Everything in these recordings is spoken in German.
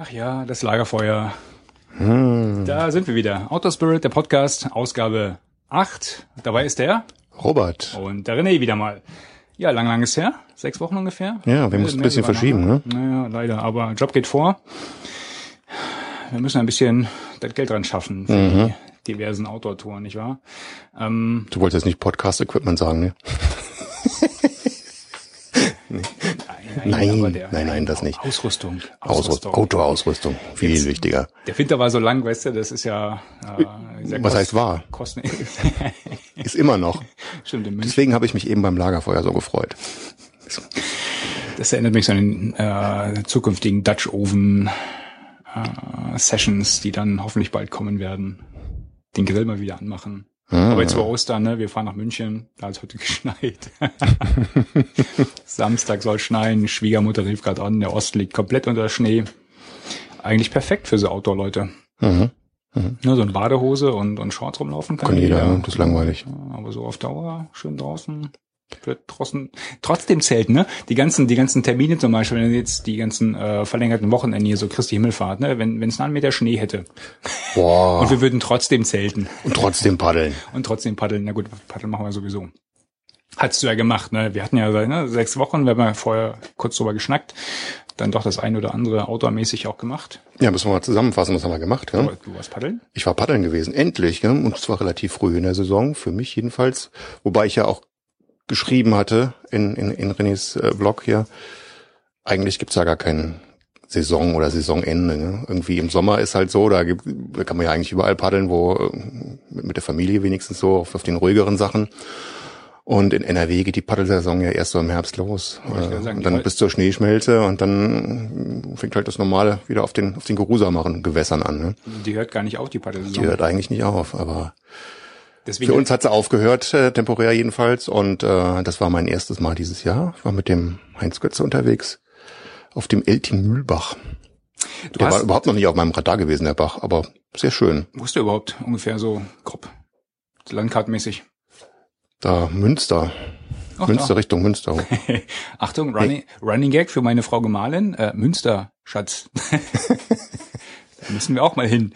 Ach ja, das Lagerfeuer. Hm. Da sind wir wieder. Outer Spirit, der Podcast, Ausgabe 8. Dabei ist der Robert. Und der René wieder mal. Ja, lang, lang ist her. Sechs Wochen ungefähr. Ja, wir mussten ein bisschen verschieben, ne? Naja, leider. Aber Job geht vor. Wir müssen ein bisschen das Geld dran schaffen für mhm. die diversen Outdoor-Touren, nicht wahr? Ähm, du wolltest jetzt nicht Podcast-Equipment sagen, ne? nee. Nein, nein, nein, nein, das nicht. Ausrüstung. Ausrüstung. Autoausrüstung. Viel Jetzt, wichtiger. Der Winter war so lang, weißt du, das ist ja. Äh, Was heißt wahr? Kosten. ist immer noch. Stimmt, in Deswegen habe ich mich eben beim Lagerfeuer so gefreut. Das erinnert mich so an den äh, zukünftigen Dutch Oven äh, Sessions, die dann hoffentlich bald kommen werden. Den Grill mal wieder anmachen. Ah. Aber jetzt war Ostern, ne? Wir fahren nach München, da hat heute geschneit. Samstag soll schneien, Schwiegermutter rief gerade an, der Osten liegt komplett unter Schnee. Eigentlich perfekt für so Outdoor-Leute. Mhm. Mhm. Nur so eine Badehose und, und Shorts rumlaufen kann, kann jeder. jeder. Das ist langweilig. Aber so auf Dauer, schön draußen trotzdem, trotzdem zählt, ne? Die ganzen, die ganzen Termine zum Beispiel, wenn jetzt die ganzen äh, verlängerten Wochenende hier so Christi Himmelfahrt, ne? Wenn wenn es einen Meter Schnee hätte. Boah. Und wir würden trotzdem zelten. Und trotzdem paddeln. Und trotzdem paddeln. Na gut, paddeln machen wir sowieso. Hattest du ja gemacht, ne? Wir hatten ja ne, sechs Wochen, wir haben ja vorher kurz drüber geschnackt, dann doch das ein oder andere outdoormäßig auch gemacht. Ja, müssen wir mal zusammenfassen, was haben wir gemacht, ja? Du warst paddeln? Ich war paddeln gewesen, endlich, ja? und zwar relativ früh in der Saison, für mich jedenfalls, wobei ich ja auch geschrieben hatte in, in, in Renés äh, Blog hier, eigentlich gibt's ja gar keinen Saison oder Saisonende. Ne? Irgendwie im Sommer ist halt so, da, gibt, da kann man ja eigentlich überall paddeln, wo äh, mit, mit der Familie wenigstens so auf, auf den ruhigeren Sachen. Und in NRW geht die Paddelsaison ja erst so im Herbst los. Äh, sagen, und dann bis zur Schneeschmelze und dann fängt halt das Normale wieder auf den, auf den geruhsameren Gewässern an. Ne? Die hört gar nicht auf, die Paddelsaison. Die hört eigentlich nicht auf, aber Deswegen Für uns hat sie aufgehört, äh, temporär jedenfalls. Und äh, das war mein erstes Mal dieses Jahr. Ich war mit dem Heinz Götze unterwegs auf dem Elting-Mühlbach. Der war überhaupt noch nicht auf meinem Radar gewesen, der Bach, aber sehr schön. Wusste überhaupt ungefähr so grob, landkartmäßig? Da Münster. Ach, Münster da. Richtung Münster. Achtung, Running, hey. Running Gag für meine Frau Gemahlin. Äh, Münster, Schatz. da müssen wir auch mal hin.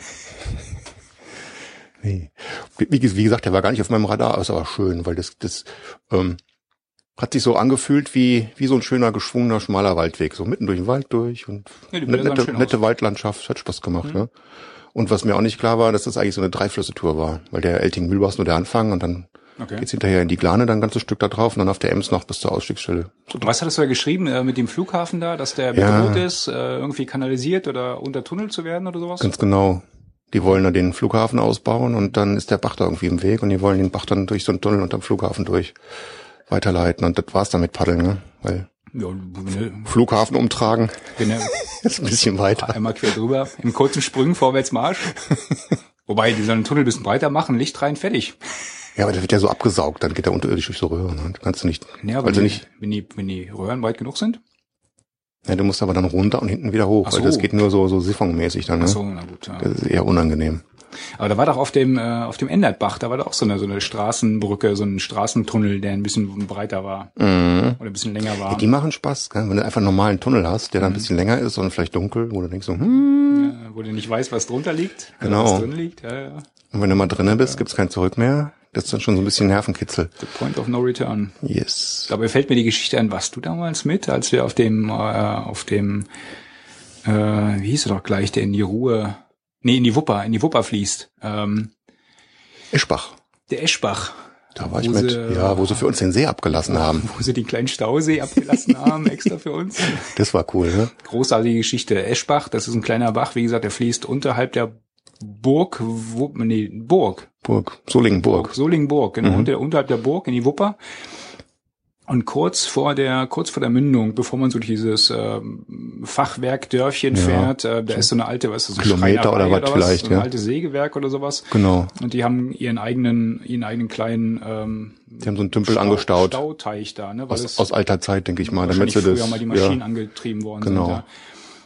Nee. Wie, wie, gesagt, der war gar nicht auf meinem Radar, ist aber schön, weil das, das ähm, hat sich so angefühlt wie, wie so ein schöner, geschwungener, schmaler Waldweg, so mitten durch den Wald durch und ja, nette, nette Waldlandschaft, hat Spaß gemacht, mhm. ne? Und was mir auch nicht klar war, dass das eigentlich so eine Dreiflüsse-Tour war, weil der Elting-Mühl war nur der Anfang und dann okay. geht's hinterher in die Glane, dann ein ganzes Stück da drauf und dann auf der Ems noch bis zur Ausstiegsstelle. So was hattest du ja geschrieben äh, mit dem Flughafen da, dass der bedroht ja. ist, äh, irgendwie kanalisiert oder untertunnelt zu werden oder sowas? Ganz genau. Die wollen dann den Flughafen ausbauen und dann ist der Bach da irgendwie im Weg und die wollen den Bach dann durch so einen Tunnel unterm Flughafen durch weiterleiten und das war's dann mit Paddeln, ne? Weil ja, ne, Flughafen umtragen ne, ist ein bisschen weiter. Einmal quer drüber, im kurzen Sprüngen vorwärts Marsch. Wobei, die sollen den Tunnel ein bisschen breiter machen, Licht rein, fertig. Ja, aber der wird ja so abgesaugt, dann geht der unterirdisch durch so Röhren. Ne? Kannst du nicht. Ja, also die, nicht. Wenn die, wenn die Röhren weit genug sind? Ja, du musst aber dann runter und hinten wieder hoch, so. weil das geht nur so so siphonmäßig dann. Ne? Ach so, na gut. Ja. Das ist eher unangenehm. Aber da war doch auf dem äh, auf dem Endertbach, da war doch auch so eine so eine Straßenbrücke, so ein Straßentunnel, der ein bisschen breiter war mhm. oder ein bisschen länger war. Ja, die machen Spaß, gell? wenn du einfach einen normalen Tunnel hast, der dann mhm. ein bisschen länger ist und vielleicht dunkel, wo du denkst so, hm, ja, wo du nicht weißt, was drunter liegt, genau. was drin liegt. Ja, ja. Und wenn du mal drinnen bist, gibt's kein Zurück mehr. Das ist dann schon so ein bisschen Nervenkitzel. The point of no return. Yes. Dabei fällt mir die Geschichte ein, was du damals mit, als wir auf dem, äh, auf dem, äh, wie hieß er doch gleich, der in die Ruhe, nee, in die Wupper, in die Wupper fließt. Ähm, Eschbach. Der Eschbach. Da war ich mit, sie, ja, wo sie für uns den See abgelassen haben. Wo sie den kleinen Stausee abgelassen haben, extra für uns. Das war cool, ne? Großartige Geschichte. Eschbach, das ist ein kleiner Bach, wie gesagt, der fließt unterhalb der Burg, wo, nee, Burg. Burg, Solingenburg. Solingenburg, genau, mhm. unter, unterhalb der Burg in die Wupper. Und kurz vor der, kurz vor der Mündung, bevor man so dieses ähm, Fachwerkdörfchen ja, fährt, äh, da so ist so eine alte, was ist das, so Kilometer oder was vielleicht, so ein ja. altes Sägewerk oder sowas. Genau. Und die haben ihren eigenen, ihren eigenen kleinen, ähm, die haben so einen Tümpel Stau, angestaut. Stauteich da, ne? Weil aus, aus alter Zeit, denke ich mal, damit sie das. früher mal die Maschinen ja, angetrieben worden genau. sind. Ja.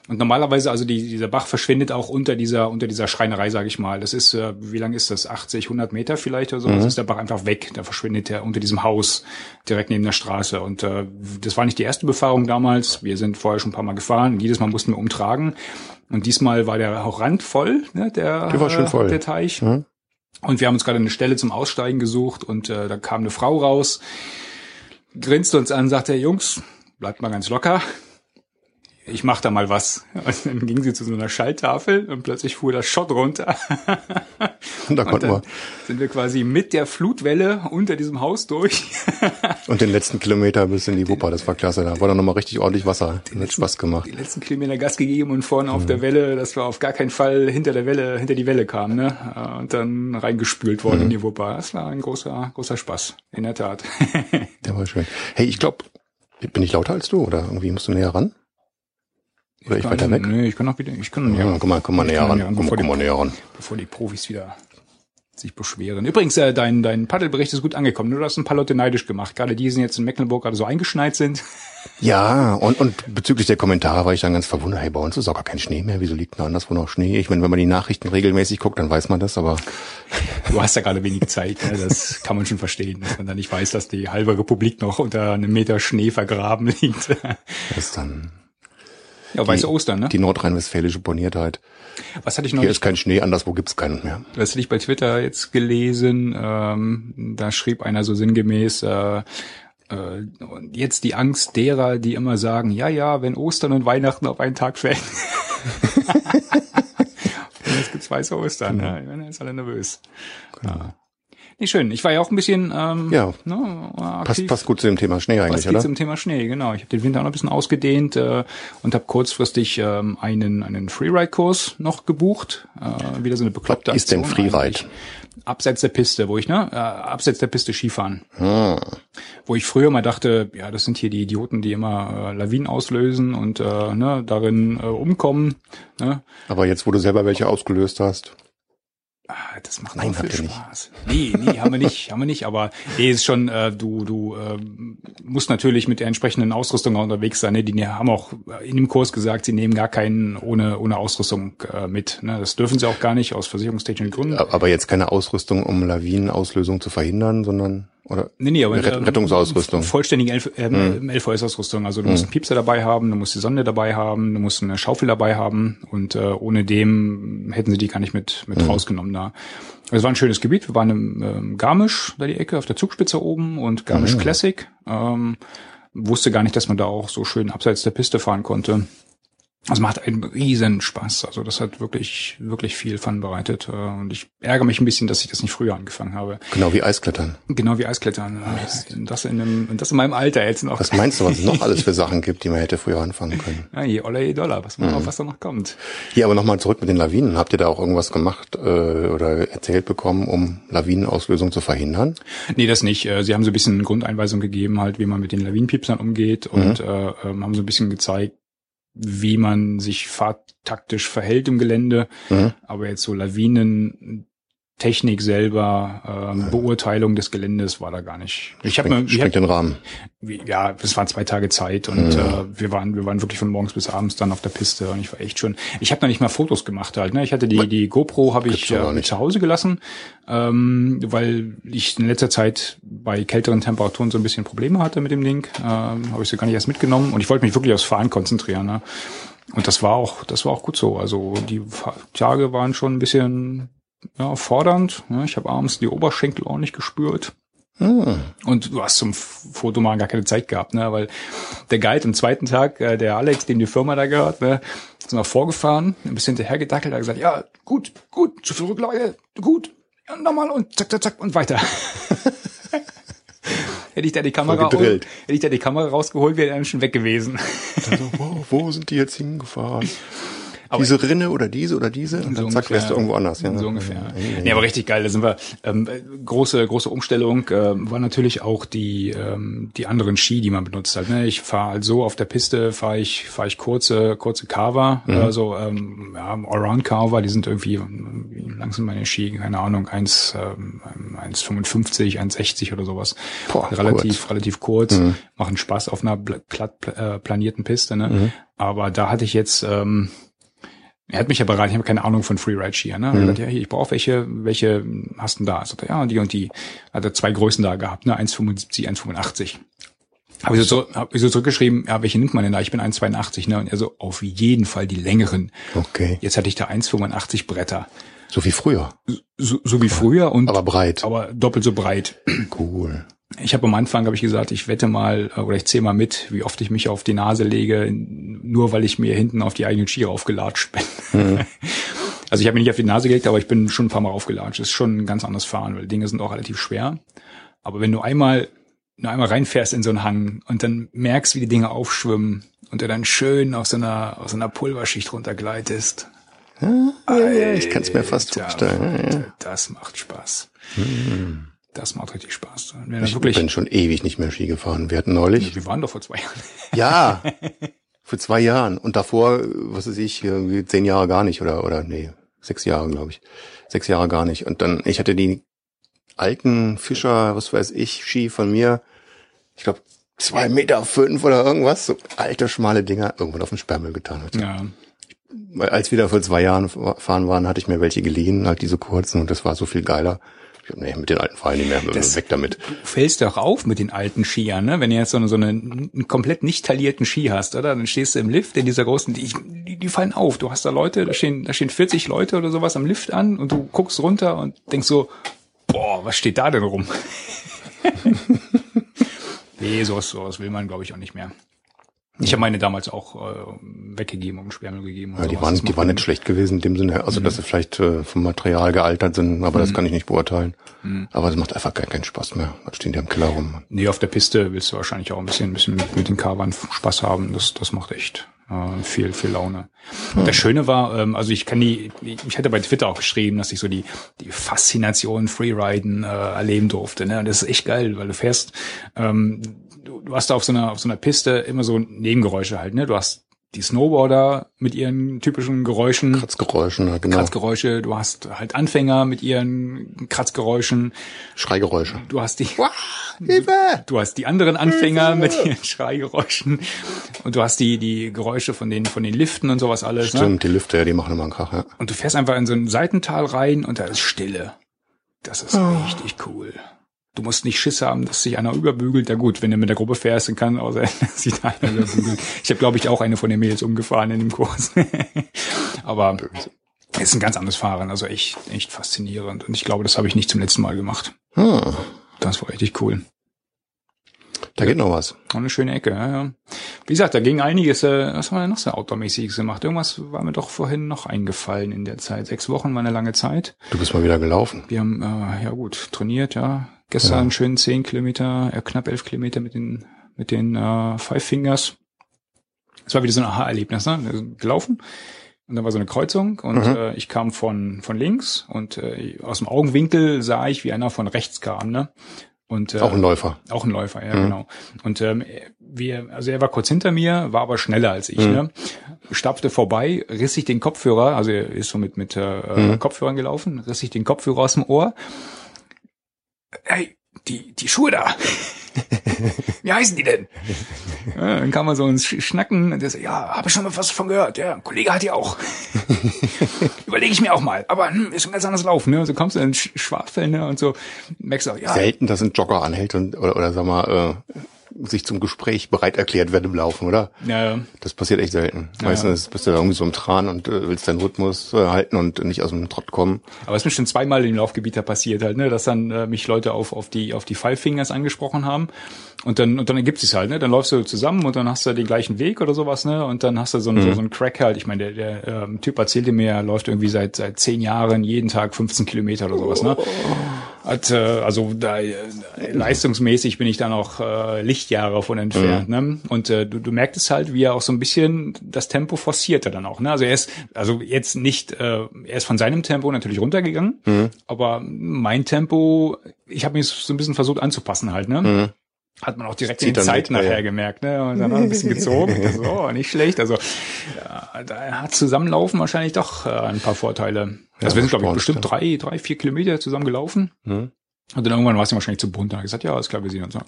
Und normalerweise, also die, dieser Bach verschwindet auch unter dieser, unter dieser Schreinerei, sage ich mal. Das ist, äh, wie lang ist das? 80, 100 Meter vielleicht oder so. Mhm. Das ist der Bach einfach weg. Da verschwindet er unter diesem Haus direkt neben der Straße. Und äh, das war nicht die erste Befahrung damals. Wir sind vorher schon ein paar Mal gefahren. Jedes Mal mussten wir umtragen. Und diesmal war der auch randvoll, ne, der, der, war schön voll. der Teich. Mhm. Und wir haben uns gerade eine Stelle zum Aussteigen gesucht und äh, da kam eine Frau raus, grinste uns an, sagte, Jungs, bleibt mal ganz locker ich mach da mal was. Und dann ging sie zu so einer Schalltafel und plötzlich fuhr das Schott runter. Und da konnten wir. Sind wir quasi mit der Flutwelle unter diesem Haus durch. Und den letzten Kilometer bis in die Wupper, das war klasse. Da war dann nochmal richtig ordentlich Wasser. Den hat Spaß gemacht. Die letzten Kilometer Gas gegeben und vorne mhm. auf der Welle, dass wir auf gar keinen Fall hinter der Welle, hinter die Welle kamen, ne? Und dann reingespült worden mhm. in die Wupper. Das war ein großer, großer Spaß. In der Tat. Der war schön. Hey, ich glaube, bin ich lauter als du oder irgendwie musst du näher ran? Oder ich, ich weiter weg? Nee, ich kann auch wieder, ich kann, ja, komm mal, komm mal näher ran, komm, komm mal näher ran. Bevor die Profis wieder sich beschweren. Übrigens, äh, dein, dein Paddelbericht ist gut angekommen. Du hast ein paar Leute neidisch gemacht. Gerade die, die jetzt in Mecklenburg gerade so eingeschneit sind. Ja, und, und bezüglich der Kommentare war ich dann ganz verwundert. Hey, bei uns ist auch gar kein Schnee mehr. Wieso liegt denn anderswo noch Schnee? Ich meine, wenn man die Nachrichten regelmäßig guckt, dann weiß man das, aber. Du hast ja gerade wenig Zeit. Ne? Das kann man schon verstehen, dass man da nicht weiß, dass die halbe Republik noch unter einem Meter Schnee vergraben liegt. Das ist dann ja, die, weiße Ostern, ne? Die nordrhein-westfälische Boniertheit. Was hatte ich noch? Hier ist kein Schnee, anderswo gibt's keinen mehr. Das hatte ich bei Twitter jetzt gelesen. Ähm, da schrieb einer so sinngemäß, äh, äh, jetzt die Angst derer, die immer sagen, ja, ja, wenn Ostern und Weihnachten auf einen Tag fällen. jetzt gibt's weiße Ostern. Genau. Ja, ich bin jetzt alle nervös. Genau. Nee, schön. Ich war ja auch ein bisschen ähm, ja. ne, passt, passt gut zu dem Thema Schnee eigentlich, passt oder? zum Thema Schnee, genau. Ich habe den Winter auch noch ein bisschen ausgedehnt äh, und habe kurzfristig ähm, einen einen Freeride-Kurs noch gebucht. Äh, wieder so eine bekloppte Was ist denn Freeride? Abseits der Piste, wo ich, ne, äh, abseits der Piste Skifahren. Hm. Wo ich früher mal dachte, ja, das sind hier die Idioten, die immer äh, Lawinen auslösen und äh, ne, darin äh, umkommen. Ne? Aber jetzt, wo du selber welche ausgelöst hast. Ah, das macht Nein, viel Spaß. Nicht. Nee, nee, haben wir nicht, haben wir nicht, aber nee, ist schon, äh, du, du äh, musst natürlich mit der entsprechenden Ausrüstung unterwegs sein. Ne? Die haben auch in dem Kurs gesagt, sie nehmen gar keinen ohne, ohne Ausrüstung äh, mit. Ne? Das dürfen sie auch gar nicht aus versicherungstechnischen Gründen. Aber jetzt keine Ausrüstung, um Lawinenauslösung zu verhindern, sondern oder nee, nee, aber, Rett Rettungsausrüstung. Vollständige LV, äh, mhm. LVS-Ausrüstung. Also du musst mhm. einen Piepser dabei haben, du musst die Sonde dabei haben, du musst eine Schaufel dabei haben und äh, ohne dem hätten sie die gar nicht mit, mit mhm. rausgenommen da. Es war ein schönes Gebiet. Wir waren im ähm, Garmisch, da die Ecke, auf der Zugspitze oben und Garmisch mhm. Classic. Ähm, wusste gar nicht, dass man da auch so schön abseits der Piste fahren konnte. Also macht einen riesen Spaß. Also das hat wirklich, wirklich viel Fun bereitet. Äh, und ich ärgere mich ein bisschen, dass ich das nicht früher angefangen habe. Genau wie Eisklettern. Genau wie Eisklettern. Das in, einem, das in meinem Alter jetzt noch. Was meinst du, was es noch alles für Sachen gibt, die man hätte früher anfangen können? Ja, je Oller, je Dollar. Was man mhm. auf was da noch kommt. Hier aber nochmal zurück mit den Lawinen. Habt ihr da auch irgendwas gemacht äh, oder erzählt bekommen, um Lawinenauslösung zu verhindern? Nee, das nicht. Äh, sie haben so ein bisschen Grundeinweisung gegeben, halt, wie man mit den Lawinenpiepsern umgeht und mhm. äh, ähm, haben so ein bisschen gezeigt, wie man sich fahrtaktisch verhält im Gelände. Mhm. Aber jetzt so Lawinen, Technik selber, ähm, Beurteilung des Geländes war da gar nicht. Ich habe mir hab, den Rahmen. Ja, es waren zwei Tage Zeit und mhm. äh, wir waren wir waren wirklich von morgens bis abends dann auf der Piste und ich war echt schon. Ich habe da nicht mal Fotos gemacht halt. Ne? Ich hatte die die GoPro habe ich äh, zu Hause gelassen, ähm, weil ich in letzter Zeit bei kälteren Temperaturen so ein bisschen Probleme hatte mit dem Ding. Ähm, habe ich sie gar nicht erst mitgenommen und ich wollte mich wirklich aufs Fahren konzentrieren. Ne? Und das war auch, das war auch gut so. Also die Tage waren schon ein bisschen ja, fordernd. Ja, ich habe abends die Oberschenkel auch nicht gespürt. Hm. Und du hast zum Foto mal gar keine Zeit gehabt, ne? Weil der Guide am zweiten Tag, äh, der Alex, dem die Firma da gehört, ne, ist noch vorgefahren, ein bisschen hinterhergedackelt, hat gesagt, ja, gut, gut, zu viel Rücklage, gut, ja, nochmal und zack, zack, zack und weiter. hätte ich da die Kamera, hätte ich da die Kamera rausgeholt, wäre er schon weg gewesen. Also, wo, wo sind die jetzt hingefahren? Aber diese Rinne oder diese oder diese und dann so zack, wärst du irgendwo anders. Ja. So ungefähr. Ja, ja, ja. Nee, aber richtig geil. Da sind wir. Ähm, große, große Umstellung äh, war natürlich auch die ähm, die anderen Ski, die man benutzt hat. Ne? Ich fahre halt so auf der Piste, fahre ich fahre ich kurze kurze Carver, Mhm. also ähm, ja, Allround Carver. Die sind irgendwie wie lang sind meine Ski? Keine Ahnung, 1 ähm, 1,55, 1,60 oder sowas. Boah, relativ kurz. relativ kurz. Mhm. Machen Spaß auf einer pl- platt pl- äh, planierten Piste. Ne? Aber da hatte ich jetzt ähm, er hat mich ja beraten, ich habe keine Ahnung von Freeride-Skier, ne? Mhm. Gesagt, ja, hier, ich brauche welche, welche hast du denn da? Ich sagte, ja, die und die. Hat er zwei Größen da gehabt, ne? 1,75, 1,85. Habe ich, so, hab ich so zurückgeschrieben, ja, welche nimmt man denn da? Ich bin 1,82, ne? Und er so, auf jeden Fall die längeren. Okay. Jetzt hatte ich da 1,85 Bretter. So wie früher, So, so wie früher und aber breit. aber doppelt so breit. Cool. Ich habe am Anfang, habe ich gesagt, ich wette mal äh, oder ich zähle mal mit, wie oft ich mich auf die Nase lege, nur weil ich mir hinten auf die eigenen Ski raufgelatscht bin. Also ich habe mir nicht auf die Nase gelegt, aber ich bin schon ein paar Mal raufgelatscht. Das ist schon ein ganz anderes Fahren, weil Dinge sind auch relativ schwer. Aber wenn du einmal, nur einmal reinfährst in so einen Hang und dann merkst, wie die Dinge aufschwimmen und du dann schön auf so einer, auf so einer Pulverschicht runtergleitest. Ja, ja, ich kann es mir fast vorstellen. Ja, ja. Das macht Spaß. Das macht richtig Spaß. Ich wirklich, bin schon ewig nicht mehr Ski gefahren. Wir hatten neulich, wir waren doch vor zwei Jahren. ja, für zwei Jahren und davor, was weiß ich, zehn Jahre gar nicht oder oder nee, sechs Jahre glaube ich, sechs Jahre gar nicht. Und dann, ich hatte die alten Fischer, was weiß ich, Ski von mir, ich glaube zwei Meter fünf oder irgendwas, so alte schmale Dinger, irgendwann auf den Sperrmüll getan. Hat. Ja. Weil als wir da vor zwei Jahren fahren waren, hatte ich mir welche geliehen, halt diese kurzen und das war so viel geiler. Nee, mit den alten fahre ich nicht mehr, Das- weg damit. Du fällst doch auf mit den alten Skiern, ne? Wenn du jetzt so, eine, so einen, einen komplett nicht taillierten Ski hast, oder? Dann stehst du im Lift in dieser großen, die, die, die fallen auf. Du hast da Leute, da stehen, da stehen 40 Leute oder sowas am Lift an und du guckst runter und denkst so, boah, was steht da denn rum? nee, sowas, sowas will man, glaube ich, auch nicht mehr. Ich habe meine damals auch äh, weggegeben, um Sperrmüll gegeben. und Ja, die sowas. waren, die waren nicht schlecht gewesen in dem Sinne, also dass sie vielleicht äh, vom Material gealtert sind, aber das kann ich nicht beurteilen. Aber es macht einfach gar keinen Spaß mehr. Dann stehen die im Keller rum. Nee, auf der Piste willst du wahrscheinlich auch ein bisschen, ein bisschen mit, mit den Carvern Spaß haben. Das, das macht echt äh, viel, viel Laune. Und das Schöne war, ähm, also ich kann die, ich hatte bei Twitter auch geschrieben, dass ich so die, die Faszination Freeriden äh, erleben durfte. Ne? Und das ist echt geil, weil du fährst, ähm, du, du hast da auf so einer, auf so einer Piste immer so Nebengeräusche halt. Ne? Du hast die Snowboarder mit ihren typischen Geräuschen. Kratzgeräuschen, ja, genau. Kratzgeräusche, du hast halt Anfänger mit ihren Kratzgeräuschen, Schreigeräusche. du hast die, Hilfe! Du hast die anderen Anfänger mit ihren Schreigeräuschen und du hast die die Geräusche von den von den Liften und sowas alles. Ne? Stimmt, die Lüfter, die machen immer einen Krach, ja. Und du fährst einfach in so ein Seitental rein und da ist Stille. Das ist richtig cool. Du musst nicht Schiss haben, dass sich einer überbügelt. Ja gut, wenn du mit der Gruppe fährst, dann kann außer dass sich da einer überbügelt. Ich habe, glaube ich, auch eine von den Mädels umgefahren in dem Kurs. Aber es ist ein ganz anderes Fahren, also echt, echt faszinierend. Und ich glaube, das habe ich nicht zum letzten Mal gemacht. Hm, Das war richtig cool. da geht noch was. Auch eine schöne Ecke, ja, ja. Wie gesagt, da ging einiges, äh, was haben wir denn noch so Outdoor-mäßiges gemacht? Irgendwas war mir doch vorhin noch eingefallen in der Zeit. Sechs Wochen war eine lange Zeit. Du bist mal wieder gelaufen. Wir haben, äh, ja gut, trainiert, ja. Gestern Ja. schön zehn Kilometer, äh, knapp elf Kilometer mit den, mit den äh, Five Fingers. Es war wieder so ein Aha-Erlebnis, ne? Gelaufen. Und dann war so eine Kreuzung und Mhm. äh, ich kam von, von links und äh, aus dem Augenwinkel sah ich, wie einer von rechts kam, ne? Und, äh, Auch ein Läufer. auch ein Läufer, ja, Mhm. genau. Und ähm, wir, also er war kurz hinter mir, war aber schneller als ich, Mhm. ne? Stapfte vorbei, riss sich den Kopfhörer, also er ist so mit, mit äh, Mhm. Kopfhörern gelaufen, riss sich den Kopfhörer aus dem Ohr. Hey, die, die Schuhe da. Wie heißen die denn? Ja, dann kam er so ins Sch- Schnacken und der so, ja, habe ich schon mal was von gehört. Ja, ein Kollege hat die auch. Überlege ich mir auch mal. Aber hm, ist ein ganz anderes Laufen, ne? So kommst du in Sch- Schwafel, ne? Und so merkst du, auch, ja, Selten, dass ein Jogger anhält und, oder, oder sag mal, äh, sich zum Gespräch bereit erklärt wird im Laufen, oder? ja, Das passiert echt selten. Ja. Meistens bist du da irgendwie so im Tran und äh, willst deinen Rhythmus äh, halten und nicht aus dem Trott kommen. Aber es ist mir schon zweimal im Laufgebiet da passiert halt, ne, dass dann äh, mich Leute auf, auf die auf die Five Fingers angesprochen haben und dann und dann ergibt sich halt, ne, dann läufst du zusammen und dann hast du den gleichen Weg oder sowas, ne, und dann hast du so einen, so, so einen Crack halt. Ich meine, der, der ähm, Typ erzählte mir, er läuft irgendwie seit seit zehn Jahren jeden Tag 15 Kilometer oder sowas, ne. Hat, äh, also da äh, leistungsmäßig bin ich da noch äh, Lichtjahre von entfernt. Mhm. Ne? Und äh, du, du merkst es halt, wie er auch so ein bisschen das Tempo forcierte dann auch. Ne? Also er ist, also jetzt nicht, äh, er ist von seinem Tempo natürlich runtergegangen, mhm. aber mein Tempo, ich habe mich so ein bisschen versucht anzupassen halt. Ne? Mhm hat man auch direkt in die Zeit nachher ja. gemerkt, ne? Und dann ein bisschen gezogen. so, oh, nicht schlecht. Also ja, da hat Zusammenlaufen wahrscheinlich doch äh, ein paar Vorteile. Also ja, wir sind, glaube ich, bestimmt ja. drei, drei, vier Kilometer zusammen gelaufen. Mhm. Und dann irgendwann war es ja wahrscheinlich zu bunt. Dann hat gesagt, ja, ist klar, wir sehen uns. Aber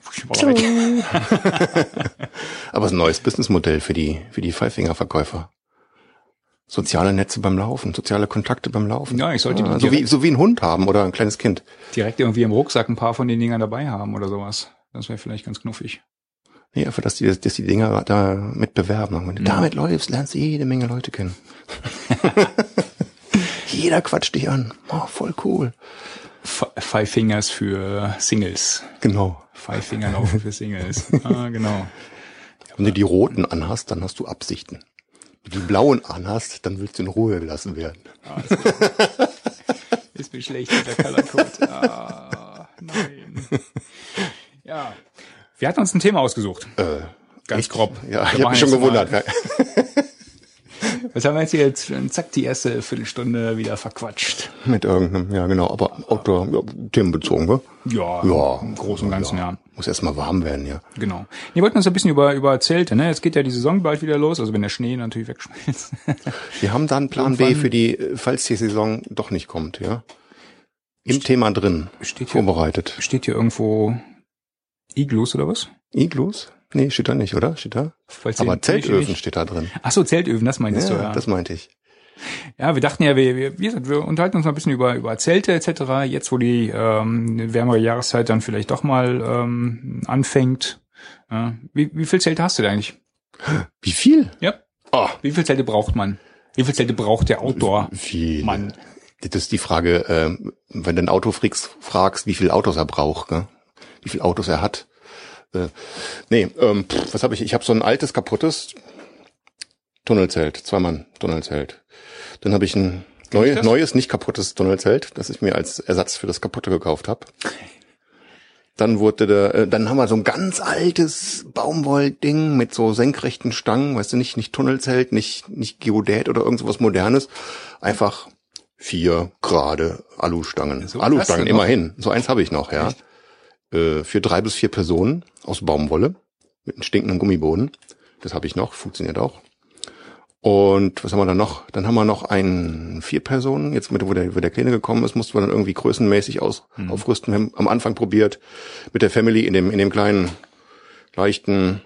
es ist ein neues Businessmodell für die, für die Five-Finger-Verkäufer. Soziale Netze beim Laufen, soziale Kontakte beim Laufen. Ja, ich sollte ja, so wie so wie ein Hund haben oder ein kleines Kind. Direkt irgendwie im Rucksack ein paar von den Dingern dabei haben oder sowas. Das wäre vielleicht ganz knuffig. Ja, für dass die, dass die Dinger da mit bewerben. Wenn du ja. damit läufst, lernst du jede Menge Leute kennen. Jeder quatscht dich an. Oh, voll cool. Five Fingers für Singles. Genau. Five Finger laufen für Singles. ah, genau. Wenn du die roten anhast, dann hast du Absichten. Wenn du die blauen anhast, dann willst du in Ruhe gelassen werden. Ah, ist mir schlecht mit der Color Code. Ah, nein. Ja. Wir hatten uns ein Thema ausgesucht. Äh, Ganz echt? grob. Ja, ich habe mich schon gewundert. Was haben wir jetzt hier jetzt? Zack, die erste Viertelstunde wieder verquatscht. Mit irgendeinem, ja genau, aber Outdoor, ja, themenbezogen, ne? Ja, ja, im Großen und Ganzen, ja. ja. Muss erstmal warm werden, ja. Genau. Wir wollten uns ein bisschen über, über Zelte, ne? Jetzt geht ja die Saison bald wieder los, also wenn der Schnee natürlich wegschmilzt. Wir haben dann Plan B für die, falls die Saison doch nicht kommt, ja. Im Ste Thema drin, steht hier, vorbereitet. Steht hier irgendwo Iglus oder was? Iglus? Nee, steht da nicht, oder? Steht da? Falls Aber Zeltöfen steht da drin. Ach so, Zeltöfen, das meintest ja, du, ja. das meinte ich. Ja, wir dachten ja, wir, wir, wir, unterhalten uns mal ein bisschen über, über Zelte etc. Jetzt, wo die ähm, wärmere Jahreszeit dann vielleicht doch mal ähm, anfängt. Ja. Wie, wie viel Zelte hast du da eigentlich? Wie viel? Ja. Oh. Wie viel Zelte braucht man? Wie viel Zelte braucht der Outdoor-Mann? Das ist die Frage, äh, wenn du ein Auto fragst, wie viel Autos er braucht, ne? Wie viel Autos er hat. Äh, nee, ähm, pff, was habe ich? Ich habe so ein altes, kaputtes Tunnelzelt, zweimal Tunnelzelt. Dann habe ich ein neu, neues, nicht kaputtes Tunnelzelt, das ich mir als Ersatz für das kaputte gekauft habe. Dann wurde der, äh, dann haben wir so ein ganz altes Baumwollding mit so senkrechten Stangen, weißt du, nicht, nicht Tunnelzelt, nicht, nicht Geodät oder irgendwas Modernes. Einfach vier gerade Alustangen. So Alustangen, immerhin. So eins habe ich noch, ja. Echt? Äh, für drei bis vier Personen aus Baumwolle mit einem stinkenden Gummiboden. Das habe ich noch, funktioniert auch. Und was haben wir dann noch? Dann haben wir noch einen vier Personen. Jetzt mit wo der, wo der Kleine gekommen ist, mussten wir dann irgendwie größenmäßig aus, mhm. aufrüsten. Wir haben am Anfang probiert, mit der Family in dem, in dem kleinen, leichten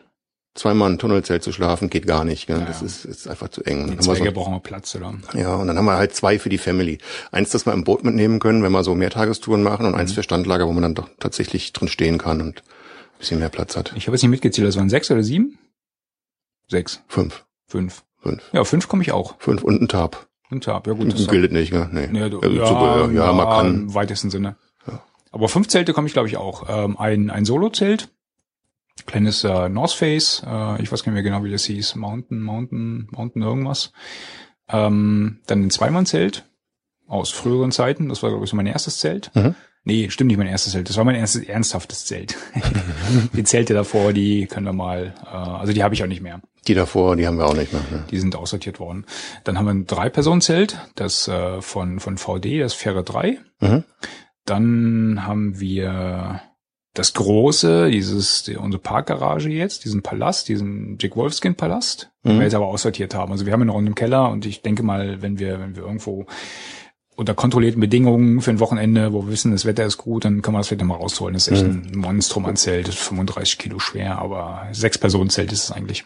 zweimal ein Tunnelzelt zu schlafen, geht gar nicht. Gell? Ja, das ist, ist einfach zu eng. Die Zweige so, brauchen wir Platz, oder? Ja, und dann haben wir halt zwei für die Family. Eins, das wir im Boot mitnehmen können, wenn wir so Mehrtagestouren machen und mhm. eins für Standlager, wo man dann doch tatsächlich drin stehen kann und ein bisschen mehr Platz hat. Ich habe jetzt nicht mitgezählt, das waren sechs oder sieben? Sechs. Fünf. Fünf. Fünf. Ja, fünf komme ich auch. Fünf und ein Tab. Ein Tab, ja gut. Das gilt nicht, gell? Nee. Ja, du, ja, Zubehör. ja, ja, man kann. Im weitesten Sinne. Ja. Aber fünf Zelte komme ich, glaube ich, auch. Ähm, ein, ein Solo-Zelt kleines äh, North Face, äh, ich weiß gar nicht mehr genau, wie das hieß, Mountain, Mountain, Mountain irgendwas. Ähm, dann ein Zweimannzelt aus früheren Zeiten, das war glaube ich so mein erstes Zelt. Mhm. Nee, stimmt nicht mein erstes Zelt, das war mein erstes ernsthaftes Zelt. die Zelte davor, die können wir mal, äh, also die habe ich auch nicht mehr. Die davor, die haben wir auch nicht mehr. Ne? Die sind aussortiert worden. Dann haben wir ein Drei-Personen-Zelt, das äh, von, von VD, das Fähre 3. Mhm. Dann haben wir das große, dieses, die, unsere Parkgarage jetzt, diesen Palast, diesen Jack Wolfskin Palast, mhm. den wir jetzt aber aussortiert haben. Also wir haben ihn noch im Keller und ich denke mal, wenn wir, wenn wir irgendwo unter kontrollierten Bedingungen für ein Wochenende, wo wir wissen, das Wetter ist gut, dann kann man das vielleicht mal rausholen. Das ist echt mhm. ein Monstrum an Zelt, 35 Kilo schwer, aber sechs Personen Zelt ist es eigentlich.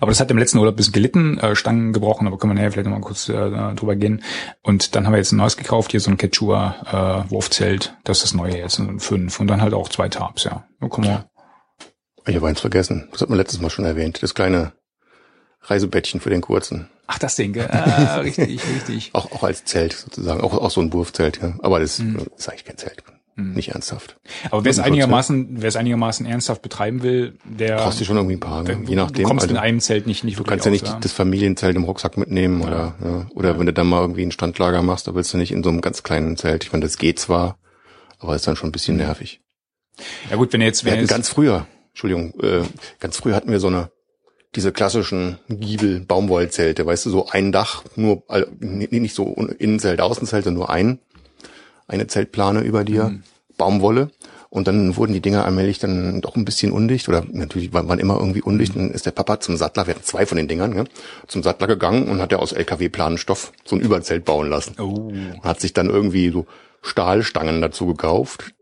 Aber das hat im letzten Urlaub ein bisschen gelitten, äh, Stangen gebrochen, aber können wir nachher vielleicht nochmal kurz äh, drüber gehen. Und dann haben wir jetzt ein neues gekauft, hier so ein Quechua äh, das ist das neue jetzt, ein fünf. Und dann halt auch zwei Tabs, ja. So kommen wir. Ich habe eins vergessen, das hat man letztes Mal schon erwähnt, das kleine Reisebettchen für den kurzen. Ach, das Ding, ah, richtig, richtig. Auch, auch als Zelt sozusagen, auch, auch so ein Wurfzelt, ja. Aber das mhm. ist eigentlich kein Zelt. Mhm. Nicht ernsthaft. Aber wer es einigermaßen, wer es einigermaßen ernsthaft betreiben will, der brauchst du schon irgendwie ein paar, ne? je nachdem. Du kommst also, in einem Zelt nicht nicht Du kannst ja nicht ja. das Familienzelt im Rucksack mitnehmen ja. oder ja. oder ja. wenn du dann mal irgendwie ein Standlager machst, da willst du nicht in so einem ganz kleinen Zelt. Ich meine, das geht zwar, Aber ist dann schon ein bisschen nervig. Ja gut, wenn jetzt, Wir wenn hatten jetzt, ganz früher, Entschuldigung, äh, ganz früher hatten wir so eine, diese klassischen Giebel-Baumwollzelte, weißt du, so ein Dach, nur, nee, nicht so Innenzelt, Außenzelt, sondern nur ein, eine Zeltplane über dir, Mhm. Baumwolle. Und dann wurden die Dinger allmählich dann doch ein bisschen undicht oder natürlich waren, immer irgendwie undicht. Dann ist der Papa zum Sattler, wir hatten zwei von den Dingern, ne, zum Sattler gegangen und hat er aus LKW-Planenstoff so ein Überzelt bauen lassen. oh, Und hat sich dann irgendwie so Stahlstangen dazu gekauft.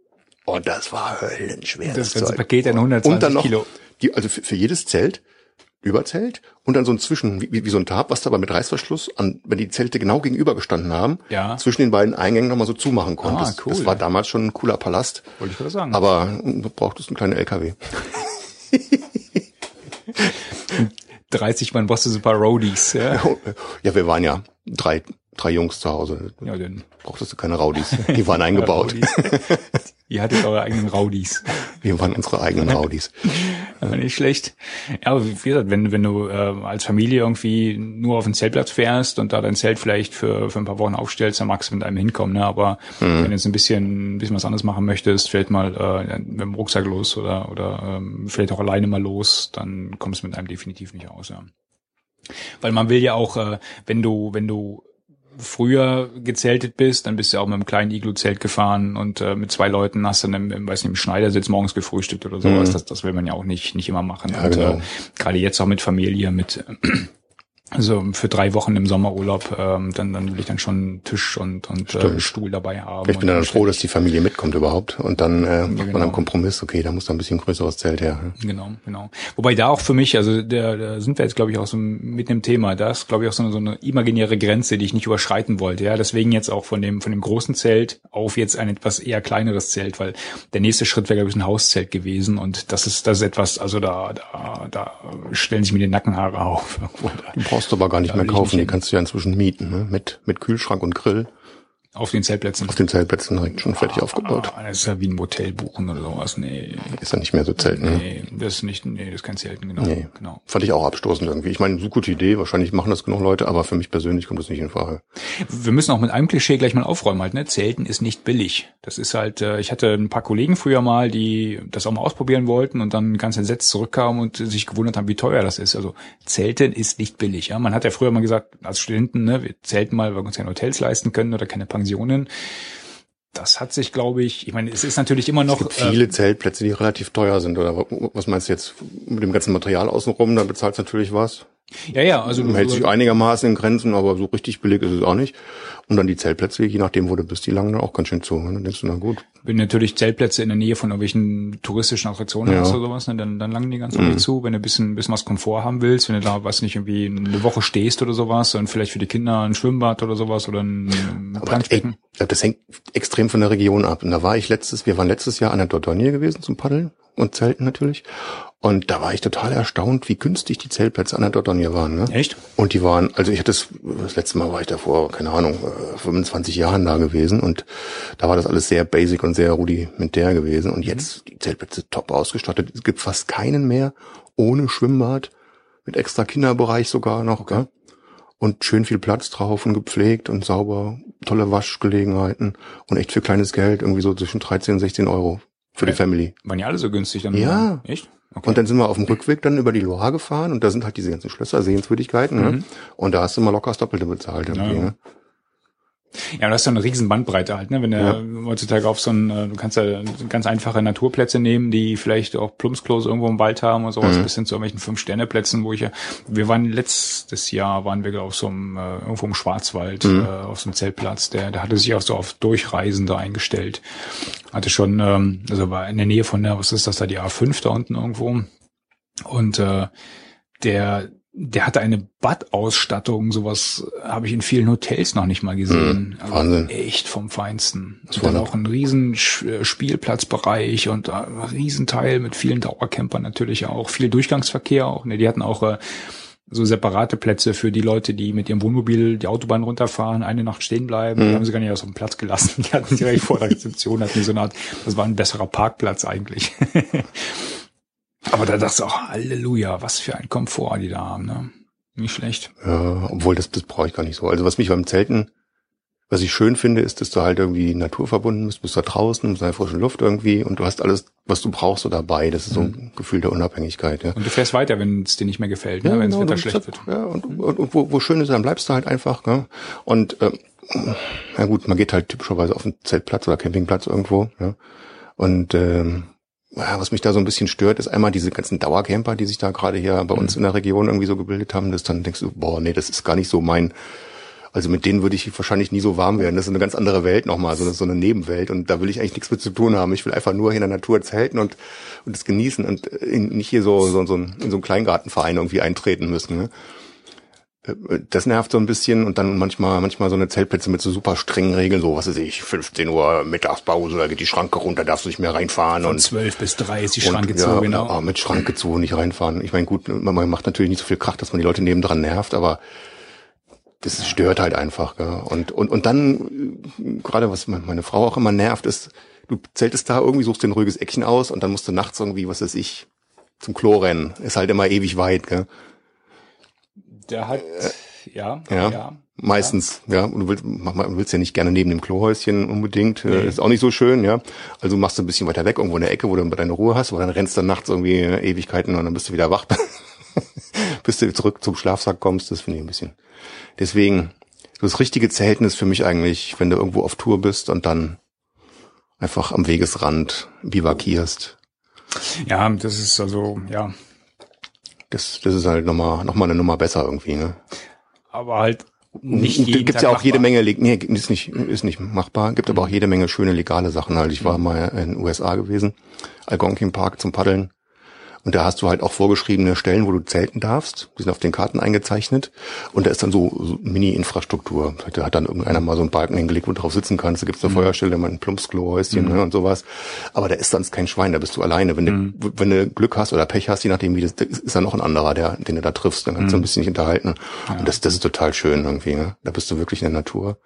Und das war höllenschwer. das ganze Zeug. Paket an 120 und dann noch Kilo. die, also für, für jedes Zelt Überzelt und dann so ein Zwischen, wie, wie so ein Tarp, was da aber mit Reißverschluss, an, wenn die Zelte genau gegenüber gestanden haben, Ja. zwischen den beiden Eingängen nochmal so zumachen konntest. Ah, cool. Das war damals schon ein cooler Palast. Wollte ich gerade sagen. Aber du brauchtest einen kleinen LKW. 30 Mann brauchst du so ein paar Roadies. Ja, Ja, wir waren ja drei, drei Jungs zu Hause. ja dann Brauchtest du keine Raudis. Die waren eingebaut. Ihr hattet eure eigenen Raudis. Wir waren unsere eigenen Raudis. Also nicht schlecht. Ja, aber wie gesagt, wenn, wenn du äh, als Familie irgendwie nur auf den Zeltplatz fährst und da dein Zelt vielleicht für, für ein paar Wochen aufstellst, dann magst du mit einem hinkommen. Ne? Aber wenn du jetzt ein bisschen, ein bisschen was anderes machen möchtest, vielleicht mal äh, mit dem Rucksack los oder, oder ähm, vielleicht auch alleine mal los, dann kommst du mit einem definitiv nicht aus. Ja. Weil man will ja auch, äh, wenn du, wenn du früher gezeltet bist, dann bist du auch mit einem kleinen Iglu-Zelt gefahren und äh, mit zwei Leuten hast du dann im, weiß nicht, im Schneidersitz morgens gefrühstückt oder sowas. Das, das will man ja auch nicht, nicht immer machen. Ja, und genau. äh, gerade jetzt auch mit Familie, mit also für drei Wochen im Sommerurlaub, ähm, dann, dann will ich dann schon Tisch und, und äh. Stuhl dabei haben. Ich bin dann froh, dass die Familie mitkommt überhaupt. Und dann äh, macht man genau. einen Kompromiss. Okay, da muss da ein bisschen größeres Zelt her. ne? Genau, genau. Wobei da auch für mich, also da, da sind wir jetzt, glaube ich, auch so mit dem Thema. Da ist, glaube ich, auch so eine, so eine imaginäre Grenze, die ich nicht überschreiten wollte. Ja, deswegen jetzt auch von dem von dem großen Zelt auf jetzt ein etwas eher kleineres Zelt, weil der nächste Schritt wäre, glaube ich, ein Hauszelt gewesen. Und das ist das ist etwas, also da da da stellen sich mir die Nackenhaare auf. Brauchst du aber gar nicht Da mehr kaufen. Die kannst du ja inzwischen mieten. Ne? Mit, mit Kühlschrank und Grill. Auf den Zeltplätzen. Auf den Zeltplätzen direkt schon fertig aufgebaut. Ah, das ist ja wie ein Motel buchen oder sowas. Nee, Ist ja nicht mehr so Zelten. Ne? nee, das ist nicht, nee, das ist kein Zelten, genau. Nee. genau. Fand ich auch abstoßend irgendwie. Ich meine, so gute Idee. Wahrscheinlich machen das genug Leute, aber für mich persönlich kommt das nicht in Frage. Wir müssen auch mit einem Klischee gleich mal aufräumen halt, ne? Zelten ist nicht billig. Das ist halt, äh, ich hatte ein paar Kollegen früher mal, die das auch mal ausprobieren wollten und dann ganz entsetzt zurückkamen und sich gewundert haben, wie teuer das ist. Also Zelten ist nicht billig. Ja? Man hat ja früher mal gesagt, als Studenten, ne, wir zelten mal, weil wir uns keine Hotels leisten können oder keine Pensionen. Das hat sich, glaube ich, ich meine, es ist natürlich immer noch. Es gibt viele Zeltplätze, die relativ teuer sind. Oder was meinst du jetzt mit dem ganzen Material außenrum? Da bezahlst du natürlich was. Ja, ja, also Hält sich einigermaßen in Grenzen, aber so richtig billig ist es auch nicht. Und dann die Zeltplätze, je nachdem, wo du bist, die langen dann auch ganz schön zu. Und dann denkst du, na gut, wenn du natürlich Zeltplätze in der Nähe von irgendwelchen touristischen Attraktionen Ja. hast oder sowas, ne, dann, dann langen die ganz mhm. zu. Wenn du ein bisschen, bisschen was Komfort haben willst, wenn du da, weiß nicht, irgendwie eine Woche stehst oder sowas und vielleicht für die Kinder ein Schwimmbad oder sowas oder ein Planschbecken. das hängt extrem von der Region ab. Und da war ich letztes, wir waren letztes Jahr an der Dordogne gewesen zum Paddeln und Zelten natürlich. Und da war ich total erstaunt, wie günstig die Zeltplätze an der Dordogne waren. Ne? Echt? Und die waren, also ich hatte das, das letzte Mal war ich da vor, keine Ahnung, äh, 25 Jahren da gewesen und da war das alles sehr basic und sehr rudimentär gewesen. Und jetzt die Zeltplätze top ausgestattet. Es gibt fast keinen mehr ohne Schwimmbad, mit extra Kinderbereich sogar noch. Okay. Und schön viel Platz drauf und gepflegt und sauber, tolle Waschgelegenheiten und echt für kleines Geld, irgendwie so zwischen 13 und 16 Euro für die Okay. Family. Waren ja alle so günstig dann? Ja. Echt? Okay. Und dann sind wir auf dem Rückweg dann über die Loire gefahren und da sind halt diese ganzen Schlösser, Sehenswürdigkeiten. Ne? Mhm. Und da hast du mal locker das Doppelte bezahlt. Irgendwie, Ja. ne? Ja, du hast ja eine riesen Bandbreite halt, ne? Wenn du Ja. heutzutage auf so ein, äh, du kannst ja ganz einfache Naturplätze nehmen, die vielleicht auch Plumpsklos irgendwo im Wald haben oder sowas, Mhm. bis hin zu irgendwelchen Fünf-Sterne-Plätzen, wo ich ja, wir waren letztes Jahr, waren wir auf so einem, äh, irgendwo im Schwarzwald, Mhm. äh, auf so einem Zeltplatz, der, der hatte sich auch so auf Durchreisende eingestellt. Hatte schon, ähm, also war in der Nähe von der, was ist das da, die A5 da unten irgendwo. Und äh, der, der hatte eine Badausstattung, sowas habe ich in vielen Hotels noch nicht mal gesehen. Mhm, Wahnsinn. echt vom Feinsten. Das Und dann war auch ein riesen äh, Spielplatzbereich und äh, ein Riesenteil mit vielen Dauercampern natürlich auch, viel Durchgangsverkehr auch. Ne, die hatten auch äh, so separate Plätze für die Leute, die mit ihrem Wohnmobil die Autobahn runterfahren, eine Nacht stehen bleiben. Die Mhm. haben sie gar nicht aus dem Platz gelassen. Die hatten direkt vor der Rezeption, hatten so eine Art, das war ein besserer Parkplatz eigentlich. Aber da dachte ich auch, Halleluja, was für ein Komfort die da haben, ne? Nicht schlecht. Ja, obwohl das, das brauche ich gar nicht so. Also was mich beim Zelten, was ich schön finde, ist, dass du halt irgendwie naturverbunden bist, bist da draußen, bist in der frischen Luft irgendwie und du hast alles, was du brauchst, so dabei. Das ist so ein mhm. Gefühl der Unabhängigkeit. Ja. Und du fährst weiter, wenn es dir nicht mehr gefällt, ne? ja, wenn genau, das Wetter schlecht wird. Ja, und, und, und wo, wo schön ist, dann bleibst du halt einfach. Ne? Und äh, na gut, man geht halt typischerweise auf einen Zeltplatz oder Campingplatz irgendwo. Ja? Und ähm, was mich da so ein bisschen stört, ist einmal diese ganzen Dauercamper, die sich da gerade hier bei uns mhm. in der Region irgendwie so gebildet haben, dass dann denkst du, boah, nee, das ist gar nicht so mein also mit denen würde ich wahrscheinlich nie so warm werden. Das ist eine ganz andere Welt nochmal, so eine, so eine Nebenwelt. Und da will ich eigentlich nichts mit zu tun haben. Ich will einfach nur in der Natur zelten und, und es genießen und in, nicht hier so, so, so in so einen Kleingartenverein irgendwie eintreten müssen. Ne? Das nervt so ein bisschen und dann manchmal, manchmal so eine Zeltplätze mit so super strengen Regeln, so was weiß ich, 15 Uhr Mittagspause, da geht die Schranke runter, darfst du nicht mehr reinfahren. Von und 12 bis 3 ist die Schranke zu, ja, genau. Ja, mit Schranke zu, nicht reinfahren. Ich meine, gut, man macht natürlich nicht so viel Krach, dass man die Leute nebendran nervt, aber das stört halt einfach. Gell? Und, und, und dann, gerade was meine Frau auch immer nervt, ist, du zeltest da irgendwie, suchst dir ein ruhiges Eckchen aus und dann musst du nachts irgendwie, was weiß ich, zum Klo rennen. Ist halt immer ewig weit. Gell? Der hat, ja, ja, ja meistens, ja. ja. Und du willst, man willst ja nicht gerne neben dem Klohäuschen unbedingt. Nee. Ist auch nicht so schön, ja. Also machst du ein bisschen weiter weg, irgendwo in der Ecke, wo du deine Ruhe hast, aber dann rennst du nachts irgendwie Ewigkeiten und dann bist du wieder wach. bis du zurück zum Schlafsack kommst, das finde ich ein bisschen Deswegen, das richtige Zelten ist für mich eigentlich, wenn du irgendwo auf Tour bist und dann einfach am Wegesrand bivakierst. Ja, das ist also, ja. Das, das ist halt nochmal, nochmal eine Nummer besser irgendwie, ne? Aber halt nicht jeden Gibt ja auch machbar. jede Menge, nee, ist nicht, ist nicht machbar, gibt aber auch jede Menge schöne legale Sachen halt. Ich war mal in den USA gewesen, Algonquin Park zum Paddeln. Und da hast du halt auch vorgeschriebene Stellen, wo du zelten darfst. Die sind auf den Karten eingezeichnet. Und da ist dann so, so Mini-Infrastruktur. Da hat dann irgendeiner mal so einen Balken hingelegt, wo du drauf sitzen kannst. Da gibt's eine mhm. Feuerstelle, mal ein Plumpsklohäuschen mhm. ne, und sowas. Aber da ist sonst kein Schwein, da bist du alleine. Wenn, mhm. du, wenn du Glück hast oder Pech hast, je nachdem wie das, ist da noch ein anderer, der, den du da triffst. Dann kannst du mhm. ein bisschen dich unterhalten. Ja. Und das, das ist total schön irgendwie. Ne? Da bist du wirklich in der Natur.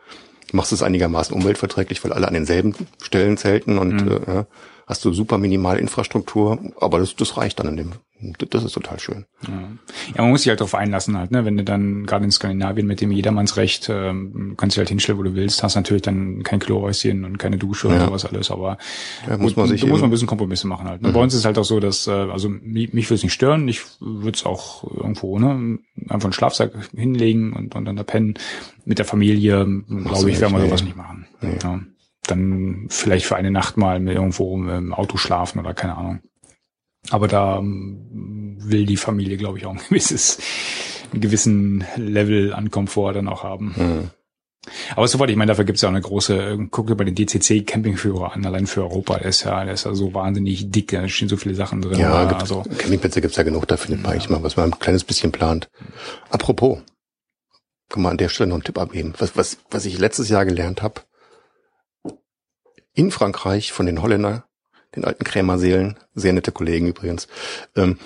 Du machst es einigermaßen umweltverträglich, weil alle an denselben Stellen zelten und mhm. äh, hast du super minimal Infrastruktur, aber das, das reicht dann in dem, das ist total schön. Ja, man muss sich halt darauf einlassen halt, ne? wenn du dann gerade in Skandinavien mit dem Jedermannsrecht ähm, kannst du halt hinstellen, wo du willst, hast natürlich dann kein Klohäuschen und keine Dusche ja. und sowas alles, aber ja, muss man sich da muss man ein bisschen Kompromisse machen halt. Ne? Mhm. Bei uns ist es halt auch so, dass, äh, also mich, mich würde es nicht stören, ich würde es auch irgendwo, ne, einfach einen Schlafsack hinlegen und, und dann da pennen. Mit der Familie, glaube ich, werden wir sowas nicht machen. Nee. Ja dann vielleicht für eine Nacht mal irgendwo im Auto schlafen oder keine Ahnung. Aber da ähm, will die Familie, glaube ich, auch ein gewisses, einen gewissen Level an Komfort dann auch haben. Mhm. Aber soweit, ich meine, dafür gibt es ja auch eine große, guck dir bei den DCC Campingführer an, allein für Europa, der ist ja, der ist ja so wahnsinnig dick, da stehen so viele Sachen drin. Ja, gibt, also, Campingplätze gibt's ja genug, da findet man ja. eigentlich mal, was man ein kleines bisschen plant. Apropos, kann man an der Stelle noch einen Tipp abgeben. Was, was, was ich letztes Jahr gelernt habe, in Frankreich von den Holländer, den alten Krämerseelen, sehr nette Kollegen übrigens. Ähm,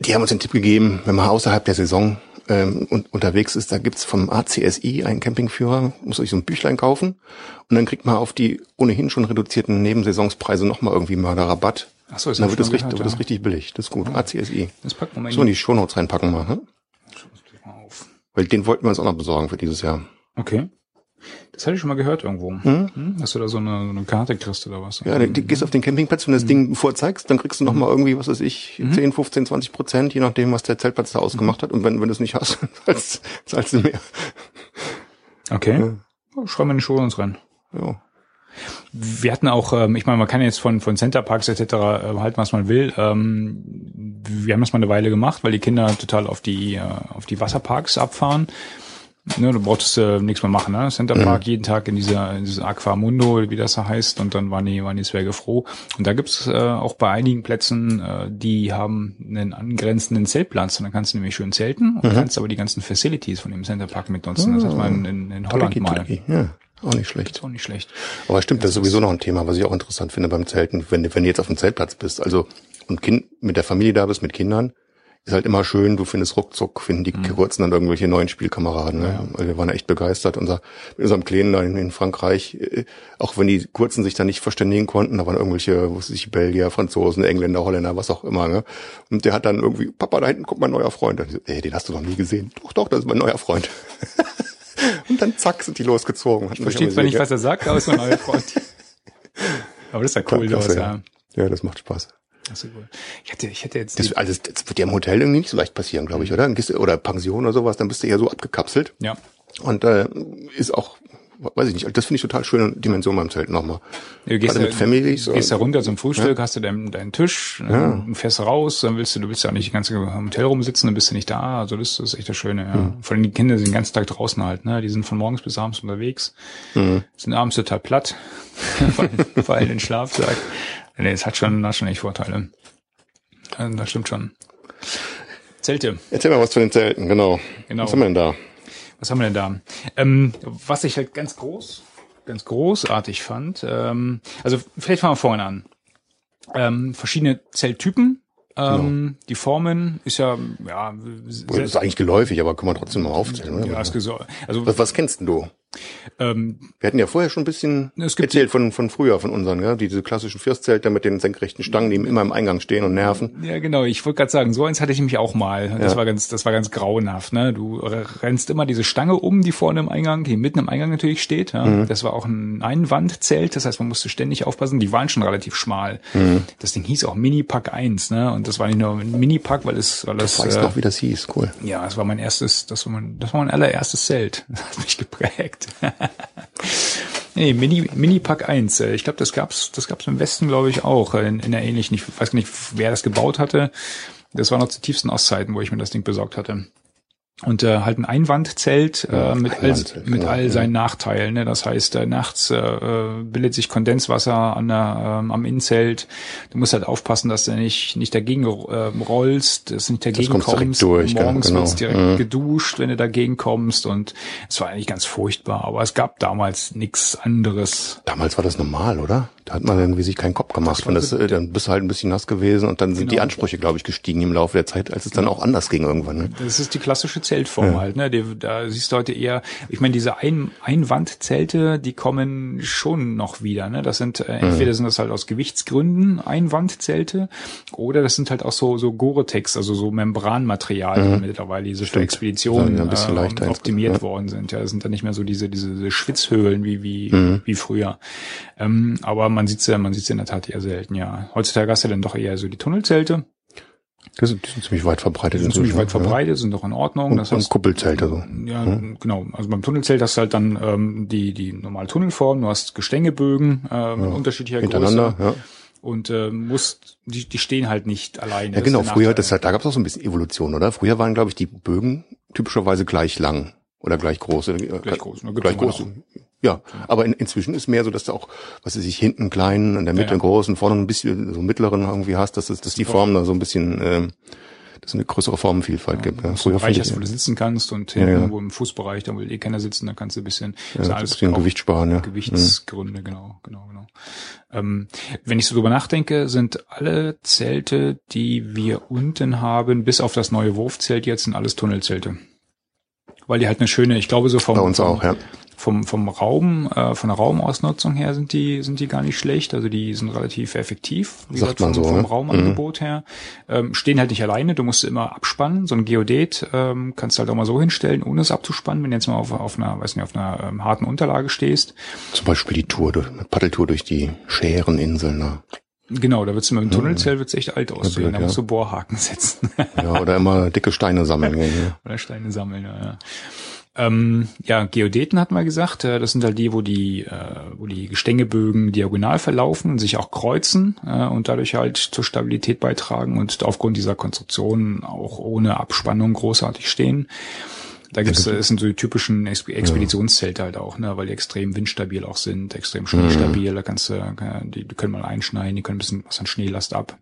die haben uns den Tipp gegeben, wenn man außerhalb der Saison ähm, und, unterwegs ist, da gibt's vom ACSI einen Campingführer, muss euch so ein Büchlein kaufen und dann kriegt man auf die ohnehin schon reduzierten Nebensaisonspreise nochmal irgendwie Mörderrabatt. Ach so, ist dann wird das, richtig, wird das richtig billig. Das ist gut. Ja. ACSI. Das packen wir mal so in die Shownotes reinpacken mal. Hm? Weil den wollten wir uns auch noch besorgen für dieses Jahr. Okay. Das hatte ich schon mal gehört irgendwo. Hm? Hm? Dass du da so eine, eine Karte kriegst oder was? Ja, du, du gehst auf den Campingplatz, wenn du das hm. Ding vorzeigst, dann kriegst du noch mal irgendwie, was weiß ich, mhm. 10, 15, 20 Prozent, je nachdem, was der Zeltplatz da ausgemacht hat. Und wenn, wenn du es nicht hast, zahlst, zahlst du mehr. Okay. Ja. Schreiben wir in die Schuhe uns rein. Ja. Wir hatten auch, ähm, ich meine, man kann jetzt von, von Centerparks etc. Äh, halten, was man will. Ähm, wir haben das mal eine Weile gemacht, weil die Kinder total auf die, äh, auf die Wasserparks abfahren. Ne, du brauchtest äh, nichts mehr machen, ne? Center Park mhm. jeden Tag in dieser, in dieser Aquamundo, wie das da heißt, und dann waren die, waren die Zwerge froh. Und da gibt's äh, auch bei einigen Plätzen, äh, die haben einen angrenzenden Zeltplatz und dann kannst du nämlich schön zelten und mhm. kannst aber die ganzen Facilities von dem Center Park mitnutzen. Oh. Das hat man in, in Holland Tricky, mal. Tricky. Ja. Auch nicht schlecht. Auch nicht schlecht. Aber stimmt, das, das ist sowieso noch ein Thema, was ich auch interessant finde beim Zelten, wenn, wenn du jetzt auf dem Zeltplatz bist, also und Kind mit der Familie da bist, mit Kindern, ist halt immer schön, du findest ruckzuck, finden die mhm. kurzen dann irgendwelche neuen Spielkameraden. Ne? Ja. Wir waren echt begeistert. Unser, mit unserem Kleinen da in, in, Frankreich, äh, auch wenn die kurzen sich da nicht verständigen konnten, da waren irgendwelche, wo sich Belgier, Franzosen, Engländer, Holländer, was auch immer. Ne? Und der hat dann irgendwie, Papa, da hinten kommt mein neuer Freund. So, ey, den hast du noch nie gesehen. Doch, doch, das ist mein neuer Freund. Und dann zack sind die losgezogen. Ich verstehe zwar nicht, was er sagt, aber es ist eine neue Front. aber das ist ja cool, Klasse, ja. ja, das macht Spaß. Das ist cool. Ich hätte, ich hätte jetzt. Das, also das wird dir im Hotel irgendwie nicht so leicht passieren, glaube ich, oder? Oder Pension oder sowas, dann bist du eher so abgekapselt. ja. Und äh, ist auch, weiß ich nicht, das finde ich total schöne Dimension beim Zelt nochmal. Du gehst, Gerade mit Families du gehst da runter zum Frühstück, hast du deinen, deinen Tisch, Ja. und fährst raus, dann willst du, du willst ja auch nicht die ganze Zeit im Hotel rumsitzen, dann bist du nicht da. Also das ist echt das Schöne, ja. Mhm. Vor allem die Kinder sind den ganzen Tag draußen halt, ne? Die sind von morgens bis abends unterwegs, Mhm. sind abends total platt, fallen in den Schlafsack. Nee, es hat schon, hat schon echt Vorteile. Also, das stimmt schon. Zelte. Erzähl mal was zu den Zelten, genau. Genau. Was haben wir denn da? Was haben wir denn da? Ähm, was ich halt ganz groß, ganz großartig fand, ähm, also vielleicht fangen wir vorne an. Ähm, verschiedene Zelttypen. Ähm, Die Formen ist ja, ja, Das ist eigentlich geläufig, aber kann man trotzdem mal aufzählen. Oder? ja also was, was kennst denn du? Ähm, Wir hatten ja vorher schon ein bisschen erzählt von, von früher, von unseren, ja? diese klassischen Fürstzelte mit den senkrechten Stangen, die immer im Eingang stehen und nerven. Ja, genau. Ich wollte gerade sagen, so eins hatte ich nämlich auch mal. Das Ja. war ganz, das war ganz grauenhaft. Ne? Du rennst immer diese Stange um, die vorne im Eingang, die mitten im Eingang natürlich steht. Ja? Mhm. Das war auch ein Einwandzelt, das heißt, man musste ständig aufpassen. Die waren schon relativ schmal. Mhm. Das Ding hieß auch Mini-Pack 1, ne? Und das war nicht nur ein Mini-Pack, weil es, weil es, Weißt äh, noch, wie das hieß? Cool. ja, das war mein erstes, das war mein, das war mein allererstes Zelt. Das hat mich geprägt. nee, Mini, Mini Pack 1. äh, Ich glaube, das gab's, das gab's im Westen, glaube ich, auch, äh, in, in der ähnlichen, ich weiß gar nicht, wer das gebaut hatte. Das war noch zu tiefsten Ostzeiten, wo ich mir das Ding besorgt hatte. Und äh, halt ein Einwandzelt äh, Ja, mit, all, Einwandzelt, mit genau, all ja. seinen Nachteilen. Ne? Das heißt, äh, nachts äh, äh, bildet sich Kondenswasser an der, ähm, am Innenzelt. Du musst halt aufpassen, dass du nicht nicht dagegen äh, rollst, dass du nicht dagegen kommst direkt kommst. durch? Morgens Genau. wird's direkt Mhm. geduscht, wenn du dagegen kommst. Und es war eigentlich ganz furchtbar. Aber es gab damals nichts anderes. Damals war das normal, oder? Da hat man irgendwie sich keinen Kopf gemacht. das, so- äh, dann bist du halt ein bisschen nass gewesen und dann sind die Genau. Ansprüche, glaube ich, gestiegen im Laufe der Zeit, als es dann auch anders ging irgendwann. Ne? Das ist die klassische Zeltform halt, ne? Die, da siehst du heute eher, ich meine, diese Ein Einwandzelte, die kommen schon noch wieder, ne? Das sind, äh, entweder sind das halt aus Gewichtsgründen Einwandzelte oder das sind halt auch so, so Gore-Tex, also so Membranmaterial, die mittlerweile diese für Expeditionen Ja, ein bisschen äh, optimiert worden sind. Ja, das sind dann nicht mehr so diese, diese, diese Schwitzhöhlen wie, wie, wie früher. Ähm, aber man sieht's ja, man sieht's in der Tat eher selten, ja. Heutzutage hast du dann doch eher so die Tunnelzelte. Das sind, die sind ziemlich weit verbreitet. Die sind ziemlich weit verbreitet, sind doch in Ordnung. Ja. Das Und, heißt, und Kuppelzelte so. ja, genau. Also beim Tunnelzelt hast du halt dann ähm, die die normale Tunnelform. Du hast Gestängebögen äh, mit unterschiedlicher Hintereinander, Größe ja. und äh, musst die die stehen halt nicht alleine. Ja, genau. Früher, das, da gab es auch so ein bisschen Evolution, oder? Früher waren, glaube ich, die Bögen typischerweise gleich lang oder gleich groß. Oder, Gleich groß, ne? Gleich groß. Ja, aber in, inzwischen ist mehr so, dass du auch, was weiß ich, hinten einen kleinen, in der Mitte Ja, ja. einen großen, vorne ein bisschen so einen mittleren irgendwie hast, dass, es- dass die Formen da so ein bisschen, ähm, dass es eine größere Formenvielfalt gibt. Ja. Dass du einen Bereich hast, wo du sitzen kannst und Ja, hinten ja. irgendwo im Fußbereich, da will eh keiner sitzen, da kannst du ein bisschen ja, ein bisschen Gewicht sparen, ja. Gewichtsgründe, genau, genau, genau. Ähm, wenn ich so drüber nachdenke, sind alle Zelte, die wir unten haben, bis auf das neue Wurfzelt jetzt, sind alles Tunnelzelte. Weil die halt eine schöne, ich glaube so vom, Bei uns vom, auch, ja. Vom, vom Raum, äh, von der Raumausnutzung her sind die, sind die gar nicht schlecht. Also die sind relativ effektiv. Wie Sagt gesagt, man vom, so, vom ne? Raumangebot her. Ähm, stehen halt nicht alleine, du musst sie immer abspannen. So ein Geodet ähm, kannst du halt auch mal so hinstellen, ohne es abzuspannen, wenn du jetzt mal auf, auf einer, weiß nicht, auf einer ähm, harten Unterlage stehst. Zum Beispiel die Tour, durch, eine Paddeltour durch die Schäreninseln. Ne? Genau, da wird's mit dem Tunnelzelt wird's echt alt aussehen. blöd, Da ja. musst du Bohrhaken setzen. Ja, oder immer dicke Steine sammeln. Ja. Oder Steine sammeln, ja. ja. Ähm, ja, Geodeten hat man gesagt, äh, das sind halt die, wo die, äh, wo die Gestängebögen diagonal verlaufen und sich auch kreuzen äh, und dadurch halt zur Stabilität beitragen und aufgrund dieser Konstruktion auch ohne Abspannung großartig stehen. Da gibt's, äh, es sind so die typischen Ex Expeditionszelte halt auch, ne, weil die extrem windstabil auch sind, extrem schneestabil. Da kannst du, äh, die, die können mal einschneiden, die können ein bisschen was an Schneelast ab.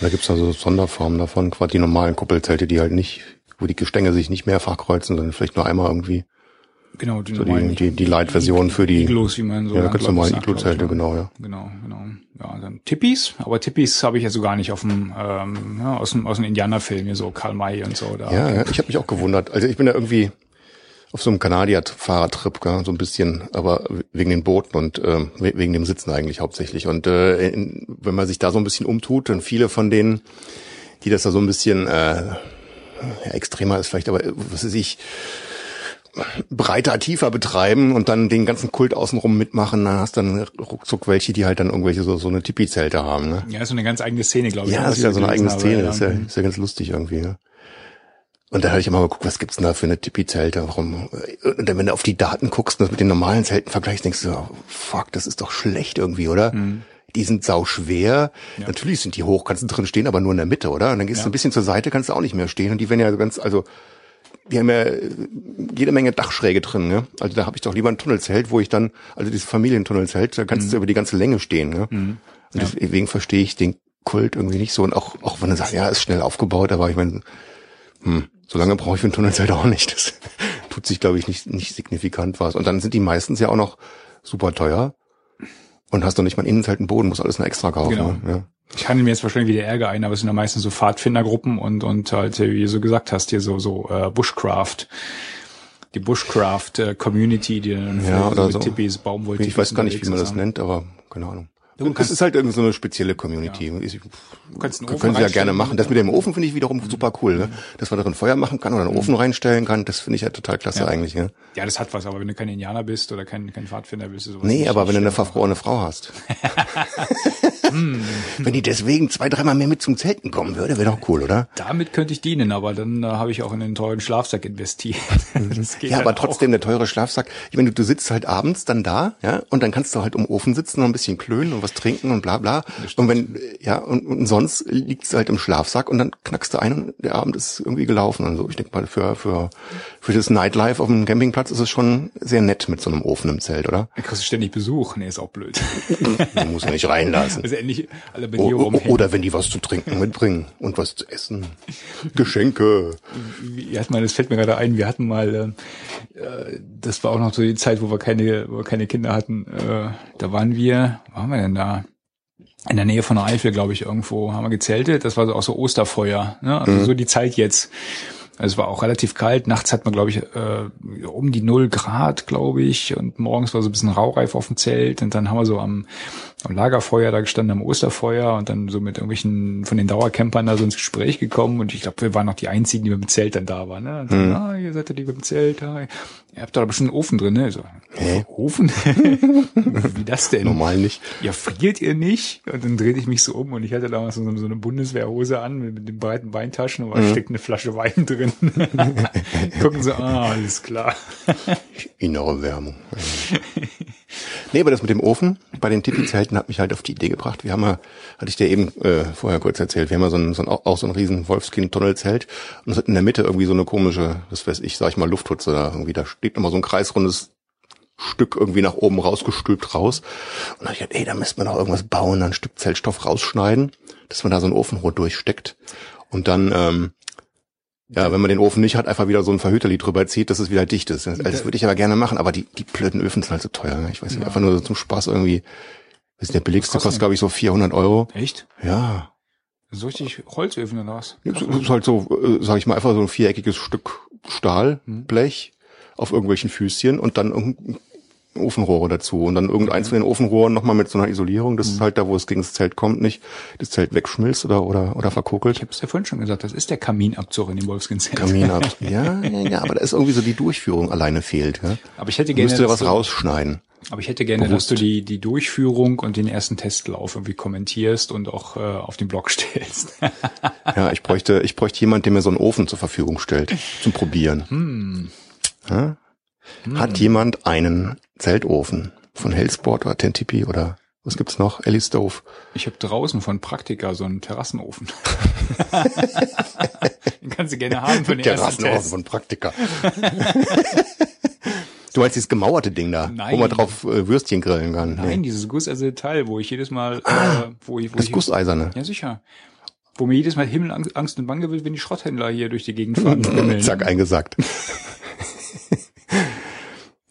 Da gibt's also Sonderformen davon, quasi die normalen Kuppelzelte, die halt nicht, wo die Gestänge sich nicht mehrfach kreuzen, sondern vielleicht nur einmal irgendwie. Genau, die So die, die, die Light-Version für die. Iglus, wie man so Ja, landläufig normale ne? genau, ja. Genau, genau. Ja, dann Tippis, aber Tippis habe ich ja so gar nicht auf dem, ähm, ja, aus dem, aus dem Indianerfilm, hier so Karl May und so. Da. Ja, ja, ich habe mich auch gewundert. Also ich bin da irgendwie auf so einem Kanadier-Fahrradtrip, gell, so ein bisschen, aber wegen den Booten und ähm, we- wegen dem Sitzen eigentlich hauptsächlich. Und äh, in, wenn man sich da so ein bisschen umtut, dann viele von denen, die das da so ein bisschen äh, ja, extremer ist vielleicht, aber äh, was weiß ich, breiter, tiefer betreiben und dann den ganzen Kult außenrum mitmachen, dann hast du dann ruckzuck welche, die halt dann irgendwelche so, so eine Tipi-Zelte haben, ne? Ja, so eine ganz eigene Szene, glaube ich. Ja, das ist ja so eine eigene Szene, das ist ja, ist ja ganz lustig irgendwie, ja. Und da habe ich immer mal geguckt, was gibt's denn da für eine Tipi-Zelte, warum, und dann, wenn du auf die Daten guckst und das mit den normalen Zelten vergleichst, denkst du, oh, fuck, das ist doch schlecht irgendwie, oder? Mhm. Die sind sau schwer. Ja. Natürlich sind die hoch, kannst du drin stehen, aber nur in der Mitte, oder? Und dann gehst ja. du ein bisschen zur Seite, kannst du auch nicht mehr stehen. Und die werden ja ganz, also die haben ja jede Menge Dachschräge drin, ne? Also da habe ich doch lieber ein Tunnelzelt, wo ich dann, also dieses Familientunnelzelt, da kannst mhm. du über die ganze Länge stehen, ne? Mhm. Und deswegen verstehe ich den Kult irgendwie nicht so. Und auch, auch wenn du sagst, ja, ist schnell aufgebaut, aber ich meine, hm, so lange brauche ich für ein Tunnelzelt auch nicht. Das tut sich, glaube ich, nicht, nicht signifikant was. Und dann sind die meistens ja auch noch super teuer. Und hast doch nicht mal Innenzelt einen Boden, muss alles noch extra kaufen. Genau. Ne? Ja. Ich kann mir jetzt wahrscheinlich wieder Ärger ein, aber es sind ja meistens so Pfadfindergruppen und, und halt, wie du so gesagt hast, hier so, so äh, Bushcraft. Die Bushcraft-Community, äh, die dann ja, oder so so. Tippis, Baumwolltippis Ich weiß gar nicht, wie man das nennt, aber keine Ahnung. Du das ist halt so eine spezielle Community. Ja. Ofen Können sie ja gerne machen. Das mit dem Ofen finde ich wiederum mhm. super cool, ne? dass man darin Feuer machen kann oder einen Ofen reinstellen kann. Das finde ich ja total klasse ja. eigentlich. Ne? Ja, das hat was, aber wenn du kein Indianer bist oder kein, kein Pfadfinder bist, ist sowas Nee, aber wenn du eine verfrorene Frau hast. Wenn die deswegen zwei, dreimal mehr mit zum Zelten kommen würde, wäre doch cool, oder? Damit könnte ich dienen, aber dann äh, habe ich auch in den teuren Schlafsack investiert. ja, aber trotzdem auch. der teure Schlafsack. Ich meine, du, du sitzt halt abends dann da, ja, und dann kannst du halt um Ofen sitzen und ein bisschen klönen und was trinken und bla bla. Und wenn, ja, und, und sonst liegst du halt im Schlafsack und dann knackst du ein und der Abend ist irgendwie gelaufen. Also ich denke mal, für, für, für das Nightlife auf dem Campingplatz ist es schon sehr nett mit so einem Ofen im Zelt, oder? Da kriegst du ständig Besuch. Nee, ist auch blöd. du musst ja nicht reinlassen. Also endlich alle bei dir o Oder wenn die was zu trinken mitbringen und was zu essen. Geschenke. Ja, mal, das fällt mir gerade ein, wir hatten mal, äh, das war auch noch so die Zeit, wo wir keine, wo wir keine Kinder hatten, äh, da waren wir, wo waren wir denn da? in der Nähe von der Eifel, glaube ich, irgendwo haben wir gezeltet. Das war so auch so Osterfeuer, ne? also mhm. so die Zeit jetzt. Es war auch relativ kalt. Nachts hat man, glaube ich, äh, um die null Grad, glaube ich. Und morgens war so ein bisschen Raureif auf dem Zelt. Und dann haben wir so am, am Lagerfeuer da gestanden, am Osterfeuer und dann so mit irgendwelchen von den Dauercampern da so ins Gespräch gekommen. Und ich glaube, wir waren noch die Einzigen, die mit dem Zelt dann da waren. Ne? Und mhm. ah, ihr seid ja die mit dem Zelt. Ah, ihr habt da bestimmt einen Ofen drin, ne? So, Hä? Ofen? Wie das denn? Normal nicht. Ja, friert ihr nicht? Und dann drehte ich mich so um und ich hatte damals so, so eine Bundeswehrhose an mit, mit den breiten Weintaschen und da mhm. steckt eine Flasche Wein drin. Gucken so, ah, alles klar. Innere Wärmung. nee, aber das mit dem Ofen bei den Tipi-Zelten hat mich halt auf die Idee gebracht. Wir haben ja, hatte ich dir eben äh, vorher kurz erzählt, wir haben ja so ein, so ein, auch so ein riesen Wolfskind-Tunnelzelt und es hat in der Mitte irgendwie so eine komische, das weiß ich, sag ich mal, Lufthutze da irgendwie. Da steht nochmal so ein kreisrundes Stück irgendwie nach oben rausgestülpt raus. Und hab ich gedacht, ey, da müsste man doch irgendwas bauen, dann ein Stück Zeltstoff rausschneiden, dass man da so ein Ofenrohr durchsteckt. Und dann ähm, ja, wenn man den Ofen nicht hat, einfach wieder so ein Verhüterlied drüber zieht, dass es wieder dicht ist. Das würde ich aber gerne machen, aber die, die blöden Öfen sind halt so teuer. Ne? Ich weiß nicht, ja. einfach nur so zum Spaß irgendwie. Das ist der billigste kostet, glaube ich, so 400 Euro. Echt? Ja. So richtig Holzöfen oder was? Das ist halt so, äh, sag ich mal, einfach so ein viereckiges Stück Stahlblech hm. Auf irgendwelchen Füßchen und dann irgendein Ofenrohre dazu und dann irgendeins von den Ofenrohren nochmal mit so einer Isolierung, das mhm. ist halt da, wo es gegen das Zelt kommt, nicht das Zelt wegschmilzt oder oder oder verkokelt. Ich habe es ja vorhin schon gesagt, das ist der Kaminabzug in dem Wolfskin-Zelt. Kaminabzug, ja, ja, ja, aber da ist irgendwie so die Durchführung alleine fehlt. Ja? Aber ich hätte gerne, müsste was rausschneiden. Aber ich hätte gerne, Bewusst. dass du die die Durchführung und den ersten Testlauf irgendwie kommentierst und auch äh, auf den Blog stellst. ja, ich bräuchte ich bräuchte jemand, der mir so einen Ofen zur Verfügung stellt zum Probieren. Hm. Ja? Hm. Hat jemand einen Zeltofen von Hellsport oder Tentipi oder was gibt's noch? Ellie Stove. Ich habe draußen von Praktika so einen Terrassenofen. den kannst du gerne haben für den ersten Test. von Praktika. Du meinst dieses gemauerte Ding da, Nein. wo man drauf äh, Würstchen grillen kann. Nein, nee. dieses gusseiserne Teil, wo ich jedes Mal, ah, äh, wo ich, wo das ich, Gusseiserne. Ja, sicher. Wo mir jedes Mal Himmel Angst und Bange wird, wenn die Schrotthändler hier durch die Gegend fahren. Zack, eingesagt.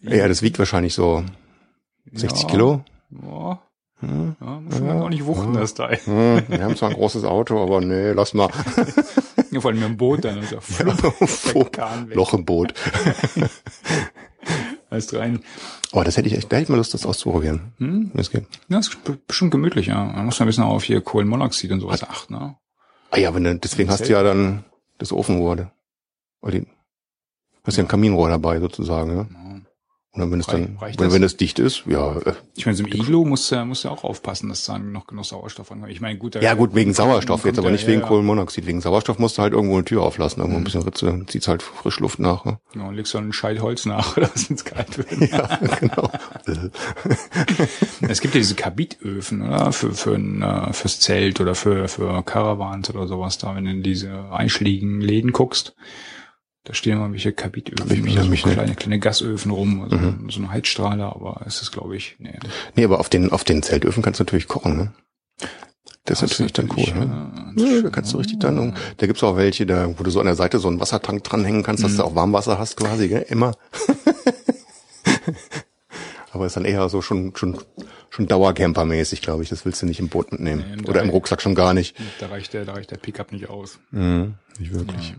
Ja, das wiegt wahrscheinlich so 60 ja. Kilo. Ja. Hm. Ja, muss man ja. auch nicht wuchten, das Teil. Hm. Wir haben zwar ein großes Auto, aber nee, lass mal. Ja, vor allem mit dem Boot dann. Also Flop, Loch im Boot. Alles rein. Oh, das hätte ich echt, da hätte ich mal Lust, das auszuprobieren. Hm? Das geht. Ja, das ist bestimmt gemütlich, ja. Man muss ein bisschen auf hier Kohlenmonoxid und sowas achten, ne? Ah ja, wenn du, deswegen hast du ja dann das Ofenrohr. Oder die, Hast ja ein Kaminrohr dabei sozusagen, ja. Und dann, wenn es dann, reicht wenn, wenn es dicht ist, ja. Äh, ich meine, so im Iglo musst du, musst du auch aufpassen, dass da noch genug Sauerstoff ankommt. Ich meine, gut. Ja, gut, wegen Sauerstoff jetzt, aber nicht wegen ja, Kohlenmonoxid. Wegen Sauerstoff musst du halt irgendwo eine Tür auflassen, irgendwo ein mhm. bisschen Ritze, zieht's halt Frischluft nach. Ne? Ja, und legst so einen Scheit Holz nach, oder was ins kalt wird. ja, genau. es gibt ja diese Kabitöfen, oder? Für, für ein, äh, fürs Zelt oder für, für Caravans oder sowas da, wenn du in diese einschlägigen Läden guckst. Da stehen immer welche Kabitöfen, ich mich, so mich kleine, kleine Gasöfen rum, also mhm. so eine Heizstrahler, aber es ist, glaube ich, nee. Nee, aber auf den, auf den Zeltöfen kannst du natürlich kochen, ne? Das ist natürlich dann cool, ne? Ja, da kannst du richtig dann, da gibt's auch welche, da, wo du so an der Seite so einen Wassertank dranhängen kannst, dass mhm. du auch Warmwasser hast quasi, gell? Immer. aber ist dann eher so schon, schon, schon Dauercamper-mäßig, glaube ich. Das willst du nicht im Boot mitnehmen. Nee, Oder im Rucksack schon gar nicht. Da reicht der, da reicht der Pickup nicht aus. Mhm, nicht wirklich. Ja.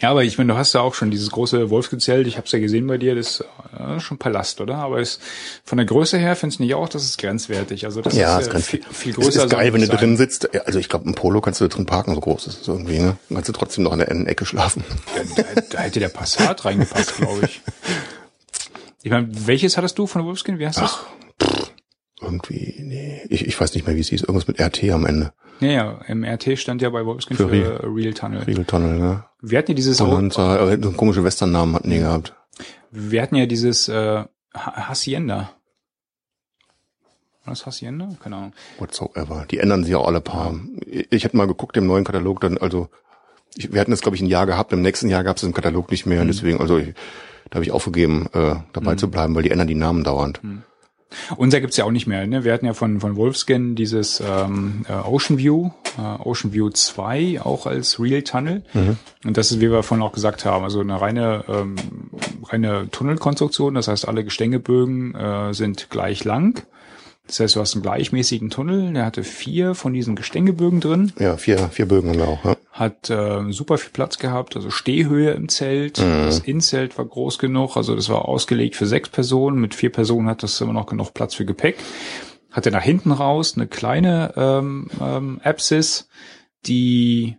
Ja, aber ich meine, du hast ja auch schon dieses große Wolfsgezelt, ich habe es ja gesehen bei dir, das ist äh, schon Palast, oder? Aber es, von der Größe her findest du nicht auch, das ist grenzwertig. Also das ja, ist, äh, viel, viel größer. Es ist geil, wenn du sein. drin sitzt. Also ich glaube, ein Polo kannst du drin parken, so groß ist es irgendwie. Ne? Dann kannst du trotzdem noch in der Ecke schlafen. Ja, da, da hätte der Passat reingepasst, glaube ich. Ich meine, welches hattest du von Wolfskin? Wie heißt das? Irgendwie, nee, ich, ich weiß nicht mehr, wie es hieß. Irgendwas mit RT am Ende. Ja, ja, im RT stand ja bei Wolfskin für, für Real, Real Tunnel. Real Tunnel, ja. Wir hatten ja dieses Bonanza, auch, so komische Western-Namen hatten die gehabt. Wir hatten ja dieses äh, Hacienda. War das Hacienda? Keine Ahnung. Whatsoever. Die ändern sich auch alle paar. Ich hatte mal geguckt im neuen Katalog, dann also ich, wir hatten das glaube ich ein Jahr gehabt, im nächsten Jahr gab es im Katalog nicht mehr, mhm. deswegen also ich, da habe ich aufgegeben, äh, dabei mhm. zu bleiben, weil die ändern die Namen dauernd. Mhm. Unser gibt's ja auch nicht mehr. Ne? Wir hatten ja von, von Wolfskin dieses ähm, äh, Ocean View, äh, Ocean View 2 auch als Real Tunnel. Mhm. Und das ist, wie wir vorhin auch gesagt haben, also eine reine, ähm, reine Tunnelkonstruktion. Das heißt, alle Gestängebögen äh, sind gleich lang. Das heißt, du hast einen gleichmäßigen Tunnel, der hatte vier von diesen Gestängebögen drin. Ja, vier, vier Bögen haben wir auch. Ja. Hat äh, super viel Platz gehabt, also Stehhöhe im Zelt. Mhm. Das Innenzelt war groß genug, also das war ausgelegt für sechs Personen. Mit vier Personen hat das immer noch genug Platz für Gepäck. Hatte nach hinten raus eine kleine ähm, ähm, Apsis, die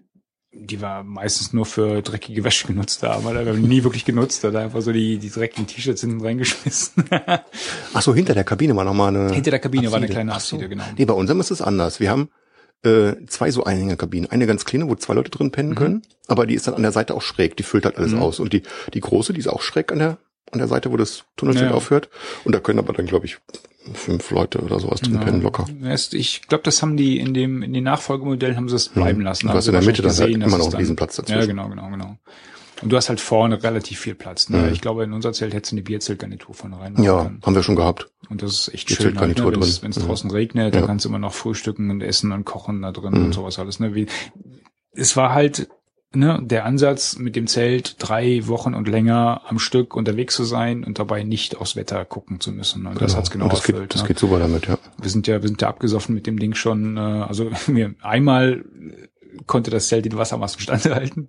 die war meistens nur für dreckige Wäsche genutzt da, aber da haben wir nie wirklich genutzt, da einfach so die, die dreckigen T-Shirts hinten reingeschmissen. Ach so, hinter der Kabine war nochmal eine. Hinter der Kabine Abside. war eine kleine Abside, so. genau. Nee, bei unserem ist es anders. Wir haben äh, zwei so Einhängerkabinen. Eine ganz kleine, wo zwei Leute drin pennen mhm. können, aber die ist dann an der Seite auch schräg, die füllt halt alles mhm. aus. Und die, die große, die ist auch schräg an der, an der Seite, wo das Tunnelzelt ja. aufhört. Und da können aber dann, glaube ich, fünf Leute oder sowas drin ja. pennen locker. Ich glaube, das haben die in dem in den Nachfolgemodellen haben sie es bleiben hm. lassen. Du hast in der Mitte dann halt immer noch diesen Platz dazwischen. Ja, genau, genau, genau. Und du hast halt vorne relativ viel Platz. Ne? Mhm. Ich glaube, in unser Zelt hättest du eine Bierzeltgarnitur vorne rein. Ja, können. haben wir schon gehabt. Und das ist echt schön. Halt, ne? Wenn es mhm. draußen regnet, ja. dann kannst du immer noch frühstücken und essen und kochen da drin mhm. und sowas alles. Ne? Wie, es war halt ne, der Ansatz mit dem Zelt drei Wochen und länger am Stück unterwegs zu sein und dabei nicht aufs Wetter gucken zu müssen. Und genau. das hat's genau und das erfüllt. Geht, das ne? geht super damit, ja. Wir sind ja, wir sind ja abgesoffen mit dem Ding schon. Äh, also mir einmal konnte das Zelt den Wassermassen standhalten,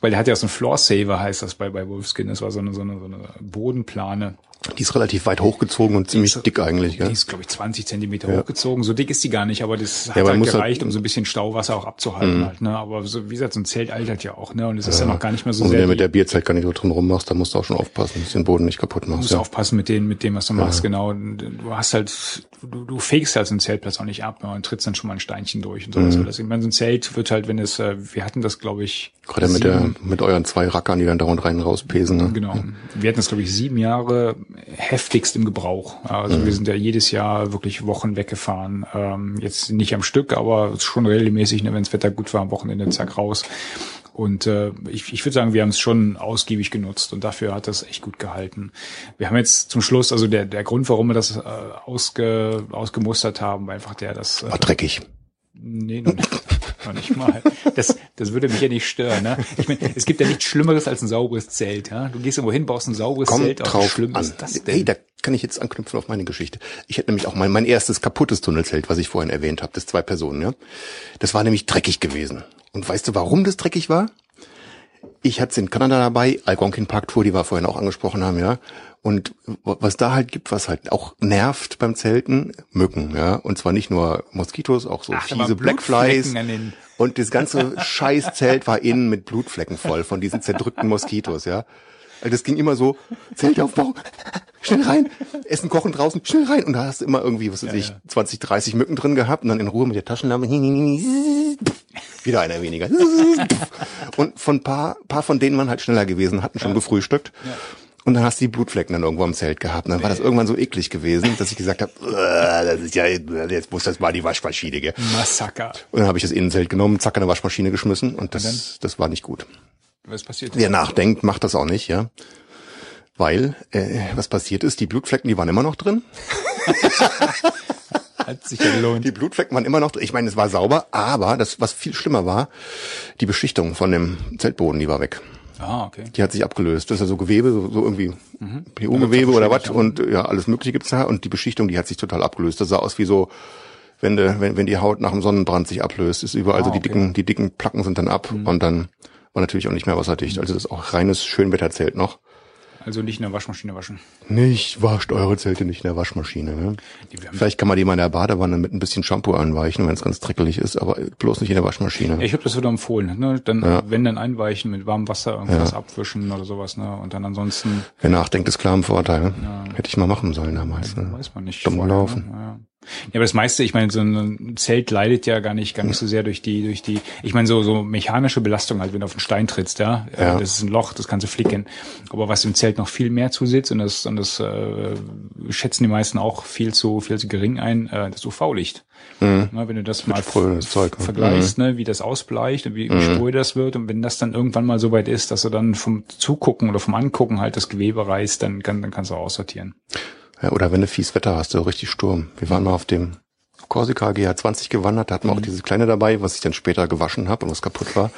weil der hat ja so ein Floor Saver heißt das bei bei Wolfskin. Das war so eine so eine, so eine Bodenplane. Die ist relativ weit hochgezogen und ziemlich ist, dick eigentlich. Gell? Die ist, glaube ich, 20 Zentimeter ja. hochgezogen. So dick ist die gar nicht, aber das ja, hat halt gereicht, halt, um so ein bisschen Stauwasser auch abzuhalten. Mhm. Halt, ne? Aber so, wie gesagt, so ein Zelt altert ja auch. ne Und es ist ja noch gar nicht mehr so und sehr... Wenn du mit der Bierzelt gar nicht so drin rummachst, dann musst du auch schon aufpassen, dass du den Boden nicht kaputt machst. Du musst ja. aufpassen mit, den, mit dem, was du machst, genau. Du hast halt, du, du fegst halt so einen Zeltplatz auch nicht ab ne? und trittst dann schon mal ein Steinchen durch und sowas. Mhm. Das, ich meine, so ein Zelt wird halt, wenn es, äh, wir hatten das, glaube ich... Gerade mit, der, mit euren zwei Rackern, die dann da und rein rauspesen. Ne? Genau. Wir hatten das, glaube ich, sieben Jahre heftigst im Gebrauch. Also mhm. wir sind ja jedes Jahr wirklich Wochen weggefahren. Ähm, jetzt nicht am Stück, aber schon regelmäßig, ne, wenn das Wetter gut war, am Wochenende zack raus. Und äh, ich, ich würde sagen, wir haben es schon ausgiebig genutzt und dafür hat das echt gut gehalten. Wir haben jetzt zum Schluss, also der, der Grund, warum wir das äh, ausge, ausgemustert haben, war einfach der, dass... Äh, war dreckig. Nee, noch nicht, noch nicht mal. Das, das würde mich ja nicht stören. Ne? Ich meine, es gibt ja nichts Schlimmeres als ein sauberes Zelt. Ja? Du gehst irgendwo hin, baust ein sauberes Kommt Zelt. Drauf wie schlimm an. ist das denn? Hey, da kann ich jetzt anknüpfen auf meine Geschichte. Ich hätte nämlich auch mein, mein erstes kaputtes Tunnelzelt, was ich vorhin erwähnt habe, das zwei Personen. Ja, Das war nämlich dreckig gewesen. Und weißt du, warum das dreckig war? Ich hatte es in Kanada dabei, Algonquin Park Tour, die wir vorhin auch angesprochen haben, ja. Und was da halt gibt, was halt auch nervt beim Zelten, Mücken, ja. Und zwar nicht nur Moskitos, auch so Ach, fiese Blackflies. Und das ganze Scheißzelt war innen mit Blutflecken voll von diesen zerdrückten Moskitos, ja. Also das ging immer so, Zeltaufbau, schnell rein, Essen kochen draußen, schnell rein. Und da hast du immer irgendwie, was weiß Ja, ich, ja. 20, 30 Mücken drin gehabt und dann in Ruhe mit der Taschenlampe. Wieder einer weniger. Und von paar, paar von denen waren halt schneller gewesen, hatten schon gefrühstückt. Und dann hast du die Blutflecken dann irgendwo am Zelt gehabt. Und dann war das irgendwann so eklig gewesen, dass ich gesagt habe, das ist ja, jetzt muss das mal die Waschmaschine gehen. Massaker. Und dann habe ich das Innenzelt genommen, zack, in eine Waschmaschine geschmissen und das, das war nicht gut. Was passiert? Wer nachdenkt, macht das auch nicht, ja. Weil, äh, was passiert ist, die Blutflecken, die waren immer noch drin. Hat sich gelohnt. Die Blutflecken waren immer noch drin. Ich meine, es war sauber, aber das, was viel schlimmer war, die Beschichtung von dem Zeltboden, die war weg. Ah, okay. Die hat sich abgelöst. Das ist ja so Gewebe, so, so irgendwie Mhm. PU-Gewebe oder was und ja, alles mögliche gibt's da und die Beschichtung, die hat sich total abgelöst. Das sah aus wie so, wenn, de, wenn, wenn die Haut nach dem Sonnenbrand sich ablöst, ist überall Ah, so die okay. Mhm. dicken, die dicken Placken sind dann ab und dann war natürlich auch nicht mehr wasserdicht. Also das ist auch reines Schönwetterzelt noch. Also nicht in der Waschmaschine waschen. Nicht, wascht eure Zelte nicht in der Waschmaschine. Ne? Vielleicht kann man die mal in der Badewanne mit ein bisschen Shampoo anweichen, wenn es ganz dreckelig ist, aber bloß nicht in der Waschmaschine. Ja, ich habe das wieder empfohlen. Ne? Dann, wenn dann einweichen mit warmem Wasser, irgendwas abwischen oder sowas. Ne? Und dann ansonsten Wer nachdenkt, ist klar im Vorteil. Ne? Hätte ich mal machen sollen damals. Ne? weiß man nicht. Dumm vorher, gelaufen. Ne? Ja. aber das meiste, ich meine, so ein Zelt leidet ja gar nicht, gar nicht so sehr durch die, durch die, ich meine, so, so mechanische Belastung halt, wenn du auf einen Stein trittst, ja. Ja. Das ist ein Loch, das kannst du flicken. Aber was im Zelt noch viel mehr zusitzt, und das, und das äh, schätzen die meisten auch viel zu, viel zu gering ein, äh, das UV-Licht. Mhm. Ne, wenn du das mal Zeug, vergleichst, ne, wie das ausbleicht und wie, wie Mhm. spröde das wird, und wenn das dann irgendwann mal so weit ist, dass du dann vom Zugucken oder vom Angucken halt das Gewebe reißt, dann, kann, dann kannst du auch aussortieren. Ja, oder wenn du fies Wetter hast, so richtig Sturm. Wir waren mal auf dem Korsika GH20 gewandert, da hatten wir auch dieses kleine dabei, was ich dann später gewaschen habe und was kaputt war.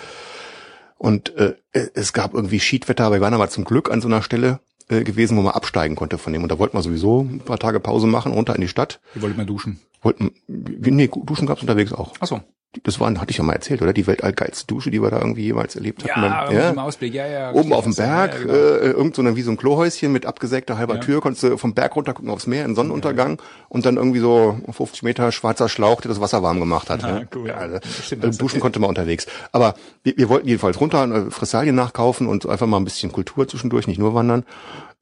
Und äh, es gab irgendwie Schiedwetter, aber wir waren aber zum Glück an so einer Stelle äh, gewesen, wo man absteigen konnte von dem. Und da wollten wir sowieso ein paar Tage Pause machen, runter in die Stadt. Ich wollte mal duschen. Wollten, nee, Duschen gab's unterwegs auch. Ach so. Das waren, hatte ich ja mal erzählt, oder? Die weltgeilste Dusche, die wir da irgendwie jemals erlebt hatten. Ja, Beim- mit dem Ausblick, ja, ja. Oben auf dem Ja, Berg, ja, genau. äh, irgend so eine, wie so ein Klohäuschen mit abgesägter halber Ja. Tür, konntest du vom Berg runter gucken aufs Meer, in Sonnenuntergang und dann irgendwie so 50 Meter schwarzer Schlauch, der das Wasser warm gemacht hat. Ah, ne? cool. Ja, also, Stimmt, äh, das duschen konnte man unterwegs. Aber wir, wir wollten jedenfalls runter, äh, Fressalien nachkaufen und einfach mal ein bisschen Kultur zwischendurch, nicht nur wandern.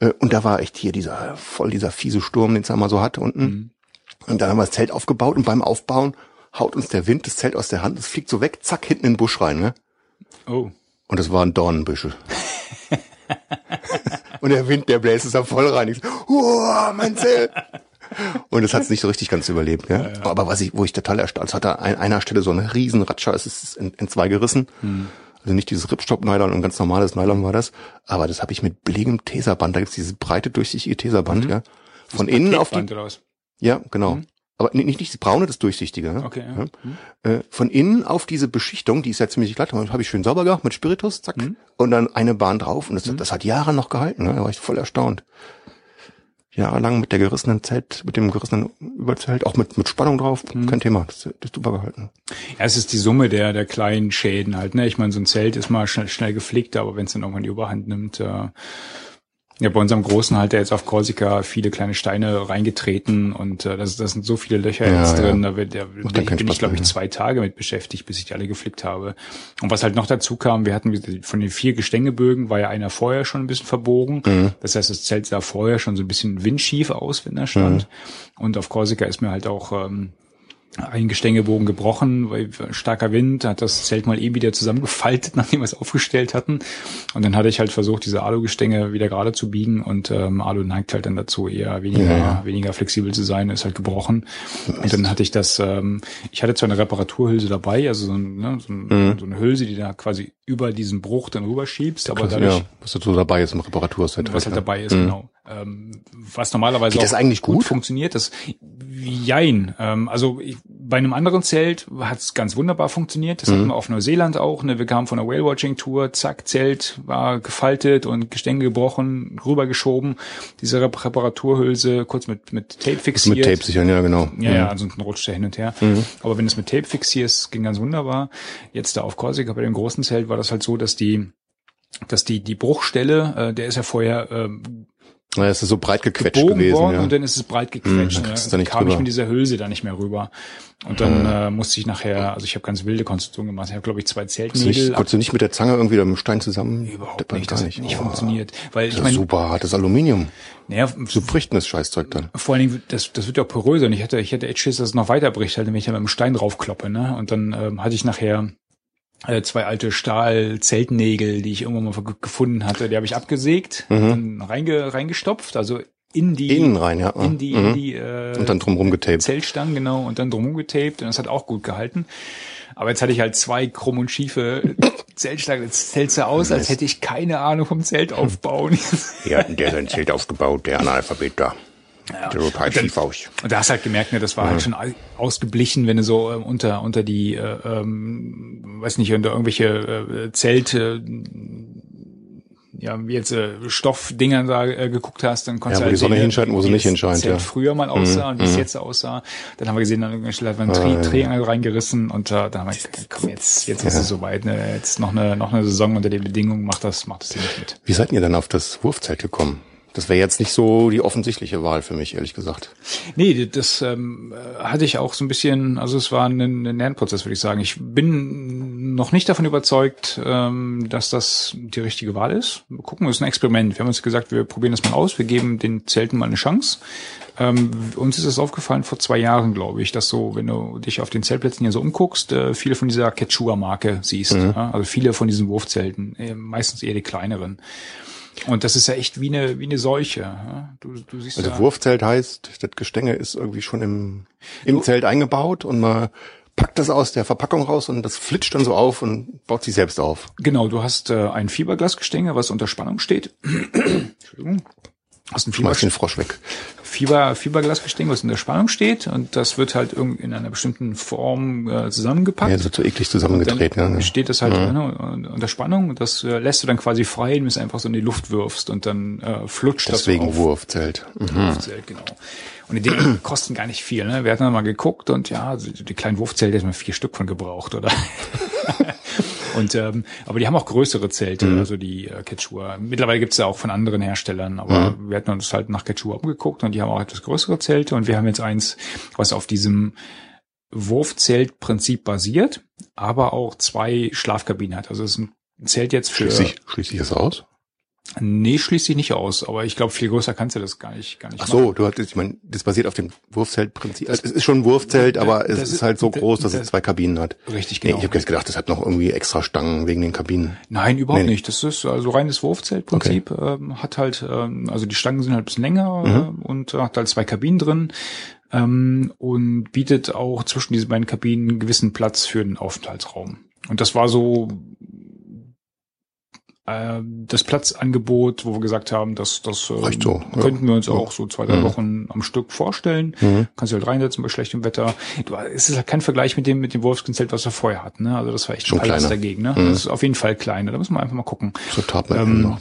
Äh, und da war echt hier dieser, voll dieser fiese Sturm, den es einmal so hat unten. Mhm. Und dann haben wir das Zelt aufgebaut und beim Aufbauen haut uns der Wind das Zelt aus der Hand, es fliegt so weg, zack, hinten in den Busch rein, ne? Oh. Und es waren Dornenbüsche. und der Wind, der bläst es da voll rein. Ich so, Uah, mein Zelt. Und das hat es nicht so richtig ganz überlebt. Ja? Aber was ich, wo ich total erstaunt, es hat da an einer Stelle so eine riesen Ratscher, es ist in, in zwei gerissen. Also nicht dieses Ripstop-Nylon, ein ganz normales Nylon war das. Aber das habe ich mit billigem Teserband, da gibt's dieses breite, durchsichtige Teserband, ja. Von innen auf die, was? Ja, genau. Aber nicht, nicht das braune, das durchsichtige. Ja? Mhm. Okay, ja. Äh, von innen auf diese Beschichtung, die ist ja ziemlich glatt, habe ich schön sauber gemacht mit Spiritus, zack, Mhm. und dann eine Bahn drauf und das, das hat Jahre noch gehalten, ne? da war ich voll erstaunt. Jahrelang mit der gerissenen Zelt, mit dem gerissenen Überzelt, auch mit, mit Spannung drauf, Mhm. kein Thema, das, das ist super gehalten. Ja, es ist die Summe der, der kleinen Schäden halt, ne? Ich meine, so ein Zelt ist mal schnell, schnell geflickt, aber wenn es dann irgendwann die Überhand nimmt, äh, ja, bei unserem Großen halt der jetzt auf Korsika viele kleine Steine reingetreten und äh, das, das sind so viele Löcher Ja, jetzt ja. drin, da wird, da Macht bin bin ich glaube ich, zwei Tage mit beschäftigt, bis ich die alle geflickt habe. Und was halt noch dazu kam, wir hatten von den vier Gestängebögen war ja einer vorher schon ein bisschen verbogen. Mhm. Das heißt, das Zelt sah vorher schon so ein bisschen windschief aus, wenn er stand. Mhm. Und auf Korsika ist mir halt auch ähm, ein Gestängebogen gebrochen, weil starker Wind hat das Zelt mal eben wieder zusammengefaltet, nachdem wir es aufgestellt hatten. Und dann hatte ich halt versucht, diese Alu-Gestänge wieder gerade zu biegen und ähm, Alu neigt halt dann dazu, eher weniger, Ja, weniger flexibel zu sein, ist halt gebrochen. Und dann hatte ich das, ähm, ich hatte zwar eine Reparaturhülse dabei, also so, ein, ne, so, ein, Mhm. so eine Hülse, die da quasi über diesen Bruch dann rüberschiebst, aber dadurch, ja, was dazu dabei ist im Reparaturset. was halt dabei ist, genau. Ähm, was normalerweise Geht das eigentlich gut? funktioniert, das jein. Ähm, also ich, bei einem anderen Zelt hat es ganz wunderbar funktioniert. Das Mhm. hatten wir auf Neuseeland auch. Ne? Wir kamen von einer Whale-Watching-Tour, zack, Zelt war gefaltet und Gestänge gebrochen, rübergeschoben. Diese Rep Reparaturhülse kurz mit, mit Tape fixiert. Mit Tape sichern, ja, genau. Ja, ja, ansonsten rutscht er hin und her. Aber wenn du es mit Tape fixierst, ging ganz wunderbar. Jetzt da auf Korsika bei dem großen Zelt war das halt so, dass die, dass die, die Bruchstelle, äh, der ist ja vorher ähm, Na, es ist so breit gequetscht gewesen, worden ja. und dann ist es breit gequetscht. Hm, da ne? da nicht kam ich drüber. mit dieser Hülse da nicht mehr rüber. Und dann äh, musste ich nachher, also ich habe ganz wilde Konstruktionen gemacht. Ich habe, glaube ich, zwei Zeltnägel. nicht, konntest du nicht mit der Zange irgendwie mit dem Stein zusammen? Überhaupt deppern? nicht, das hat nicht Oh, funktioniert. Weil ich meine, super hartes Aluminium. naja, So bricht das Scheißzeug dann. vor allen Dingen, das, das wird ja auch poröser und ich hätte, ich hätte echt Schiss, dass es noch weiter bricht, halt, wenn ich da mit dem Stein draufkloppe, ne? Und dann ähm, hatte ich nachher zwei alte Stahl-Zeltnägel, die ich irgendwann mal ge- gefunden hatte, die habe ich abgesägt, dann reinge, reingestopft, also in die, Mhm. Innen rein, ja. in die, Mhm. in die äh, Und dann drumherum getaped. Zeltstangen, genau, und dann drumherum getaped und das hat auch gut gehalten. Aber jetzt hatte ich halt zwei krumm und schiefe Zeltstangen. Jetzt zählt so aus, als hätte ich keine Ahnung vom Zelt aufbauen. Hier hat der sein Zelt aufgebaut, der Analphabet da. Der total schief aus. Und da hast du halt gemerkt, ne, das war halt schon au- ausgeblichen, wenn du so ähm, unter unter die, äh, ähm, weiß nicht, unter irgendwelche äh, Zelte, ja, wie jetzt äh, Stoffdingern da äh, geguckt hast, dann konntest Ja, du wo die halt Sonne sehen, hinscheint wo sie nicht hinscheint, Zelt ja. früher mal aussah und wie es jetzt aussah. Dann haben wir gesehen, an irgendeiner Stelle hat man einen Tri Triangel reingerissen und äh, dann haben wir gesagt, komm, jetzt, jetzt ist es soweit, ne? jetzt noch eine, noch eine Saison unter den Bedingungen, macht das, macht das hier nicht mit. Wie seid ihr dann auf das Wurfzelt gekommen? Das wäre jetzt nicht so die offensichtliche Wahl für mich, ehrlich gesagt. Nee, das ähm, hatte ich auch so ein bisschen, also es war ein, ein Lernprozess, würde ich sagen. Ich bin noch nicht davon überzeugt, ähm, dass das die richtige Wahl ist. Wir gucken, es ist ein Experiment. Wir haben uns gesagt, wir probieren das mal aus, wir geben den Zelten mal eine Chance. Ähm, uns ist es aufgefallen vor zwei Jahren, glaube ich, dass so, wenn du dich auf den Zeltplätzen hier so umguckst, äh, viele von dieser Quechua-Marke siehst. Ja? Also viele von diesen Wurfzelten, äh, meistens eher die kleineren. Und das ist ja echt wie eine, wie eine Seuche. Du, du siehst Also ja, Wurfzelt heißt, das Gestänge ist irgendwie schon im, im Zelt eingebaut und man packt das aus der Verpackung raus und das flitscht dann so auf und baut sich selbst auf. Genau, du hast äh, ein Fiberglasgestänge, was unter Spannung steht. Entschuldigung. Hast ein Fieber, Schmeiß den Frosch weg. Fieber, Fiberglasgestänge, was unter Spannung steht und das wird halt irgend in einer bestimmten Form äh, zusammengepackt. Ja, das wird so eklig zusammengedreht. dann Ja. steht das halt ne, unter Spannung und das äh, lässt du dann quasi frei, indem du es einfach so in die Luft wirfst und dann äh, flutscht Deswegen das auf. Wurfzelt. Mhm. Wurfzelt, genau. Und die Dinge kosten gar nicht viel. Ne? Wir hatten dann mal geguckt und ja, die kleinen Wurfzelte hätten wir vier Stück von gebraucht, oder? und ähm, aber die haben auch größere Zelte, also die äh, Quechua. Mittlerweile gibt's ja auch von anderen Herstellern, aber wir hatten uns halt nach Quechua umgeguckt und die haben auch etwas größere Zelte und wir haben jetzt eins, was auf diesem Wurfzeltprinzip basiert, aber auch zwei Schlafkabinen hat. Also es ist ein Zelt jetzt für Schließe ich, schließe ich das aus? Nee, schließt sich nicht aus, aber ich glaube, viel größer kannst du das gar nicht, gar nicht Ach so, du hattest, ich meine, das basiert auf dem Wurfzeltprinzip. Also es ist schon ein Wurfzelt, aber es das ist ist- halt so das- groß, dass das- es zwei Kabinen hat. Richtig, Nee, genau. ich habe jetzt gedacht, das hat noch irgendwie extra Stangen wegen den Kabinen. Nein, überhaupt Nee, nee. nicht. Das ist also reines Wurfzeltprinzip. Ähm, hat halt, ähm, also die Stangen sind halt ein bisschen länger Mhm. äh, und hat halt zwei Kabinen drin ähm, und bietet auch zwischen diesen beiden Kabinen einen gewissen Platz für den Aufenthaltsraum. Und das war so das Platzangebot, wo wir gesagt haben, dass das äh, Reicht so, ja. könnten wir uns Ja. auch so zwei, drei Mhm. Wochen am Stück vorstellen. Mhm. Kannst du halt reinsetzen bei schlechtem Wetter. Du, es ist halt kein Vergleich mit dem mit dem Wolfskindzelt, was wir vorher hatten. Ne? Also das war echt Schon alles kleiner. dagegen. Ne? Mhm. Das ist auf jeden Fall kleiner. Da müssen wir einfach mal gucken. So Ähm.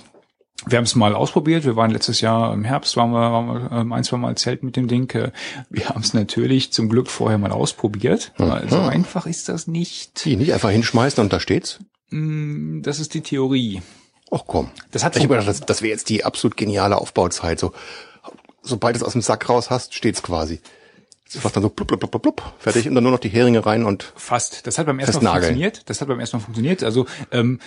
Wir haben es mal ausprobiert. Wir waren letztes Jahr im Herbst, waren wir, waren wir ähm, ein, zwei Mal Zelt mit dem Ding. Äh, Wir haben es natürlich zum Glück vorher mal ausprobiert. weil So einfach ist das nicht. Die nicht einfach hinschmeißen und da steht's. Mm, Das ist die Theorie. Ach komm. Das hat ich gedacht, das, das wäre jetzt die absolut geniale Aufbauzeit. So, sobald du es aus dem Sack raus hast, steht's quasi. Das macht dann so blub, blub, blub, blub, blub, fertig und dann nur noch die Heringe rein und Fast. Das hat beim ersten Mal funktioniert. Das hat beim ersten Mal funktioniert. Also ähm,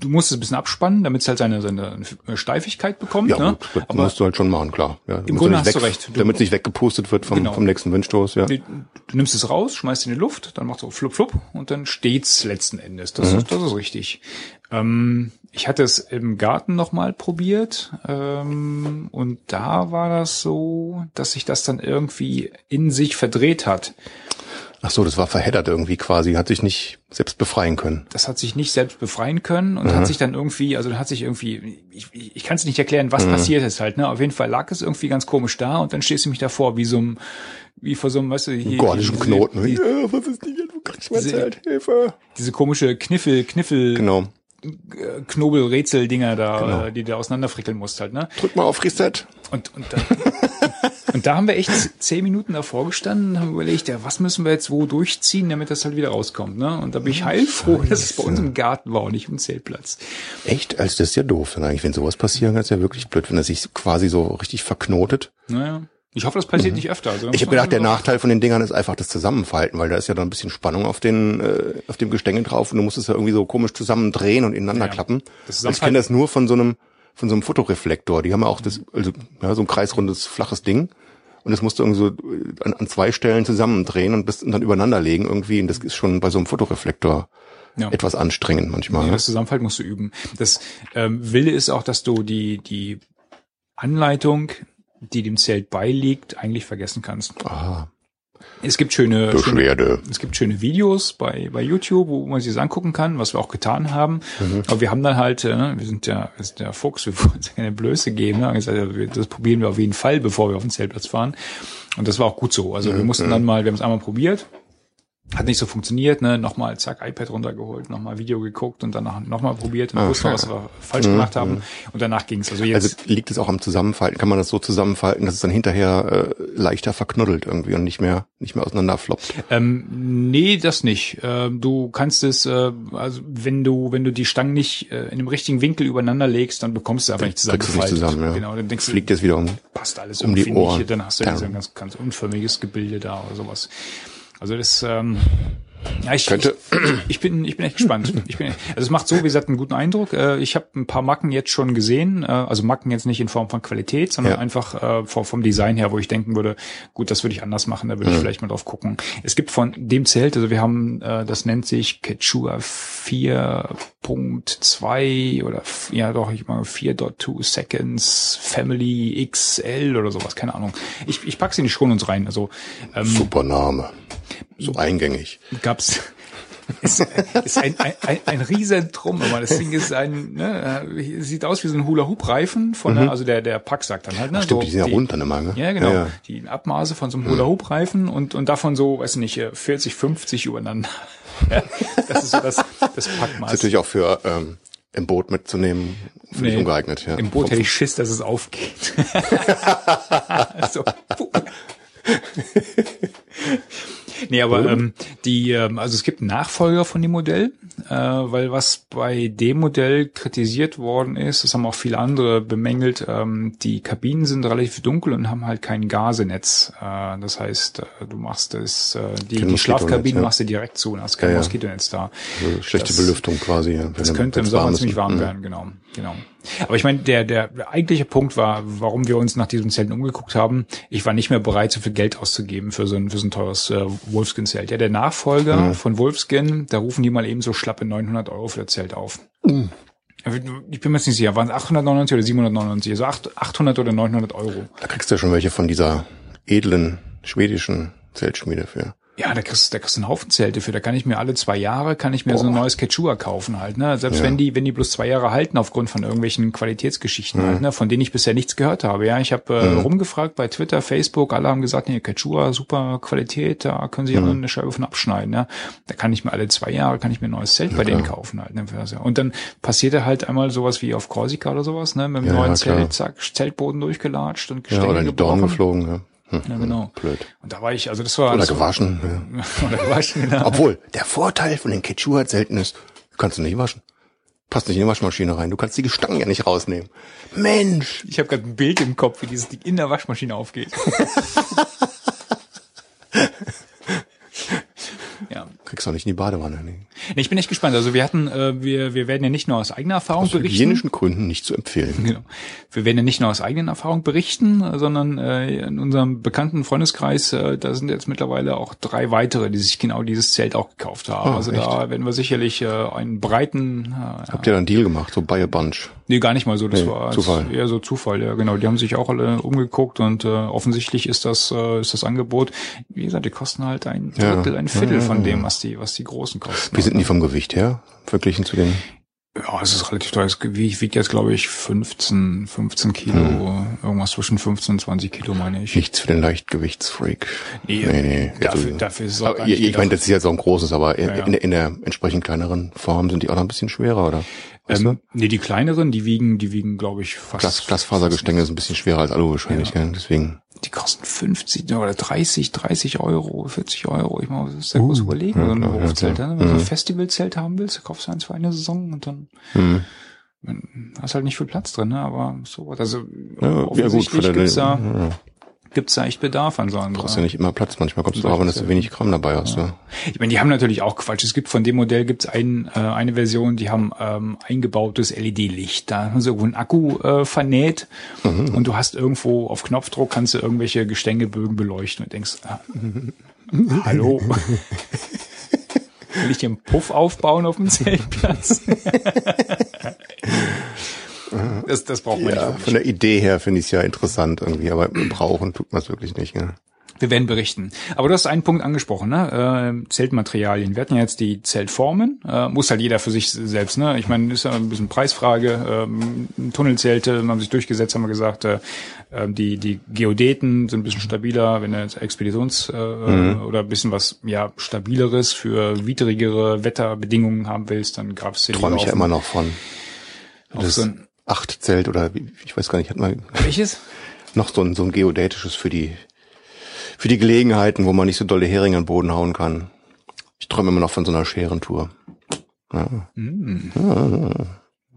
du musst es ein bisschen abspannen, damit es halt seine, seine Steifigkeit bekommt. ja ne? gut, das Aber musst du halt schon machen, klar. Ja, damit Grunde hast du weg, recht. Du- damit es nicht weggepustet wird vom, Genau. vom nächsten Windstoß, ja. Du, du nimmst es raus, schmeißt in die Luft, dann macht so flup flup und dann steht's letzten Endes. Das, ist, das ist richtig. Ähm, ich hatte es im Garten nochmal probiert ähm, und da war das so, dass sich das dann irgendwie in sich verdreht hat. Ach so, das war verheddert irgendwie quasi, hat sich nicht selbst befreien können. Das hat sich nicht selbst befreien können und hat sich dann irgendwie, also hat sich irgendwie, ich, ich, ich kann es nicht erklären, was passiert ist halt. Ne? Auf jeden Fall lag es irgendwie ganz komisch da und dann stehst du mich davor wie so einem, wie vor so einem, weißt du, hier, Gordischen diese- Knoten. Die, ja, was ist denn hier? Du kannst mir diese- erzählt. Hilfe. diese komische Kniffel, Kniffel, Genau. äh, Knobel-Rätsel-Dinger da, Genau. äh, die du auseinanderfrickeln musst halt, ne? Drück mal auf Reset. Und, und dann, Und da haben wir echt zehn Minuten davor gestanden und haben überlegt, ja, was müssen wir jetzt wo durchziehen, damit das halt wieder rauskommt. Ne? Und da bin ich heilfroh, Scheiße. dass es bei uns im Garten war und nicht im Zeltplatz. Echt? Also das ist ja doof. Dann eigentlich, wenn sowas passieren kann, ist ja wirklich blöd, wenn er sich quasi so richtig verknotet. Naja. Ich hoffe, das passiert mhm. nicht öfter. Also, ich habe gedacht, der Nachteil von den Dingern ist einfach das Zusammenfalten, weil da ist ja dann ein bisschen Spannung auf den äh, auf dem Gestänge drauf und du musst es ja irgendwie so komisch zusammendrehen und ineinander ja. klappen. Das ich kenne das nur von so einem von so einem Fotoreflektor. Die haben ja auch das also ja, so ein kreisrundes flaches Ding und das musst du irgendwie so äh, an, an zwei Stellen zusammendrehen und, bis, und dann übereinander legen irgendwie und das ist schon bei so einem Fotoreflektor ja. etwas anstrengend manchmal. Ja, das Zusammenfalten musst du üben. Das ähm, Wilde ist auch, dass du die die Anleitung die dem Zelt beiliegt, eigentlich vergessen kannst. Aha. Es gibt schöne, schöne, es gibt schöne Videos bei, bei YouTube, wo man sich das angucken kann, was wir auch getan haben. Mhm. Aber wir haben dann halt, äh, wir sind ja, wir sind ja Fuchs, wir wollen uns keine Blöße geben. Ne? Das probieren wir auf jeden Fall, bevor wir auf den Zeltplatz fahren. Und das war auch gut so. Also mhm. wir mussten dann mal, wir haben es einmal probiert, hat nicht so funktioniert, ne? Nochmal, zack, iPad runtergeholt, nochmal Video geguckt und danach nochmal probiert und wussten, was wir falsch mhm. gemacht haben. Und danach ging's. Also jetzt. Also liegt es auch am Zusammenfalten? Kann man das so zusammenfalten, dass es dann hinterher äh, leichter verknuddelt irgendwie und nicht mehr nicht mehr auseinanderfloppt? Ähm, nee, das nicht. Ähm, du kannst es, äh, also wenn du wenn du die Stangen nicht äh, in dem richtigen Winkel übereinander legst, dann bekommst du einfach nicht zusammengefaltet. Nicht zusammen, ja. Genau, dann denkst Fliegt du, jetzt wieder um. Passt alles um die Ohren. Nicht, dann hast du ja. ein ganz ganz unförmiges Gebilde da oder sowas. Also das, ähm, ja, ich, Könnte. Ich, ich, bin, ich bin echt gespannt. Ich bin, also es macht so, wie gesagt, einen guten Eindruck. Äh, ich habe ein paar Macken jetzt schon gesehen, äh, also Macken jetzt nicht in Form von Qualität, sondern ja. einfach äh, vom Design her, wo ich denken würde, gut, das würde ich anders machen, da würde ich mhm. vielleicht mal drauf gucken. Es gibt von dem Zelt, also wir haben, das nennt sich Quechua 4.2 oder ja doch, ich meine 4.2 Seconds Family XL oder sowas, keine Ahnung. Ich, ich pack's in die Schon uns rein. Also ähm, Super Name. So eingängig. Gab's ist, ist ein, ein, ein Riesentrum, aber das Ding ist ein, ne, sieht aus wie so ein Hula-Hoop-Reifen von der, mhm. also der, der Pack sagt dann halt, ne? Ach, stimmt, so, die sind ja immer, ne? Ja, genau. Ja, ja. Die Abmaße von so einem Hula-Hoop-Reifen und, und davon so, weiß nicht, 40, 50 übereinander. das ist so das, das Packmaß. Das ist natürlich auch für, ähm, im Boot mitzunehmen, finde nee, ich ungeeignet, ja. Im Boot hätte ich Schiss, dass es aufgeht. so. Nee, aber ähm, die, ähm, also es gibt einen Nachfolger von dem Modell, äh, weil was bei dem Modell kritisiert worden ist, das haben auch viele andere bemängelt, ähm, die Kabinen sind relativ dunkel und haben halt kein Gasenetz. Äh, das heißt, äh, du machst es, äh, die, die Schlafkabine ja. machst du direkt zu und hast kein ja, ja. Moskitonetz da. Also schlechte das, Belüftung quasi. Ja, das könnte im Sommer ziemlich warm mhm. werden, genau, genau. Aber ich meine, der, der, eigentliche Punkt war, warum wir uns nach diesen Zelten umgeguckt haben. Ich war nicht mehr bereit, so viel Geld auszugeben für so ein, für so ein teures äh, Wolfskin-Zelt. Ja, der Nachfolger mhm. von Wolfskin, da rufen die mal eben so schlappe 900 Euro für das Zelt auf. Mhm. Ich bin mir jetzt nicht sicher, waren es 899 oder 799? Also 800 oder 900 Euro. Da kriegst du ja schon welche von dieser edlen schwedischen Zeltschmiede für. Ja, da kriegst, da kriegst du einen Haufen Zelte für. Da kann ich mir alle zwei Jahre, kann ich mir Boah. so ein neues Quechua kaufen halt. Ne? Selbst ja. wenn die, wenn die bloß zwei Jahre halten aufgrund von irgendwelchen Qualitätsgeschichten mhm. halt, ne? von denen ich bisher nichts gehört habe. Ja, ich habe äh, mhm. rumgefragt bei Twitter, Facebook, alle haben gesagt, nee, Quechua, super Qualität, da können sie ja mhm. eine Scheibe von abschneiden. Ja? Da kann ich mir alle zwei Jahre, kann ich mir ein neues Zelt ja, bei denen kaufen halt. Ne? Und dann passierte halt einmal sowas wie auf Korsika oder sowas, ne? Mit dem neuen Zelt, zack, Zeltboden durchgelatscht und Gestänge Ja, oder die Dorn geflogen, ja. Hm, ja, genau. Blöd. Und da war ich, also das war. Oder also, gewaschen. Ja. Oder gewaschen, genau. Obwohl, der Vorteil von den Quechua selten ist, kannst du nicht waschen. Passt nicht in die Waschmaschine rein. Du kannst die Gestangen ja nicht rausnehmen. Mensch! Ich habe gerade ein Bild im Kopf, wie dieses Ding in der Waschmaschine aufgeht. Kriegst du nicht in die Badewanne. Nee. Nee, ich bin echt gespannt. Also wir hatten, äh, wir, wir werden ja nicht nur aus eigener Erfahrung aus berichten. Aus hygienischen Gründen nicht zu empfehlen. Genau. Wir werden ja nicht nur aus eigenen Erfahrung berichten, sondern äh, in unserem bekannten Freundeskreis, äh, da sind jetzt mittlerweile auch drei weitere, die sich genau dieses Zelt auch gekauft haben. Oh, also echt? da werden wir sicherlich äh, einen breiten. Äh, Habt ihr da einen Deal gemacht, so buy a bunch? Nee, gar nicht mal so. Das nee, war Zufall. eher so Zufall, ja genau. Die haben sich auch alle umgeguckt und äh, offensichtlich ist das, äh, ist das Angebot, wie gesagt, die kosten halt ein Drittel, ja. ein Viertel ja, ja, von dem, was die, was die großen kosten. Wie sind die vom Gewicht her? Verglichen zu den ja, es ist relativ teuer. Es wiegt jetzt, glaube ich, 15, 15 Kilo, hm. irgendwas zwischen 15 und 20 Kilo, meine ich. Nichts für den Leichtgewichtsfreak. Nee, nee, nee. Dafür, also, dafür ist es auch nicht Ich meine, das ist jetzt auch ein großes, aber ja, ja. In, in, der entsprechend kleineren Form sind die auch noch ein bisschen schwerer, oder? Weißt ähm, nee, die kleineren, die wiegen, die wiegen, glaube ich, fast. Glas, Glasfasergestänge ist ein bisschen schwerer als Alu wahrscheinlich, ja. gell? deswegen. Die kosten 50 oder 30, 30 Euro, 40 Euro. Ich meine, was ist groß uh, überlegen? Ja, so ein ja, ne? Wenn du ein Festivalzelt haben willst, kaufst du eins für eine Saison und dann mhm. hast halt nicht viel Platz drin, ne? Aber so, also ja, offensichtlich ja, gut, gibt's da, ja gibt's da echt Bedarf an so einem. Du brauchst ja nicht immer Platz, manchmal kommst du drauf, dass du wenig Kram dabei hast. Ja. ja. Ich meine, die haben natürlich auch Quatsch. Es gibt von dem Modell gibt's ein, äh, eine Version, die haben ähm, eingebautes LED-Licht. Da haben sie irgendwo einen Akku äh, vernäht mhm. und du hast irgendwo auf Knopfdruck kannst du irgendwelche Gestängebögen beleuchten und denkst, ah, hallo. Will ich dir einen Puff aufbauen auf dem Zeltplatz? Das, das braucht man ja, nicht. Von der Idee her finde ich es ja interessant irgendwie, aber brauchen tut man es wirklich nicht. Ja. Wir werden berichten. Aber du hast einen Punkt angesprochen, ne? Äh, Zeltmaterialien. Wir hatten ja jetzt die Zeltformen. Äh, muss halt jeder für sich selbst, ne? Ich meine, ist ja ein bisschen Preisfrage. Ähm, Tunnelzelte haben sich durchgesetzt, haben wir gesagt. Äh, ähm, die, die Geodeten sind ein bisschen stabiler, wenn du jetzt Expeditions- äh, mhm. oder ein bisschen was ja stabileres für widrigere Wetterbedingungen haben willst, dann gab es den. Träume ich ja immer noch von. Das so ein acht Zelt oder ich weiß gar nicht, hat man welches? Noch so ein, so ein geodätisches für die für die Gelegenheiten, wo man nicht so dolle Heringe an den Boden hauen kann. Ich träume immer noch von so einer Scherentour. Ja. Mm. Ja.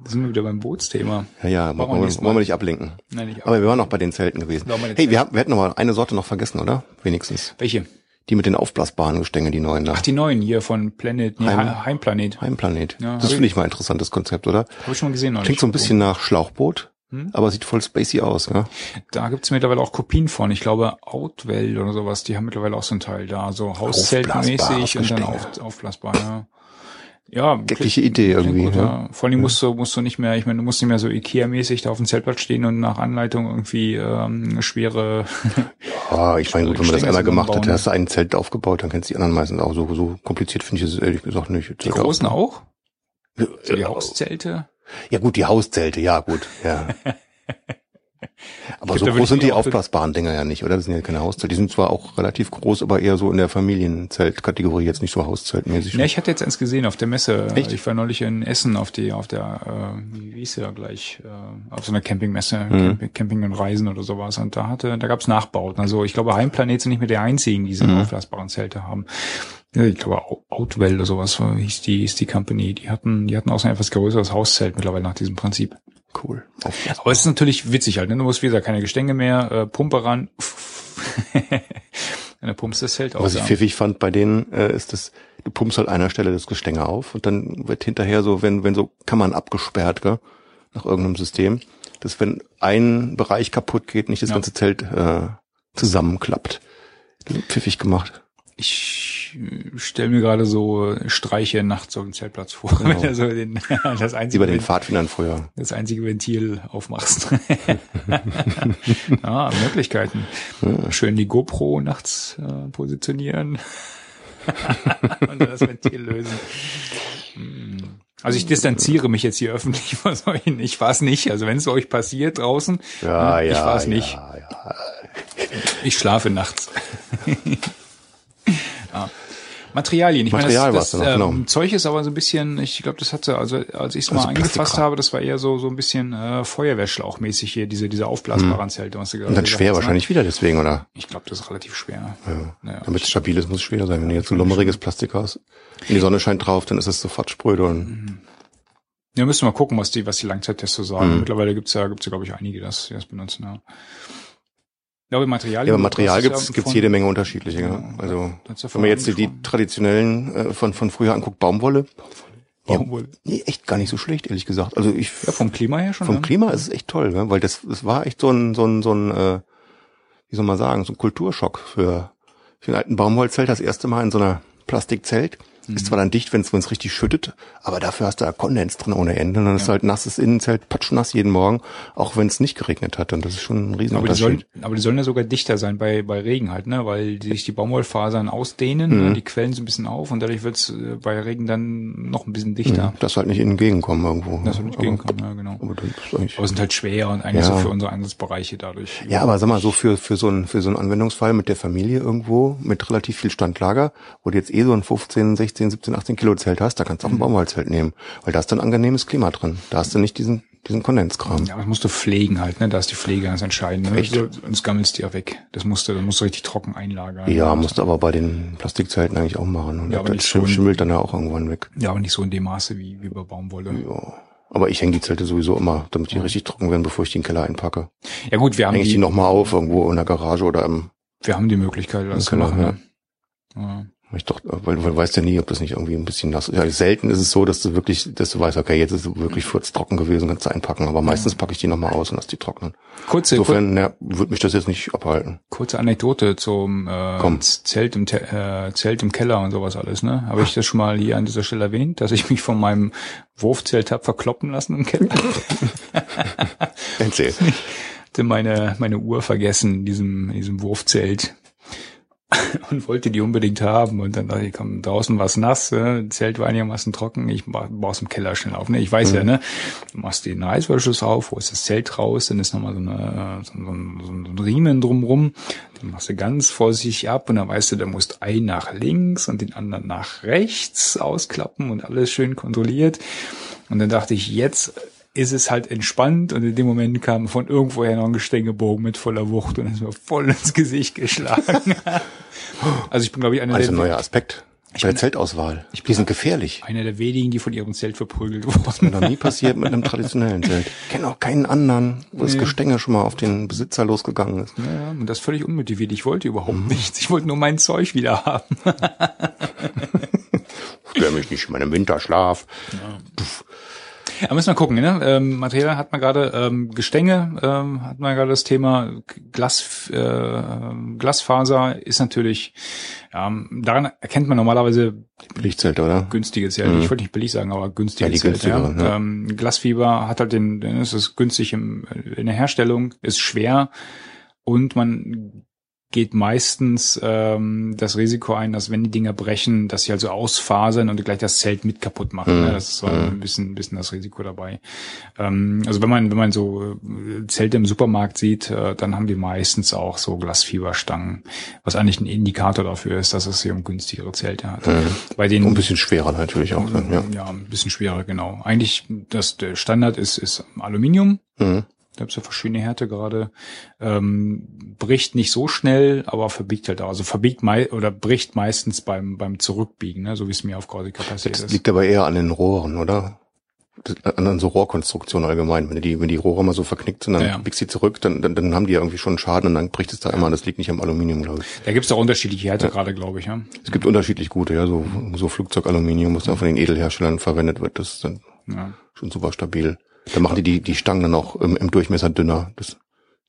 Da sind wir wieder beim Bootsthema. Ja, ja, wollen, wir, wollen wir nicht ablenken. Nein, nicht Aber wir waren noch bei den Zelten gewesen. Hey, wir, haben, wir hätten noch mal eine Sorte noch vergessen, oder? Wenigstens. Welche? Die mit den aufblasbaren Gestänge, die neuen da. Ach, die neuen hier von Planet, nee, Heim, Heimplanet. Heimplanet. Ja, das finde ich mal ein interessantes Konzept, oder? Habe ich schon mal gesehen. Klingt so ein bisschen nach Schlauchboot. Hm? Aber sieht voll spacey aus, ja. Da gibt's mittlerweile auch Kopien von. Ich glaube, Outwell oder sowas, die haben mittlerweile auch so ein Teil da. So Hauszeltmäßig und dann auf, aufblasbar, ja. Ja, geckliche Idee irgendwie. Gut, ja. Vor allem musst du, musst du nicht mehr, ich meine, du musst nicht mehr so Ikea-mäßig da auf dem Zeltplatz stehen und nach Anleitung irgendwie ähm, schwere. ja, ich meine, gut, wenn man das einmal gemacht hat, hast du ein Zelt aufgebaut, dann kennst du die anderen meistens auch so, so kompliziert finde ich es ehrlich gesagt nicht. Die großen auch? So die Hauszelte? Ja gut, die Hauszelte, ja gut, ja. Aber so groß sind die aufblasbaren Dinger ja nicht, oder? Das sind ja keine Hauszelte. Die sind zwar auch relativ groß, aber eher so in der Familienzeltkategorie, jetzt nicht so hauszeltmäßig. Ja, ich hatte jetzt eins gesehen auf der Messe. Echt? Ich war neulich in Essen auf die, auf der, äh, wie hieß ja gleich, äh, auf so einer Campingmesse, mhm. Camping, und Reisen oder sowas. Und da hatte, da gab's Nachbauten. Also ich glaube, Heimplanet sind nicht mehr die einzigen, die diese mhm. aufblasbaren Zelte haben. Ich glaube, Outwell oder sowas hieß die, hieß die Company. Die hatten, die hatten auch so ein etwas größeres Hauszelt mittlerweile nach diesem Prinzip. Cool. Aber es ist natürlich witzig halt, ne? Du musst, wie gesagt, keine Gestänge mehr, äh, Pumpe ran. Eine pumpst das Zelt aus. Was ich pfiffig fand bei denen, äh, ist das, du pumpst halt einer Stelle das Gestänge auf und dann wird hinterher so, wenn, wenn so Kammern abgesperrt, gell? nach irgendeinem System, dass wenn ein Bereich kaputt geht, nicht das ja. ganze Zelt äh, zusammenklappt. Pfiffig gemacht. Ich stelle mir gerade so Streiche nachts auf dem Zeltplatz vor, genau. wenn du so den, das einzige, Wie bei den Pfadfindern früher. Das einzige Ventil aufmachst. ah, Möglichkeiten. Ja. Schön die GoPro nachts äh, positionieren und das Ventil lösen. Hm. Also ich distanziere mich jetzt hier öffentlich von solchen. Ich war es nicht. Also wenn es euch passiert draußen, ja, ich ja, war es nicht. Ja, ja. Ich schlafe nachts. Ja. Materialien. Ich Material meine, das, das noch, ähm, genau. Zeug ist aber so ein bisschen, ich glaube, das hatte, also als ich es also mal angefasst habe, das war eher so so ein bisschen äh, Feuerwehrschlauchmäßig hier, diese diese aufblasbaren. Zelte, was du gerade Und dann schwer hast, ne? wahrscheinlich ne? wieder deswegen, oder? Ich glaube, das ist relativ schwer. Ja. Naja, Damit es stabil ist, muss es schwer sein. Wenn du jetzt so lummeriges Plastik hast, in die Sonne scheint drauf, dann ist es sofort spröde und mhm. Ja, müssen wir mal gucken, was die, was die Langzeittests so sagen. Mhm. Mittlerweile gibt's ja, gibt's ja, glaube ich, einige, das, die das benutzen. Ja glaube, Material. Ja, aber Material gibt's ja gibt's jede Menge unterschiedliche. Ja, also ja wenn man jetzt die, traditionellen äh, von von früher anguckt, Baumwolle. Baumwolle. Ja, nee, echt gar nicht so schlecht, ehrlich gesagt. Also ich. Ja, vom Klima her schon. Vom ne? Klima ist es echt toll, ne? weil das das war echt so ein so ein so ein äh, wie soll man sagen so ein Kulturschock für für einen alten Baumwollzelt das erste Mal in so einer Plastikzelt Mhm. Ist zwar dann dicht, wenn es richtig schüttet, aber dafür hast du da Kondens drin ohne Ende. Und dann ja. ist halt nasses Innenzelt, patschnass jeden Morgen, auch wenn es nicht geregnet hat. Und das ist schon ein riesen aber die, sollen, aber die sollen ja sogar dichter sein bei, bei Regen halt, ne? Weil die sich die Baumwollfasern ausdehnen, mhm. ne? die quellen so ein bisschen auf und dadurch wird's äh, bei Regen dann noch ein bisschen dichter. Mhm. Das halt nicht entgegenkommen irgendwo. Das soll nicht entgegenkommen, ja, genau. Aber, aber sind halt schwer und eigentlich ja. so für unsere Einsatzbereiche dadurch. Ja, aber sag mal, so für, für so ein, für so einen Anwendungsfall mit der Familie irgendwo, mit relativ viel Standlager, wo du jetzt eh so ein 15, 16 16, 17, 18 Kilo Zelt hast, da kannst du auch ein mhm. Baumwollzelt nehmen, weil da ist dann angenehmes Klima drin. Da hast du nicht diesen diesen Kondenskram. Ja, aber das musst du pflegen halt, ne? Da ist die Pflege ganz entscheidend. Ne? Echt? Sonst gammelst du ja weg. Das musst du, das musst du richtig trocken einlagern. Ja, musst du aber bei den Plastikzelten eigentlich auch machen. Und ja, aber das so schimmelt dann ja auch irgendwann weg. Ja, aber nicht so in dem Maße wie, wie bei Baumwolle. Ja. Aber ich hänge die Zelte sowieso immer, damit die ja. richtig trocken werden, bevor ich die in den Keller einpacke. Ja gut, wir haben Häng ich die, die nochmal auf, irgendwo in der Garage oder im... Wir haben die Möglichkeit, das zu machen. Ja. Ja. Ich doch, weil du weißt ja nie, ob das nicht irgendwie ein bisschen nass ist. Ja, selten ist es so, dass du wirklich, dass du weißt, okay, jetzt ist es wirklich furztrocken gewesen, kannst du einpacken. Aber meistens packe ich die nochmal aus und lass die trocknen. Kurze, Insofern, ja, würde mich das jetzt nicht abhalten. Kurze Anekdote zum äh, Zelt im äh, Zelt im Keller und sowas alles, ne? Habe ich das schon mal hier an dieser Stelle erwähnt, dass ich mich von meinem Wurfzelt hab verkloppen lassen im Keller? Erzähl. Ich hatte meine, meine Uhr vergessen in diesem, in diesem Wurfzelt und wollte die unbedingt haben. Und dann dachte ich, komm, draußen was nass, äh, Zelt war einigermaßen trocken, ich baue im Keller schnell auf. Ne? Ich weiß mhm. ja, ne? Du machst den Reißverschluss auf, holst das Zelt raus, dann ist nochmal so, eine, so, ein, so ein Riemen drumrum. Den machst du ganz vorsichtig ab und dann weißt du, da musst einen nach links und den anderen nach rechts ausklappen und alles schön kontrolliert. Und dann dachte ich, jetzt ist es halt entspannt und in dem Moment kam von irgendwoher noch ein Gestängebogen mit voller Wucht und ist mir voll ins Gesicht geschlagen. also ich bin, glaube ich, einer also der... Also ein neuer Aspekt. Ich bei der Zeltauswahl. Ich bin die sind gefährlich. Einer der wenigen, die von ihrem Zelt verprügelt wurden. Was mir noch nie passiert mit einem traditionellen Zelt. Ich kenne auch keinen anderen, wo nee. das Gestänge schon mal auf den Besitzer losgegangen ist. Ja, und das völlig unmotiviert. Ich wollte überhaupt mhm. nichts. Ich wollte nur mein Zeug wieder haben. Stör mich nicht in meinem Winterschlaf. Ja. Da müssen wir gucken, ne? Ähm, Material hat man gerade, ähm, Gestänge ähm, hat man gerade das Thema, Glas, äh, Glasfaser ist natürlich, ja, daran erkennt man normalerweise Billigzelte, oder? Günstige Zelte. Mhm. Ich wollte nicht billig sagen, aber günstige ja, Zelte. Ja. ja. Ähm, Glasfieber hat halt den, es ist günstig im, in der Herstellung, ist schwer und man geht meistens ähm, das Risiko ein, dass wenn die Dinger brechen, dass sie also ausfasern und gleich das Zelt mit kaputt machen. Mhm. Ne? Das ist so ein bisschen, ein bisschen das Risiko dabei. Ähm, also wenn man, wenn man so äh, Zelte im Supermarkt sieht, äh, dann haben die meistens auch so Glasfieberstangen, was eigentlich ein Indikator dafür ist, dass es hier um günstigere Zelte hat. Mhm. Bei den, ein bisschen schwerer natürlich auch. Dann, ja. ja, ein bisschen schwerer, genau. Eigentlich, das der Standard ist, ist Aluminium. Mhm. Da gibt's ja verschiedene Härte gerade. Ähm, bricht nicht so schnell, aber verbiegt halt auch. Also verbiegt mei oder bricht meistens beim beim Zurückbiegen, ne? so wie es mir auf Korsika passiert das ist. liegt aber eher an den Rohren, oder? an, an so Rohrkonstruktionen allgemein. Wenn die, wenn die Rohre mal so verknickt sind, dann ja. biegst sie zurück, dann, dann, dann haben die ja irgendwie schon einen Schaden und dann bricht es da immer. Das liegt nicht am Aluminium, glaube ich. Da gibt's auch unterschiedliche Härte ja. gerade, glaube ich. Ja? Es gibt unterschiedlich gute, ja, so, so Flugzeugaluminium, was dann von den Edelherstellern verwendet wird. Das ist dann ja. schon super stabil. Da machen die die, die Stangen dann auch im, im Durchmesser dünner, dass,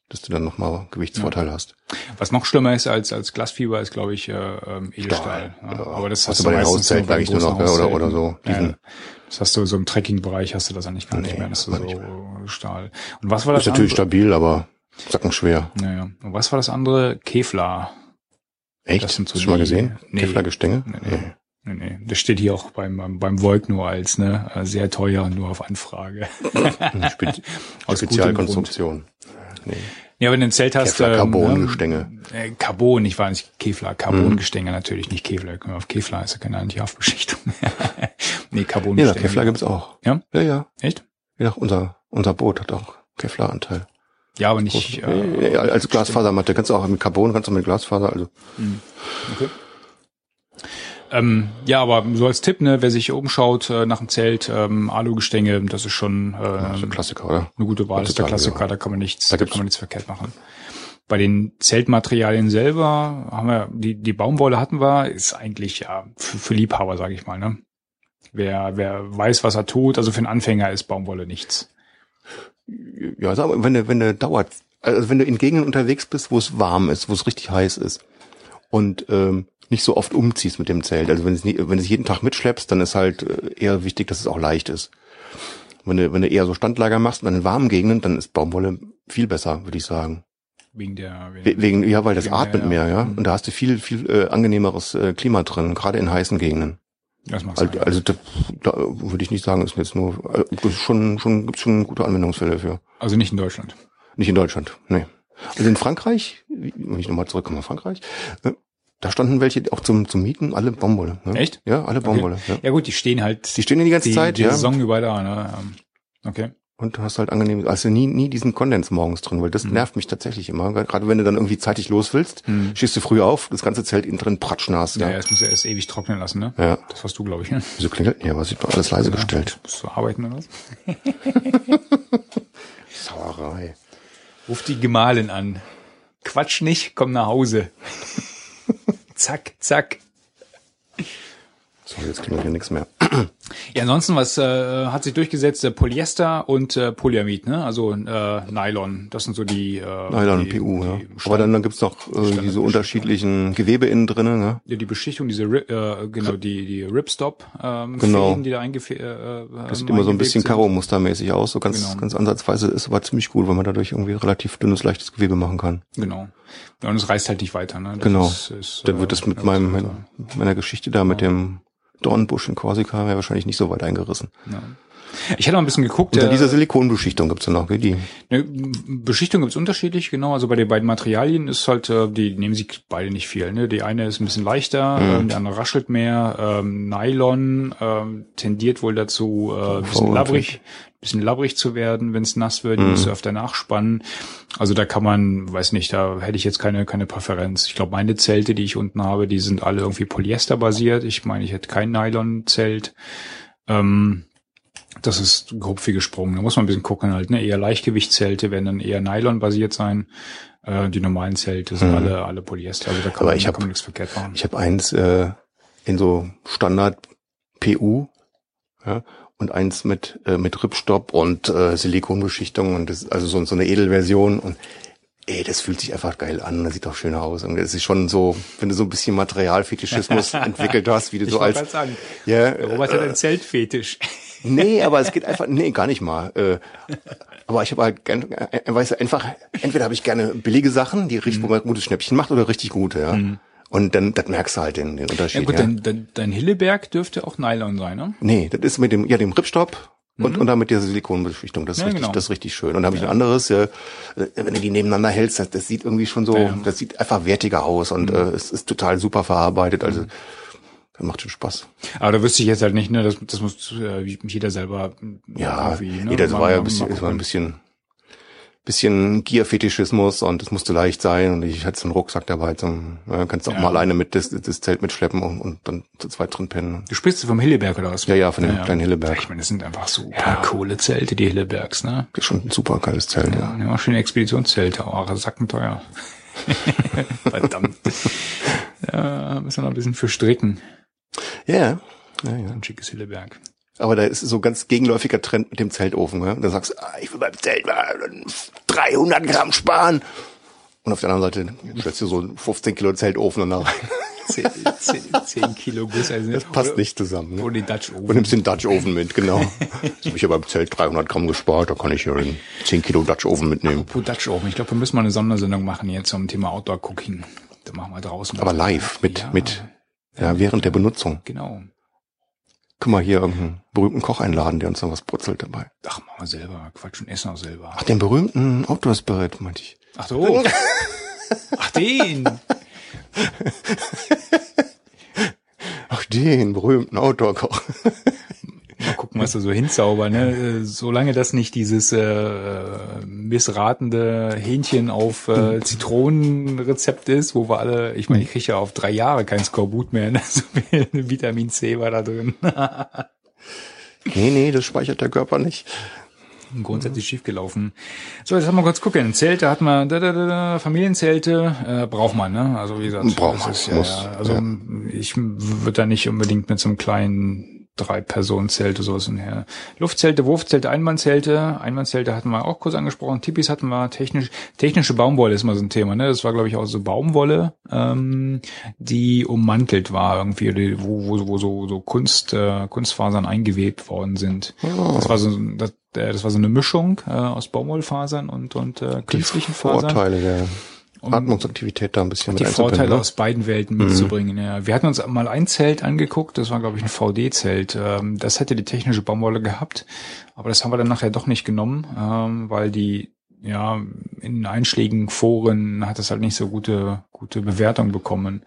dass du dann nochmal Gewichtsvorteil ja. hast. Was noch schlimmer ist als, als Glasfieber ist, glaube ich, äh, ähm, Edelstahl. Ja. Ja. Aber das hast, hast du bei den Hauszelten eigentlich nur noch, oder, oder so. Diesen, das hast du so im Trekking-Bereich hast du das eigentlich gar nee, nicht mehr. Das ist so Stahl. Und was war das? Ist natürlich andere? stabil, aber sacken schwer. Naja. Und was war das andere? Kevlar. Echt? Das so hast du schon mal gesehen? Nee. Kevlar-Gestänge? Nee, nee. Nee. Nee. Das steht hier auch beim, beim Volk nur als, ne, sehr teuer und nur auf Anfrage. Spe Spezialkonstruktion. Nee. Ja, wenn du ein Zelt hast. Kevlar Carbon-Gestänge. Ähm, äh, Carbon, ich war nicht Kevlar, Carbon-Gestänge mhm. natürlich, nicht Kevlar. Können wir auf Kevlar ist ja keine Anti-Haftbeschichtung. nee, Carbon. Ja, Kevlar gibt's auch. Ja? Ja, ja. Echt? Ja, unser, unser Boot hat auch Kevlar-Anteil. Ja, aber nicht. Äh, ja, als Glasfasermatte. Kannst du auch mit Carbon, kannst du mit Glasfaser, also. Mhm. Okay. Ähm, ja, aber so als Tipp, ne, wer sich umschaut äh, nach dem Zelt, ähm, Alugestänge, das ist schon äh, ja, so Klassiker, oder? Eine gute Wahl, das ist der Klassiker, ja. da kann man nichts, da, da kann man nichts verkehrt machen. Bei den Zeltmaterialien selber haben wir, die, die Baumwolle hatten wir, ist eigentlich ja für, für Liebhaber, sage ich mal, ne? Wer, wer weiß, was er tut, also für einen Anfänger ist Baumwolle nichts. Ja, mal, wenn du, wenn du dauert, also wenn du in Gegenden unterwegs bist, wo es warm ist, wo es richtig heiß ist und ähm, nicht so oft umziehst mit dem Zelt. Also wenn du es nicht, wenn du es jeden Tag mitschleppst, dann ist halt äh, eher wichtig, dass es auch leicht ist. Wenn du, wenn du eher so Standlager machst und in warmen Gegenden, dann ist Baumwolle viel besser, würde ich sagen. Wegen der wegen, wegen ja, weil das atmet mehr, ja. Mhm. Und da hast du viel viel äh, angenehmeres äh, Klima drin, gerade in heißen Gegenden. Das macht also, also da, da würde ich nicht sagen, ist jetzt nur äh, schon schon gibt's schon gute Anwendungsfälle für. Also nicht in Deutschland. Nicht in Deutschland, nee. Also in Frankreich, wenn ich nochmal zurückkomme Frankreich, äh, Da standen welche auch zum, zum Mieten, alle Baumwolle. Ne? Echt? Ja, alle Baumwolle. Ja. ja gut, die stehen halt Die stehen ja die ganze die, Zeit, die ja. Saison über da. Ne? Ähm, Okay. Und du hast halt angenehm, also nie, nie diesen Kondens morgens drin, weil Mhm. das nervt mich tatsächlich immer. Gerade wenn du dann irgendwie zeitig los willst, stehst du früh auf, das ganze Zelt innen drin pratschnass. Mhm. Ja, Ja. es muss ja erst ewig trocknen lassen, ne? ja. Das hast du, glaube ich, ne? Wieso klingelt? Ja, was ich doch alles leise gestellt. Musst du arbeiten oder was? Sauerei. Ruf die Gemahlin an. Quatsch nicht, komm nach Hause. zack, zack. So, jetzt klingelt hier nichts mehr. Ja, ansonsten, was äh, hat sich durchgesetzt? Äh, Polyester und äh, Polyamid, ne? Also äh, Nylon. Das sind so die äh, Nylon und die, PU, ja. die, Aber dann, dann gibt's noch äh, diese unterschiedlichen Gewebe innen drinnen, ne? ja, die Beschichtung, diese äh, genau die die Ripstop ähm, Genau. Fäden, die da eingefe äh, Das sieht immer so ein bisschen Karo-mustermäßig aus, so ganz, Genau. ganz ansatzweise ist aber ziemlich gut, weil man dadurch irgendwie relativ dünnes, leichtes Gewebe machen kann. Genau. Ja, und es reißt halt nicht weiter, ne? Das Genau. Ist, ist, Dann äh, wird das mit ja, meinem, also, meiner Geschichte da mit dem Dornbusch in Korsika ja wahrscheinlich nicht so weit eingerissen. ja. Ich hatte mal ein bisschen geguckt. Dann äh, diese Silikonbeschichtung gibt's ja noch, die. Ne, Beschichtung gibt's unterschiedlich, genau. Also bei den beiden Materialien ist halt, äh, die nehmen sich beide nicht viel. Ne? Die eine ist ein bisschen leichter, Mhm. ähm, die andere raschelt mehr. Ähm, Nylon ähm, tendiert wohl dazu, äh, ein bisschen labbrig, bisschen labbrig zu werden, wenn es nass wird, Mhm. musst du öfter nachspannen. Also da kann man, weiß nicht, da hätte ich jetzt keine keine Präferenz. Ich glaube, meine Zelte, die ich unten habe, die sind alle irgendwie Polyester-basiert. Ich meine, ich hätte kein Nylon-Zelt. Ähm, das ist grob viel gesprungen. Da muss man ein bisschen gucken halt. Ne? Eher Leichtgewichtszelte werden dann eher Nylon-basiert sein. Äh, die normalen Zelte sind alle alle Polyester. Also da kann, Mhm. Aber man, ich hab- kann man nichts verkehrt machen. Ich habe eins äh, in so Standard PU, ja, und eins mit äh, mit Ripstop und äh, Silikonbeschichtung und das also so, so eine Edelversion und ey, das fühlt sich einfach geil an, das sieht auch schön aus und es ist schon so, wenn du so ein bisschen Materialfetischismus entwickelt hast, wie du so wollte als sagen, ja, Robert hat einen Zeltfetisch. Nee, aber es geht einfach, nee, gar nicht mal. Äh, aber ich habe halt gern, äh, weißt du, einfach, entweder habe ich gerne billige Sachen, die richtig, ein gutes Schnäppchen macht, oder richtig gute, ja. Und dann, das merkst du halt den, den Unterschied. Ja gut, ja. dein, dein, dein Hilleberg dürfte auch Nylon sein, ne? Nee, das ist mit dem, ja, dem Ripstop und, und dann mit dieser Silikonbeschichtung. Das ist Ja, richtig, genau. das ist richtig schön. Und dann habe ich ein anderes, ja, äh, wenn du die nebeneinander hältst, das, das sieht irgendwie schon so, Ja. das sieht einfach wertiger aus und äh, es ist total super verarbeitet. Also, das macht schon Spaß. Aber da wüsste ich jetzt halt nicht, ne? Das, das muss äh, jeder selber Ja, irgendwie, ne? das mal- war ja ein bisschen, das war ein bisschen, bisschen Gier-Fetischismus und es musste leicht sein und ich hatte so einen Rucksack dabei zum, ja, kannst auch Ja. mal alleine mit das, das Zelt mitschleppen und, und dann zu zweit drin pennen. Du sprichst vom Hilleberg oder was? Ja, ja, von dem kleinen Hilleberg. Ich meine, das sind einfach super coole Zelte, die Hillebergs, ne? Das ist schon ein super geiles Zelt, ja. Ja, schöne Expeditionszelte, auch sackenteuer. Verdammt. Ja, müssen wir noch ein bisschen für stricken. Ja, ja, ja. Ein schickes Hilleberg. Aber da ist so ein ganz gegenläufiger Trend mit dem Zeltofen. Ja? Da sagst du, ah, ich will beim Zelt mal 300 Gramm sparen. Und auf der anderen Seite stellst du so einen 15 Kilo Zeltofen und da rein. Zehn, zehn, zehn Kilo Guss. Also Das passt nicht zusammen. Ne? Oder die Dutch Du Oven. nimmst den Dutch Oven mit, genau. Jetzt habe ich ja beim Zelt 300 Gramm gespart, da kann ich ja den 10 Kilo Dutch Oven mitnehmen. Apropos Dutch Oven. Ich glaube, wir müssen mal eine Sondersendung machen jetzt zum Thema Outdoor Cooking. Da machen wir draußen. Aber live, mit, Ja, mit, ja, während der Benutzung. Genau. Guck mal hier irgendeinen berühmten Koch einladen, der uns dann was brutzelt dabei. Ach, machen wir selber. Quatsch und essen auch selber. Ach, den berühmten Outdoor Spirit, meinte ich. Ach so. Ach, den. Ach, den berühmten Outdoor-Koch. Mal gucken, was da so hinzaubern. Ne? Äh, Solange das nicht dieses äh, missratende Hähnchen auf äh, Zitronenrezept ist, wo wir alle, ich meine, ich kriege ja auf drei Jahre kein Skorbut mehr. Ne? So viel Vitamin C war da drin. nee, nee, das speichert der Körper nicht. Grundsätzlich schiefgelaufen. So, jetzt haben wir kurz gucken. Zelte hatten wir, da, da, da, da, Familienzelte äh, braucht man, ne? Also wie gesagt, Braucht man, ist ja, muss, ja, also ich würde da nicht unbedingt mit so einem kleinen drei Personen Zelte sowas her. Luftzelte, Wurfzelte, Einmannzelte, Einmannzelte hatten wir auch kurz angesprochen. Tipis hatten wir technisch technische Baumwolle ist mal so ein Thema, ne? Das war glaube ich auch so Baumwolle, ähm, die ummantelt war irgendwie, die- wo wo, wo so so Kunst äh, Kunstfasern eingewebt worden sind. Das war so das, äh, das war so eine Mischung äh, aus Baumwollfasern und und äh, künstlichen Fasern Vorteile der Atmungsaktivität da ein bisschen die Vorteile ne? aus beiden Welten mitzubringen. Ja. Wir hatten uns mal ein Zelt angeguckt, das war glaube ich ein VD-Zelt. Ähm, das hätte die technische Baumwolle gehabt, aber das haben wir dann nachher doch nicht genommen, ähm, weil die ja in einschlägigen Foren hat es halt nicht so gute gute Bewertung bekommen.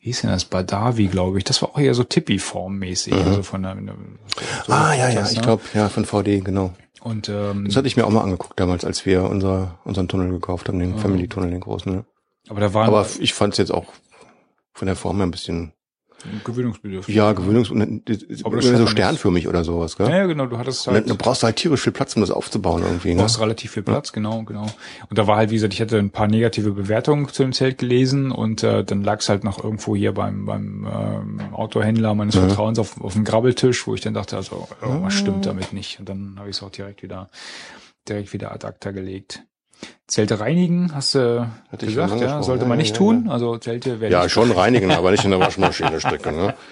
Wie hieß denn das? Badawi, glaube ich. Das war auch eher so Tippi-Form-mäßig. Mhm. Also von der, so ah, ja, ja, ich glaube, ja, von VD, genau. Und ähm, das hatte ich mir auch mal angeguckt damals, als wir unser, unseren Tunnel gekauft haben, den ja. Family-Tunnel, den großen. Ne? Aber da waren. Aber ich fand es jetzt auch von der Form her ein bisschen Gewöhnungsbedürftig. Ja, Gewöhnungs- und Aber das so sternförmig oder sowas, gell? Ja, ja, genau, du hattest halt, dann brauchst du halt tierisch viel Platz, um das aufzubauen irgendwie, du ne? brauchst relativ viel Platz, genau, genau. Und da war halt, wie gesagt, ich hatte ein paar negative Bewertungen zu dem Zelt gelesen und äh, dann lag es halt noch irgendwo hier beim beim ähm, Autohändler meines Ja. Vertrauens auf, auf dem Grabbeltisch, wo ich dann dachte, also irgendwas Ah. stimmt damit nicht. Und dann habe ich es auch direkt wieder direkt wieder ad acta gelegt. Zelte reinigen, hast du Hatte ich gesagt, ja, sollte Ja, man ja, nicht ja, tun. ja. Also Zelte werden Ja, schon reinigen, aber nicht in der Waschmaschine stecken, ne?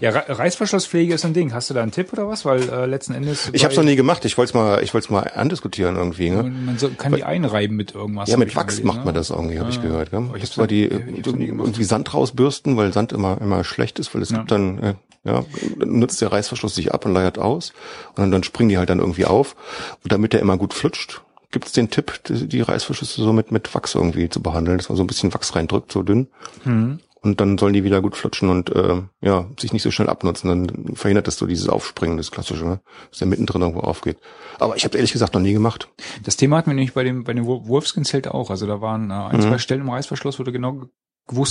Ja, Re- Reißverschlusspflege ist ein Ding. Hast du da einen Tipp oder was? Weil äh, letzten Endes. Ich habe es noch nie gemacht. Ich wollte es mal, ich wollte es mal andiskutieren irgendwie. Ne? Man, so, kann die einreiben mit irgendwas. Ja, mit mal Wachs macht man ne? das irgendwie, habe ich Ja. gehört. Gell? Aber ich hab's war die irgendwie Sand rausbürsten, weil Sand immer immer schlecht ist, weil es Ja. gibt dann äh, ja nutzt der Reißverschluss sich ab und leiert aus und dann, dann springen die halt dann irgendwie auf und damit der immer gut flutscht. Gibt es den Tipp, die, Reißverschlüsse so mit mit Wachs irgendwie zu behandeln, dass man so ein bisschen Wachs reindrückt, so dünn. Hm. Und dann sollen die wieder gut flutschen und äh, ja, sich nicht so schnell abnutzen. Dann verhindert das so dieses Aufspringen, das klassische, ne? dass der mittendrin irgendwo aufgeht. Aber ich habe ehrlich gesagt noch nie gemacht. Das Thema hatten wir nämlich bei dem, bei dem Wol- Wolfskin-Zelt auch. Also da waren äh, ein, Mhm. zwei Stellen im Reißverschluss, wo du genau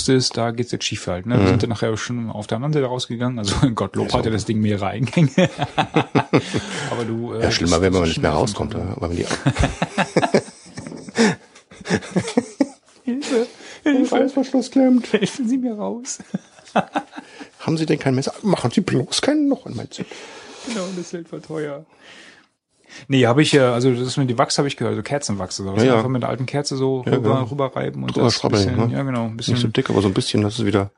ist, da geht's jetzt schief halt. Ne? Wir Mhm. sind dann nachher schon auf der anderen Seite rausgegangen. Also Gottlob Ja, hatte so. das Ding mehrere Eingänge. Aber du. Äh, Ja, schlimmer wäre, wenn man nicht mehr rauskommt. Ja? Aber wenn die Hilfe, Hilfe, Reißverschluss klemmt. helfen Sie mir raus. Haben Sie denn kein Messer? Machen Sie bloß keinen noch in mein Zelt. Genau, das Zelt war teuer. Nee, habe ich ja, also das ist mit dem Wachs habe ich gehört, so Kerzenwachs oder was. Ja, ja. Einfach mit der alten Kerze so Ja, rüber, genau. rüberreiben und Drüber das ein schrabbeln, bisschen, ne? ja genau, ein Nicht so bisschen. dick, aber so ein bisschen, das ist wieder.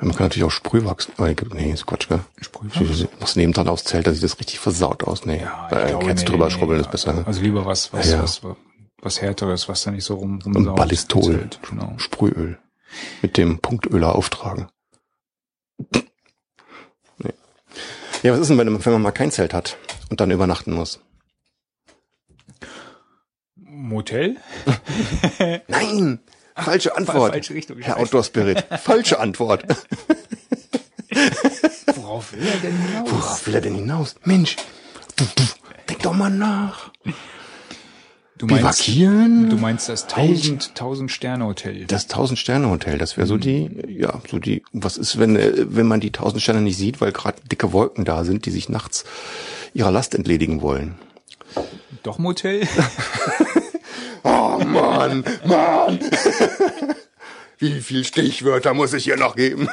Ja, man kann natürlich auch Sprühwachs. Oh, nee, ist Quatsch, gell? Sprühwachs? Was nebendran aufs Zelt, da sieht das richtig versaut aus. Nee, Ja, bei einer Kerze nee, drüber nee, schrubbeln nee, ist besser. Ne? Also lieber was, was, Ja, ja. was, was härteres, was da nicht so rum, Und rumsaugt. Ballistol, Genau. Sprühöl. Mit dem Punktöler auftragen. Ja, was ist denn, wenn, wenn man mal kein Zelt hat und dann übernachten muss? Motel? Nein! Falsche Antwort. Falsche Richtung. Herr Outdoor Spirit. Falsche Antwort. Worauf will er denn hinaus? Worauf will er denn hinaus? Mensch, denk doch mal nach. Du meinst, Bivakieren? du meinst das 1000, 1000 Sterne Hotel. Das 1000 Sterne Hotel, das wäre so die, ja, so die. Was ist, wenn äh, wenn man die 1000 Sterne nicht sieht, weil gerade dicke Wolken da sind, die sich nachts ihrer Last entledigen wollen? Doch Motel? Oh Mann, Mann! Wie viel Stichwörter muss ich hier noch geben?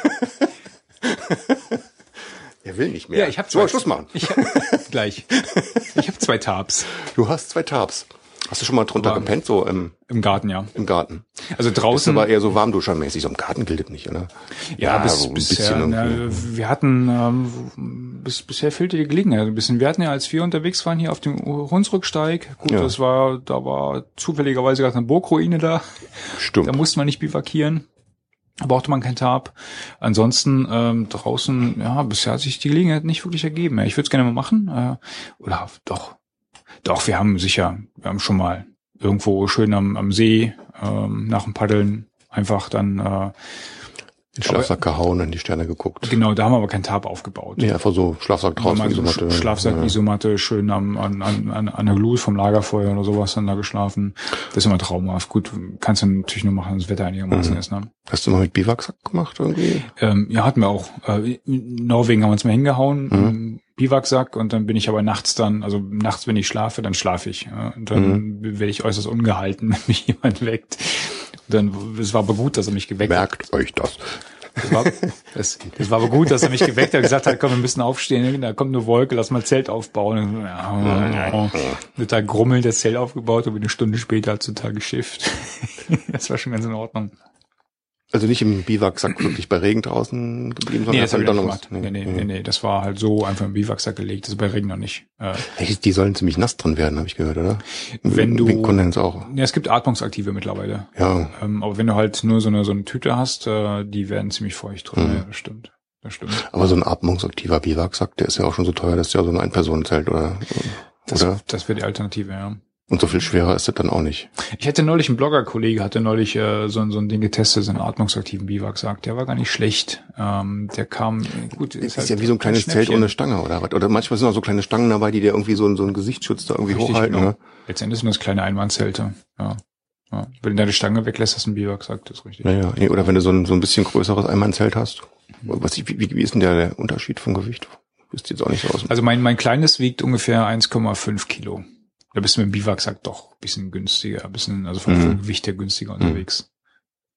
er will nicht mehr. Ja, ich hab so zwei. Schluss machen. Ich hab, gleich. Ich habe zwei Tabs Du hast zwei Tabs. Hast du schon mal drunter Aber- gepennt, so im, im Garten, ja. im Garten? Also Das draußen. aber eher so warmduschermäßig. So im Garten gilt das nicht, oder? Ja, bis, so ein bisher, bisschen na, irgendwie. wir hatten, ähm, bis, bisher fehlte die Gelegenheit ein bisschen. Wir hatten ja, als wir unterwegs waren, hier auf dem Hunsrücksteig, gut, Ja. das war, da war zufälligerweise gerade eine Burgruine da, Stimmt. da musste man nicht bivakieren, brauchte man kein Tarp. Ansonsten ähm, draußen, ja, bisher hat sich die Gelegenheit nicht wirklich ergeben. Ja, Ich würde es gerne mal machen, äh, oder doch, doch, wir haben sicher, wir haben schon mal irgendwo schön am, am See ähm, nach dem Paddeln einfach dann äh, Den Schlafsack gehauen, in die Sterne geguckt. Genau, da haben wir aber keinen Tarp aufgebaut. Nee, einfach so Schlafsack draußen, man so Isomatte. Schlafsack, Ja. Isomatte, schön am, an, an, an, an der Glut vom Lagerfeuer oder sowas dann da geschlafen. Das ist immer traumhaft. Gut, kannst du natürlich nur machen, wenn das Wetter einigermaßen Mhm. ist. Ne? Hast du mal mit Biwaksack gemacht irgendwie? Ähm, ja, hatten wir auch. Äh, in Norwegen haben wir uns mal hingehauen, Mhm. Biwaksack und dann bin ich aber nachts dann, also nachts, wenn ich schlafe, dann schlafe ich. Ja? Und dann Mhm. werde ich äußerst ungehalten, wenn mich jemand weckt. Und dann, es war aber gut, dass er mich geweckt hat. Merkt euch das. Das war, das, das war aber gut, dass er mich geweckt hat und gesagt hat, komm, wir müssen aufstehen, da kommt eine Wolke, lass mal Zelt aufbauen. Ja, mit da grummeln das Zelt aufgebaut und eine Stunde später hat total geschifft. Das war schon ganz in Ordnung. Also nicht im Biwaksack wirklich bei Regen draußen geblieben, Nee, sondern das hab ich dann gemacht. Nee, nee, nee, nee, das war halt so einfach im Biwaksack gelegt, das ist bei Regen noch nicht. Äh, Die sollen ziemlich nass drin werden, habe ich gehört, oder? Wenn du- Kondens auch. ja, es gibt Atmungsaktive mittlerweile. Ja, Ähm, aber wenn du halt nur so eine, so eine Tüte hast, äh, die werden ziemlich feucht drin. Mhm. Ja, das stimmt. Das stimmt. aber so ein atmungsaktiver Biwaksack, der ist ja auch schon so teuer, das ist ja so ein Ein-Personen-Zelt, oder? Das, Oder? das wäre die Alternative, ja. Und so viel schwerer ist das dann auch nicht. Ich hatte neulich einen Blogger-Kollege, hatte neulich äh, so, so ein Ding getestet, so einen atmungsaktiven Biwak sagt, der war gar nicht schlecht. Ähm, der kam, gut. Ist, ist halt ja wie so ein kleines Zelt ohne Stange oder was? Oder manchmal sind auch so kleine Stangen dabei, die dir irgendwie so, so einen Gesichtsschutz da irgendwie Richtig, hochhalten. Genau. Ne? Letztendlich sind das kleine Einmannzelte. Ja. ja. Wenn du deine Stange weglässt, hast du ein Biwak sagt, das ist richtig. Naja, nee, oder wenn du so ein, so ein bisschen größeres Einmannzelt hast. Was, wie, wie, wie ist denn der, der Unterschied vom Gewicht? Wisst jetzt auch nicht so aus. Also mein, mein kleines wiegt ungefähr 1,5 Kilo. Da bist du mit dem Biwaksack doch ein bisschen günstiger, ein bisschen, also vom mhm. Gewicht her günstiger mhm. unterwegs.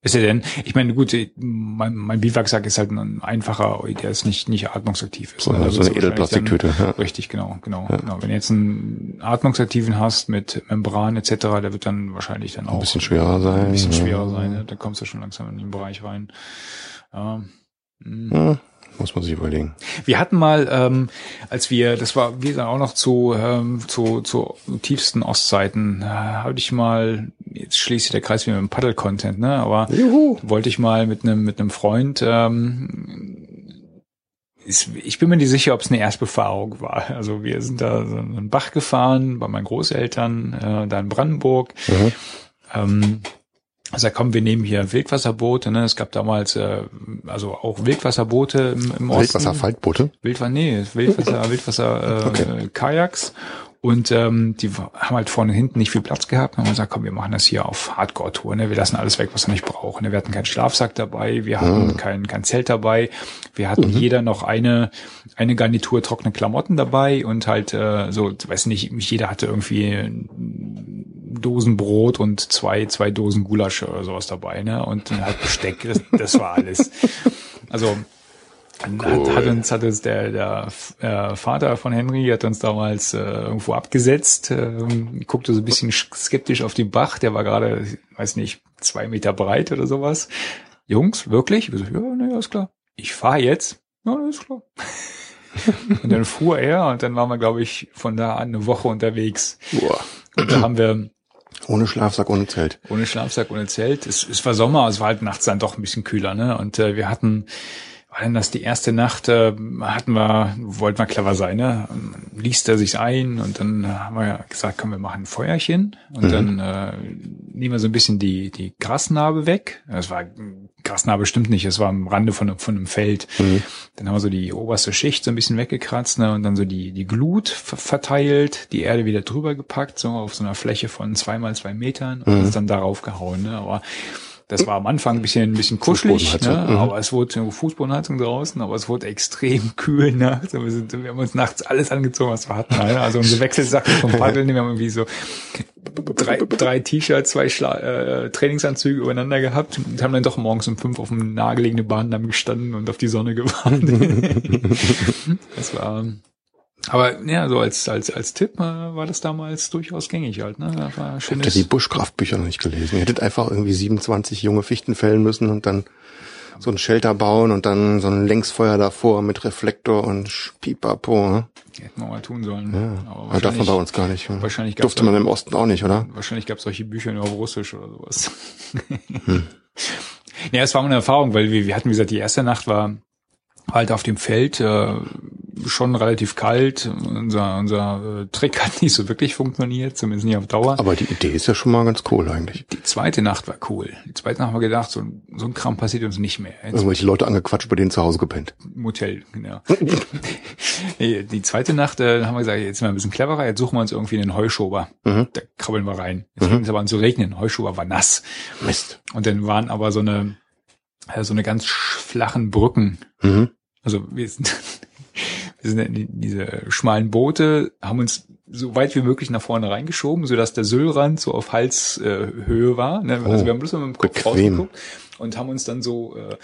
Ist er denn, ich meine, gut, mein, mein Biwaksack ist halt ein einfacher, der ist nicht, nicht atmungsaktiv ist. So, ne? so eine Edelplastiktüte. Ja. Richtig, genau, genau, ja. genau. Wenn du jetzt einen atmungsaktiven hast mit Membran etc., der wird dann wahrscheinlich dann auch ein bisschen schwerer sein. Ein bisschen schwerer sein, ne? da kommst du schon langsam in den Bereich rein. Ja. Hm. Muss man sich überlegen. Wir hatten mal, ähm, als wir, das war wir dann auch noch zu, ähm, zu, zu tiefsten Ostzeiten, äh, habe ich mal, jetzt schließt sich der Kreis wie mit dem Paddle-Content, ne? Aber Juhu. wollte ich mal mit einem mit einem Freund ähm, ich bin mir nicht sicher, ob es eine Erstbefahrung war. Also wir sind da so einen Bach gefahren bei meinen Großeltern, äh, da in Brandenburg. Mhm. Ähm, also komm, wir nehmen hier Wildwasserboote, ne? Es gab damals äh, also auch Wildwasserboote im, im Osten. Wildwasserfaltboote? Wildwasser, nee, Wildwasser, Wildwasser äh, okay. Kajaks. Und ähm, die haben halt vorne und hinten nicht viel Platz gehabt. Und haben gesagt, komm, wir machen das hier auf Hardcore-Tour. Ne? Wir lassen alles weg, was wir nicht brauchen. Ne? Wir hatten keinen Schlafsack dabei, wir hatten mhm. kein, kein Zelt dabei. Wir hatten mhm. jeder noch eine, eine Garnitur trockene Klamotten dabei und halt äh, so, weiß nicht, jeder hatte irgendwie Dosen Brot und zwei, zwei Dosen Gulasch oder sowas dabei, ne? Und halt Besteck, das, das war alles. Also Cool. Hat, hat, uns, hat uns der, der äh, Vater von Henry hat uns damals äh, irgendwo abgesetzt, äh, guckte so ein bisschen skeptisch auf den Bach, der war gerade, weiß nicht, zwei Meter breit oder sowas. Jungs, wirklich? Wir so, ja, nee, ist klar. Ich fahr jetzt. Ja, ist klar. und dann fuhr er und dann waren wir, glaube ich, von da an eine Woche unterwegs. Boah. Und da haben wir ohne Schlafsack, ohne Zelt. Ohne Schlafsack, ohne Zelt. Es, es war Sommer, es war halt nachts dann doch ein bisschen kühler, ne? Und äh, wir hatten, war denn das die erste Nacht, äh, hatten wir, wollten wir clever sein, ne? Liest er sich ein und dann haben wir gesagt, komm, wir machen ein Feuerchen und mhm. dann äh, nehmen wir so ein bisschen die, die Grasnarbe weg. Es war Grasnarbe stimmt nicht, es war am Rande von, von einem Feld. Mhm. Dann haben wir so die oberste Schicht so ein bisschen weggekratzt ne, und dann so die, die Glut verteilt, die Erde wieder drüber gepackt, so auf so einer Fläche von zwei mal zwei Metern und mhm. dann darauf gehauen. Ne? Aber das war am Anfang ein bisschen, ein bisschen kuschelig, ne? Mhm. aber es wurde Fußbodenheizung draußen, aber es wurde extrem kühl nachts. Wir, sind, wir haben uns nachts alles angezogen, was wir hatten. Ne? Also unsere Wechselsachen vom Paddeln, wir haben irgendwie so drei, drei T-Shirts, zwei Schla äh, Trainingsanzüge übereinander gehabt und haben dann doch morgens um fünf auf dem nahegelegenen Bahndamm gestanden und auf die Sonne gewartet. das war aber ja, so als als als Tipp äh, war das damals durchaus gängig halt. Ne? Das war schönes ihr die Buschkraftbücher noch nicht gelesen? Ihr hättet einfach irgendwie 27 junge Fichten fällen müssen und dann so ein Shelter bauen und dann so ein Längsfeuer davor mit Reflektor und Pipapo. Ne? Hätten wir mal tun sollen. Ja, aber, aber darf man bei uns gar nicht. Wahrscheinlich Durfte man im Osten auch nicht, oder? Wahrscheinlich gab es solche Bücher nur auf Russisch oder sowas. Hm. Ja, es war eine Erfahrung, weil wir, wir hatten, wie gesagt, die erste Nacht war halt auf dem Feld äh, schon relativ kalt. Unser, unser äh, Trick hat nicht so wirklich funktioniert, zumindest nicht auf Dauer. Aber die Idee ist ja schon mal ganz cool eigentlich. Die zweite Nacht war cool. Die zweite Nacht haben wir gedacht, so, so ein Kram passiert uns nicht mehr. Jetzt Irgendwelche Leute angequatscht, bei denen zu Hause gepennt. Motel, genau. nee, die zweite Nacht äh, haben wir gesagt, jetzt sind wir ein bisschen cleverer, jetzt suchen wir uns irgendwie einen Heuschober. Mhm. Da krabbeln wir rein. Jetzt mhm. fing es aber an zu regnen. Heuschober war nass. Mist. Und dann waren aber so eine, äh, so eine ganz flachen Brücken. Mhm. Also wir sind wir sind in diese schmalen Boote, haben uns so weit wie möglich nach vorne reingeschoben, so dass der Süllrand so auf Halshöhe äh, war. Ne? Also oh, wir haben bloß mit dem Kopf rausgeguckt und haben uns dann so äh,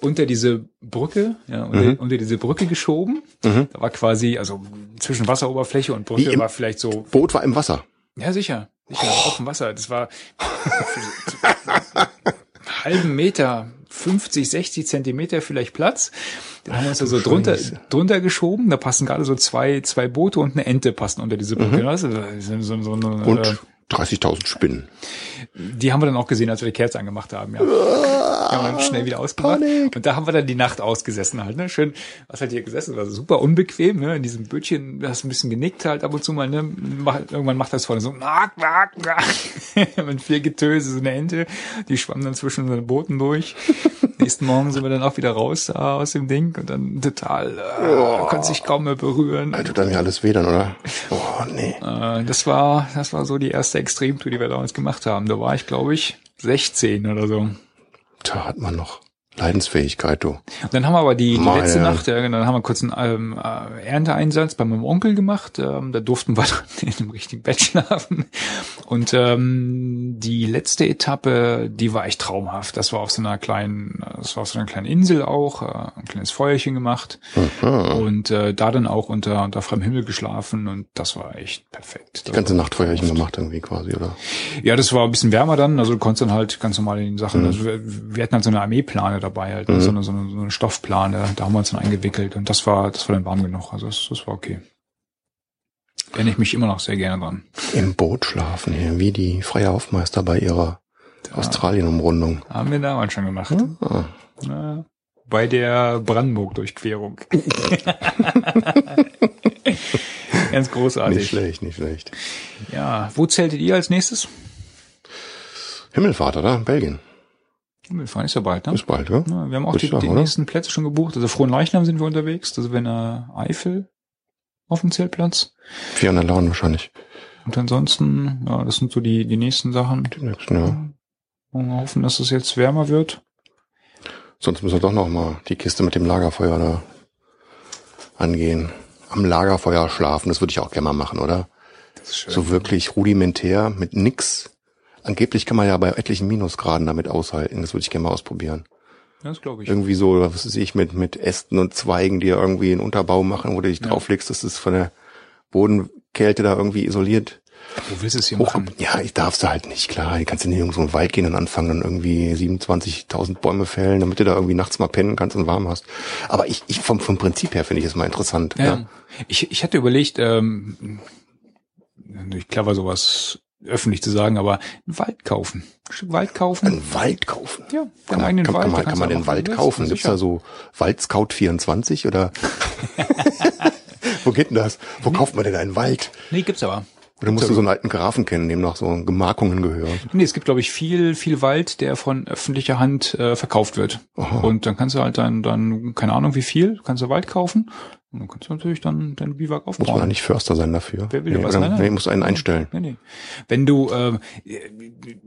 unter diese Brücke, ja, unter, mhm. unter diese Brücke geschoben. Mhm. Da war quasi, also zwischen Wasseroberfläche und Brücke war vielleicht so. Boot war im Wasser. Ja, sicher. Sicher, oh. auf dem Wasser. Das war halben Meter, 50, 60 Zentimeter vielleicht Platz. Den haben wir uns da so drunter, drunter geschoben. Da passen gerade so zwei, zwei Boote und eine Ente passen unter diese Brücke. Mhm. Also, so, so, so, und äh, 30.000 Spinnen. Die haben wir dann auch gesehen, als wir die Kerze angemacht haben, ja. Die haben wir dann schnell wieder ausgemacht. Panik. Und da haben wir dann die Nacht ausgesessen halt, ne? Schön, was halt hier gesessen, war super unbequem, ne? In diesem Bötchen, du hast ein bisschen genickt halt ab und zu mal, ne? Irgendwann macht das vorne so, nack, nack, nack. Mit viel Getöse, so eine Ente, die schwamm dann zwischen den Booten durch. Nächsten Morgen sind wir dann auch wieder raus äh, aus dem Ding und dann total, äh, Oh. konnte sich kaum mehr berühren. Alter, tut dann ja alles weh dann, oder? Oh, nee. Äh, das war, das war so die erste Extremtour, die wir damals gemacht haben. Da war ich, glaube ich, 16 oder so. Da hat man noch Leidensfähigkeit, du. Und dann haben wir aber die, die letzte. Nacht, ja, dann haben wir kurz einen ähm, äh, Ernteeinsatz bei meinem Onkel gemacht. Ähm, da durften wir dann in einem richtigen Bett schlafen. Und ähm, die letzte Etappe, die war echt traumhaft. Das war auf so einer kleinen, das war auf so einer kleinen Insel auch, äh, ein kleines Feuerchen gemacht und äh, da dann auch unter, unter freiem Himmel geschlafen und das war echt perfekt. Die ganze Nacht Feuerchen gemacht irgendwie quasi, oder? Ja, das war ein bisschen wärmer dann, also du konntest dann halt ganz normal in den Sachen, also wir, wir hatten halt so eine Armeeplane dabei halt, ne, so, eine, so, eine, so eine Stoffplane, da haben wir uns dann eingewickelt und das war, das war dann warm genug, also das, das war okay. Erinnere ich mich immer noch sehr gerne dran. Im Boot schlafen hier, wie die freie Aufmeister bei ihrer Australien-Umrundung. Haben wir damals schon gemacht. Ah, Na, bei der Brandenburg-Durchquerung. Ganz großartig. nicht schlecht, nicht schlecht. Ja, wo zeltet ihr als nächstes? Himmelfahrt, oder? Belgien. Himmelfahren ist ja bald, ne? Bis bald, ja? Ja, wir haben auch die, sagen, die nächsten Plätze schon gebucht. Also Frohen Leichnam sind wir unterwegs. Also wenn äh, Eifel auf dem Zeltplatz. 400 Laden wahrscheinlich. Und ansonsten, ja, das sind so die, die nächsten Sachen. Die nächsten, ja. Und wir hoffen, dass es jetzt wärmer wird. Sonst müssen wir doch noch mal die Kiste mit dem Lagerfeuer da angehen. Am Lagerfeuer schlafen, das würde ich auch gerne mal machen, oder? Das ist schön. So wirklich rudimentär, mit nix. Angeblich kann man ja bei etlichen Minusgraden damit aushalten. Das würde ich gerne mal ausprobieren. das glaube ich. Irgendwie so, was weiß ich, mit, mit Ästen und Zweigen, die ja irgendwie einen Unterbau machen, wo du dich Ja. drauflegst, dass es von der Bodenkälte da irgendwie isoliert. Wo willst du es hier Hoch, machen? ja, ich darf's da halt nicht, klar. Du kannst ja nicht in so einen Wald gehen und anfangen, dann irgendwie 27.000 Bäume fällen, damit du da irgendwie nachts mal pennen kannst und warm hast. Aber ich, ich vom, vom Prinzip her finde ich es mal interessant. Ja. Ja. Ich, ich hatte überlegt, ähm, ich clever sowas öffentlich zu sagen, aber einen Wald kaufen. Ein Stück Wald kaufen. Einen Wald kaufen. ja, Kann man, eigenen kann, Wald. kann man, kann man du den Wald du kaufen? Gibt's da so Waldscout 24 oder? Wo geht denn das? Wo kauft man denn einen Wald? Nee, gibt's aber. Oder musst du so einen alten Grafen kennen, dem noch so Gemarkungen gehören? Nee, es gibt, glaube ich, viel, viel Wald, der von öffentlicher Hand äh, verkauft wird. Aha. Und dann kannst du halt dann, dann, keine Ahnung wie viel, kannst du Wald kaufen. Und dann kannst du natürlich dann dein Biwak Muss man aufbauen. nicht Förster sein dafür? Wer will nee, was? Nein, nein. nee, muss einen einstellen. Nee, nee. Wenn du, ähm,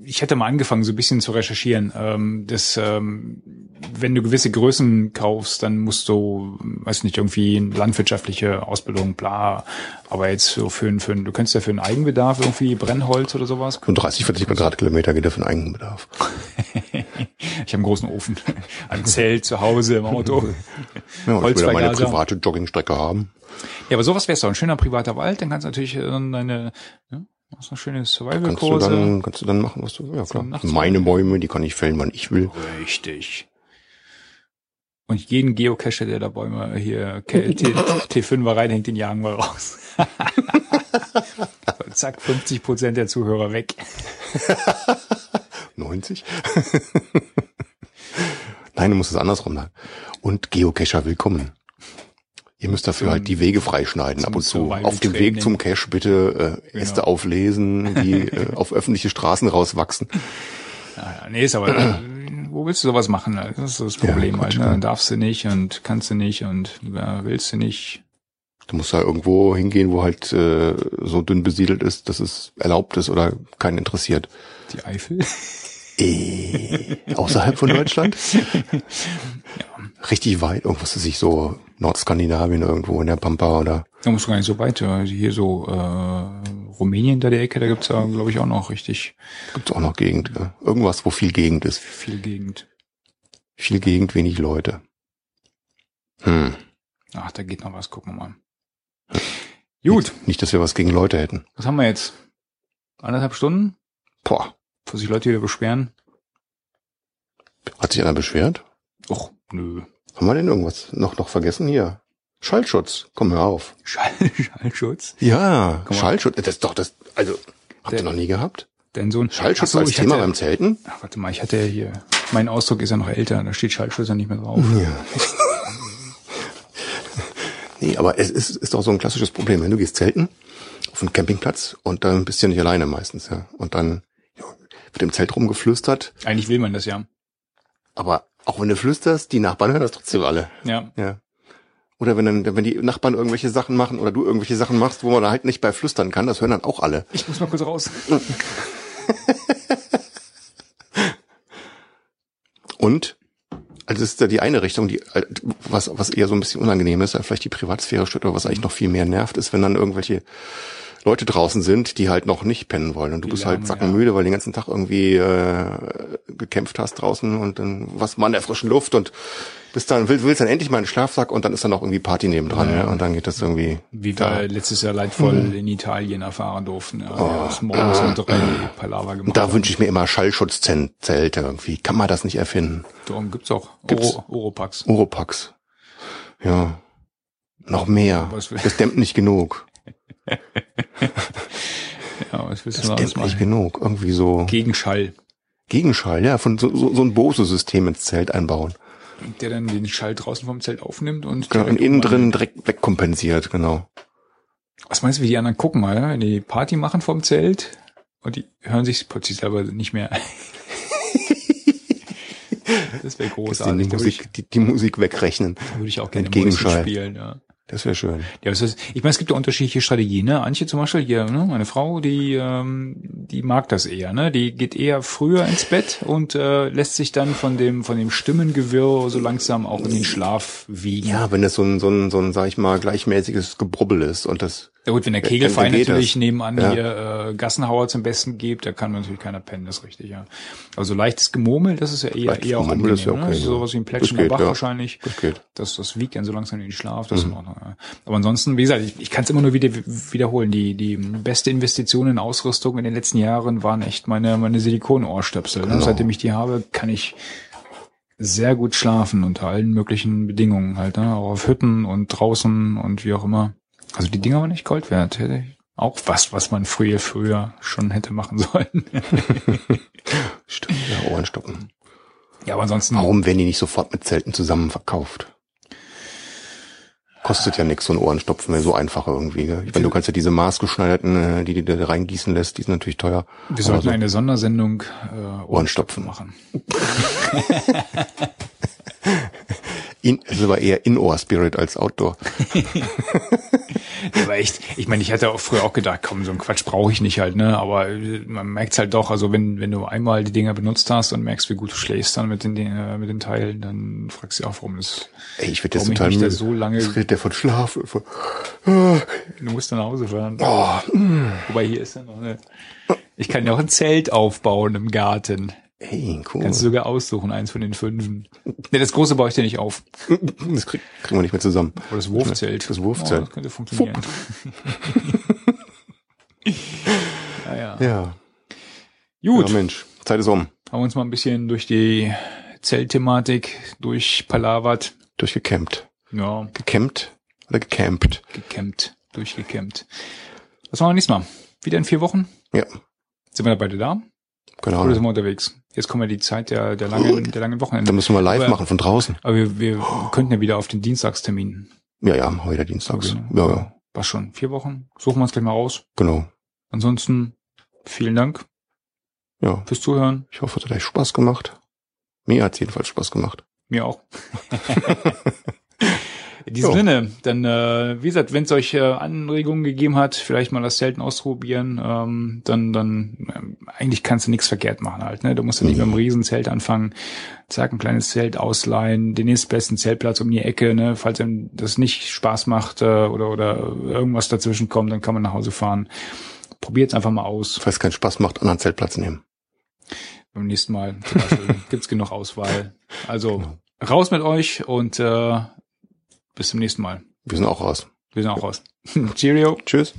ich hätte mal angefangen, so ein bisschen zu recherchieren. Ähm, das, ähm, wenn du gewisse Größen kaufst, dann musst du, weiß nicht, irgendwie landwirtschaftliche Ausbildung, bla. Aber jetzt so für, für du könntest ja für einen Eigenbedarf irgendwie Brennholz oder sowas. So 30, 40 Quadratkilometer geht ja für den Eigenbedarf. Ich habe einen großen Ofen, ein Zelt zu Hause im Auto. Ja, ich will ja meine private Joggingstrecke haben. Ja, aber sowas wäre doch ein schöner privater Wald. Dann kannst du natürlich äh, deine, ja, hast eine schöne Kannst du Survival-Kurse. dann, kannst du dann machen, was du, ja klar. Meine Bäume, die kann ich fällen, wann ich will. Richtig. Und jeden Geocacher, der da Bäume hier T, T5er reinhängt, den jagen wir raus. zack, 50 Prozent der Zuhörer weg. 90? Nein, du musst es andersrum sagen. Und Geocacher willkommen. Ihr müsst dafür halt die Wege freischneiden ab und zu. Auf dem. Weg zum Cache bitte äh, Äste Genau. auflesen, die äh, auf öffentliche Straßen rauswachsen. Ja, ja, nee, ist aber, äh, wo willst du sowas machen? Das ist das Problem Quatsch, halt. Ne? ja. Darfst du nicht und kannst du nicht und ja, willst du nicht. Du musst da irgendwo hingehen, wo halt äh, so dünn besiedelt ist, dass es erlaubt ist oder keinen interessiert. Die Eifel. Äh, außerhalb von Deutschland? Richtig weit, irgendwas ist sich so Nordskandinavien irgendwo in der Pampa oder Da musst du gar nicht so weit. äh, Hier so äh, Rumänien da die Ecke, da gibt's ja, glaube ich, auch noch richtig gibt's auch noch Gegend. Ja. Irgendwas, wo viel Gegend ist. viel Gegend. Viel Gegend, wenig Leute. Hm. Ach, da geht noch was, gucken wir mal. Gut, Nicht, nicht, dass wir was gegen Leute hätten. was haben wir jetzt? Anderthalb Stunden, Boah, wo sich Leute wieder beschweren? hat sich einer beschwert? Och, nö. Haben wir denn irgendwas noch, noch vergessen hier? Schallschutz, komm hör auf. Schall, Schallschutz. Ja, mal. Schallschutz, das ist doch das, also, Habt ihr noch nie gehabt? Denn so ein Schallschutz so, als ich Thema hatte- beim Zelten? Ach, warte mal, ich hatte ja hier, mein Ausdruck ist ja noch älter, da steht Schallschutz ja nicht mehr drauf. Ja. nee, aber es ist, ist doch so ein klassisches Problem. Wenn du gehst zelten auf einen Campingplatz und dann bist du ja nicht alleine meistens, ja. Und dann ja, wird im Zelt rumgeflüstert. Eigentlich will man das ja. Aber auch wenn du flüsterst, die Nachbarn hören das trotzdem alle. Ja. Ja. Oder wenn dann, wenn die Nachbarn irgendwelche Sachen machen oder du irgendwelche Sachen machst, wo man halt nicht bei flüstern kann, das hören dann auch alle. Ich muss mal kurz raus. Und also das ist ja die eine Richtung, die was was eher so ein bisschen unangenehm ist, vielleicht die Privatsphäre stört, oder was eigentlich noch viel mehr nervt, ist, wenn dann irgendwelche Leute draußen sind, die halt noch nicht pennen wollen und du Die bist halt sackenmüde, weil du den ganzen Tag irgendwie äh, gekämpft hast draußen und dann was mal in der frischen Luft und bist dann willst, willst dann endlich mal einen Schlafsack und dann ist dann noch irgendwie Party nebendran Ja. ja. und dann geht das irgendwie Wie da. wir letztes Jahr leidvoll in Italien erfahren durften. Ja, wir aus morgens um drei Palaver gemacht da wünsche ich mir immer Schallschutzzelte irgendwie. Kann man das nicht erfinden? Darum gibt's auch Gibt's? Oro, Oropax. Oropax. Ja. Noch mehr. Das dämmt nicht genug. Ja, was willst Das noch alles dämmt nicht machen? genug. Irgendwie so Gegenschall, Gegenschall, ja, von so, so, so ein Bose-System ins Zelt einbauen. der dann den Schall draußen vom Zelt aufnimmt und Genau, und direkt innen drin direkt wegkompensiert, genau. Was meinst du, wie die anderen gucken mal, ja? wenn die Party machen vom Zelt und die hören sich plötzlich selber nicht mehr. das wäre großartig. die, Da würde ich, Musik, die, die Musik wegrechnen. da würde ich auch gerne. Mäuschen spielen. Ja. Das wäre schön. Ja, das ist, ich meine, es gibt ja unterschiedliche Strategien. Ne? Antje zum Beispiel, hier, ne? meine Frau, die, ähm, die mag das eher. Ne? Die geht eher früher ins Bett und äh, lässt sich dann von dem von dem Stimmengewirr so langsam auch in den Schlaf wiegen. Ja, wenn es so ein, so ein, so ein, sag ich mal, gleichmäßiges Gebrubbel ist und das, Ja gut, wenn der Ja, Kegelverein dann geht natürlich das. nebenan Ja. hier äh, Gassenhauer zum Besten gibt, da kann natürlich keiner pennen, das ist richtig, ja. Also leichtes Gemurmel, das ist ja eher, Leichtes eher auch angenehm, ist ja ne? okay, Das ist ja. sowas wie ein Das plätschender geht, Bach ja. wahrscheinlich. das geht. Das, das wiegt dann so langsam in den Schlaf, das Mhm. ist in Ordnung, ja. Aber ansonsten, wie gesagt, ich, ich kann es immer nur wieder wiederholen. Die, die beste Investition in Ausrüstung in den letzten Jahren waren echt meine, meine Silikonohrstöpsel. Ne? Genau. Seitdem ich die habe, kann ich sehr gut schlafen unter allen möglichen Bedingungen halt, ne? Auch auf Hütten und draußen und wie auch immer. Also die Dinger waren nicht Gold wert. Hätte ich auch was, was man früher, früher schon hätte machen sollen. Stimmt, ja, Ohrenstoppen. ja, aber ansonsten. Warum werden die nicht sofort mit Zelten zusammen verkauft? Kostet ja nichts, so ein Ohrenstopfen, wäre so einfach irgendwie. Gell? Ich meine, du kannst ja diese maßgeschneiderten, äh, die du da reingießen lässt, die sind natürlich teuer. Wir sollten so- eine Sondersendung äh, Ohrenstopfen. machen. In, es aber eher Indoor-Spirit als Outdoor. Aber echt, ich meine, ich hatte auch früher auch gedacht, komm, so ein Quatsch brauche ich nicht halt, ne? Aber äh, man merkt's halt doch, also wenn, wenn du einmal die Dinger benutzt hast und merkst, wie gut du schläfst dann mit den, äh, mit den Teilen, dann fragst du dich auch, warum das, Ey, ich werde jetzt total müde. so lange, Jetzt redet der von Schlaf. Von, du musst dann nach Hause fahren. oh, Wobei hier ist ja noch eine, ich kann ja auch ein Zelt aufbauen im Garten. Ey, cool. Kannst du sogar aussuchen, eins von den fünfen. Ne, das große baue ich dir nicht auf. Das krieg, kriegen wir nicht mehr zusammen. Oder das Wurfzelt. Das Wurfzelt. Oh, das könnte funktionieren. ja, ja. Ja. Gut. ja, Mensch, Zeit ist um. haben wir uns mal ein bisschen durch die Zeltthematik durchpalavert. Durchgecampt. Ja, Gecampt oder gecampt? gekämmt, durchgekämmt. Was machen wir nächstes Mal? Wieder in vier Wochen? Ja, Sind wir da beide da? keine Oder sind wir unterwegs? Jetzt kommen wir die Zeit der, der langen, der langen Da Wochenende. müssen wir live Aber- machen von draußen. Aber wir, wir könnten ja wieder auf den Dienstagstermin. Ja, ja, wieder dienstags. Okay. Ja, ja, Was schon? Vier Wochen? Suchen wir uns gleich mal raus. genau. Ansonsten vielen Dank Ja, fürs Zuhören. ich hoffe, es hat euch Spaß gemacht. Mir hat jedenfalls Spaß gemacht. Mir auch. In diesem Jo. Sinne, dann, äh, wie gesagt, wenn es euch äh, Anregungen gegeben hat, vielleicht mal das Zelten ausprobieren, ähm, dann, dann ähm, eigentlich kannst du nichts verkehrt machen halt. Ne? Du musst ja nicht Nee. mit einem Riesenzelt anfangen, zack, ein kleines Zelt ausleihen, den nächstbesten Zeltplatz um die Ecke, ne? falls ihm das nicht Spaß macht äh, oder, oder irgendwas dazwischen kommt, dann kann man nach Hause fahren. Probiert's einfach mal aus. Falls es keinen Spaß macht, anderen Zeltplatz nehmen. Beim nächsten Mal zum Beispiel gibt's genug Auswahl. Also raus mit euch und äh, bis zum nächsten Mal. Wir sind auch raus. Wir sind auch raus. Cheerio. Tschüss.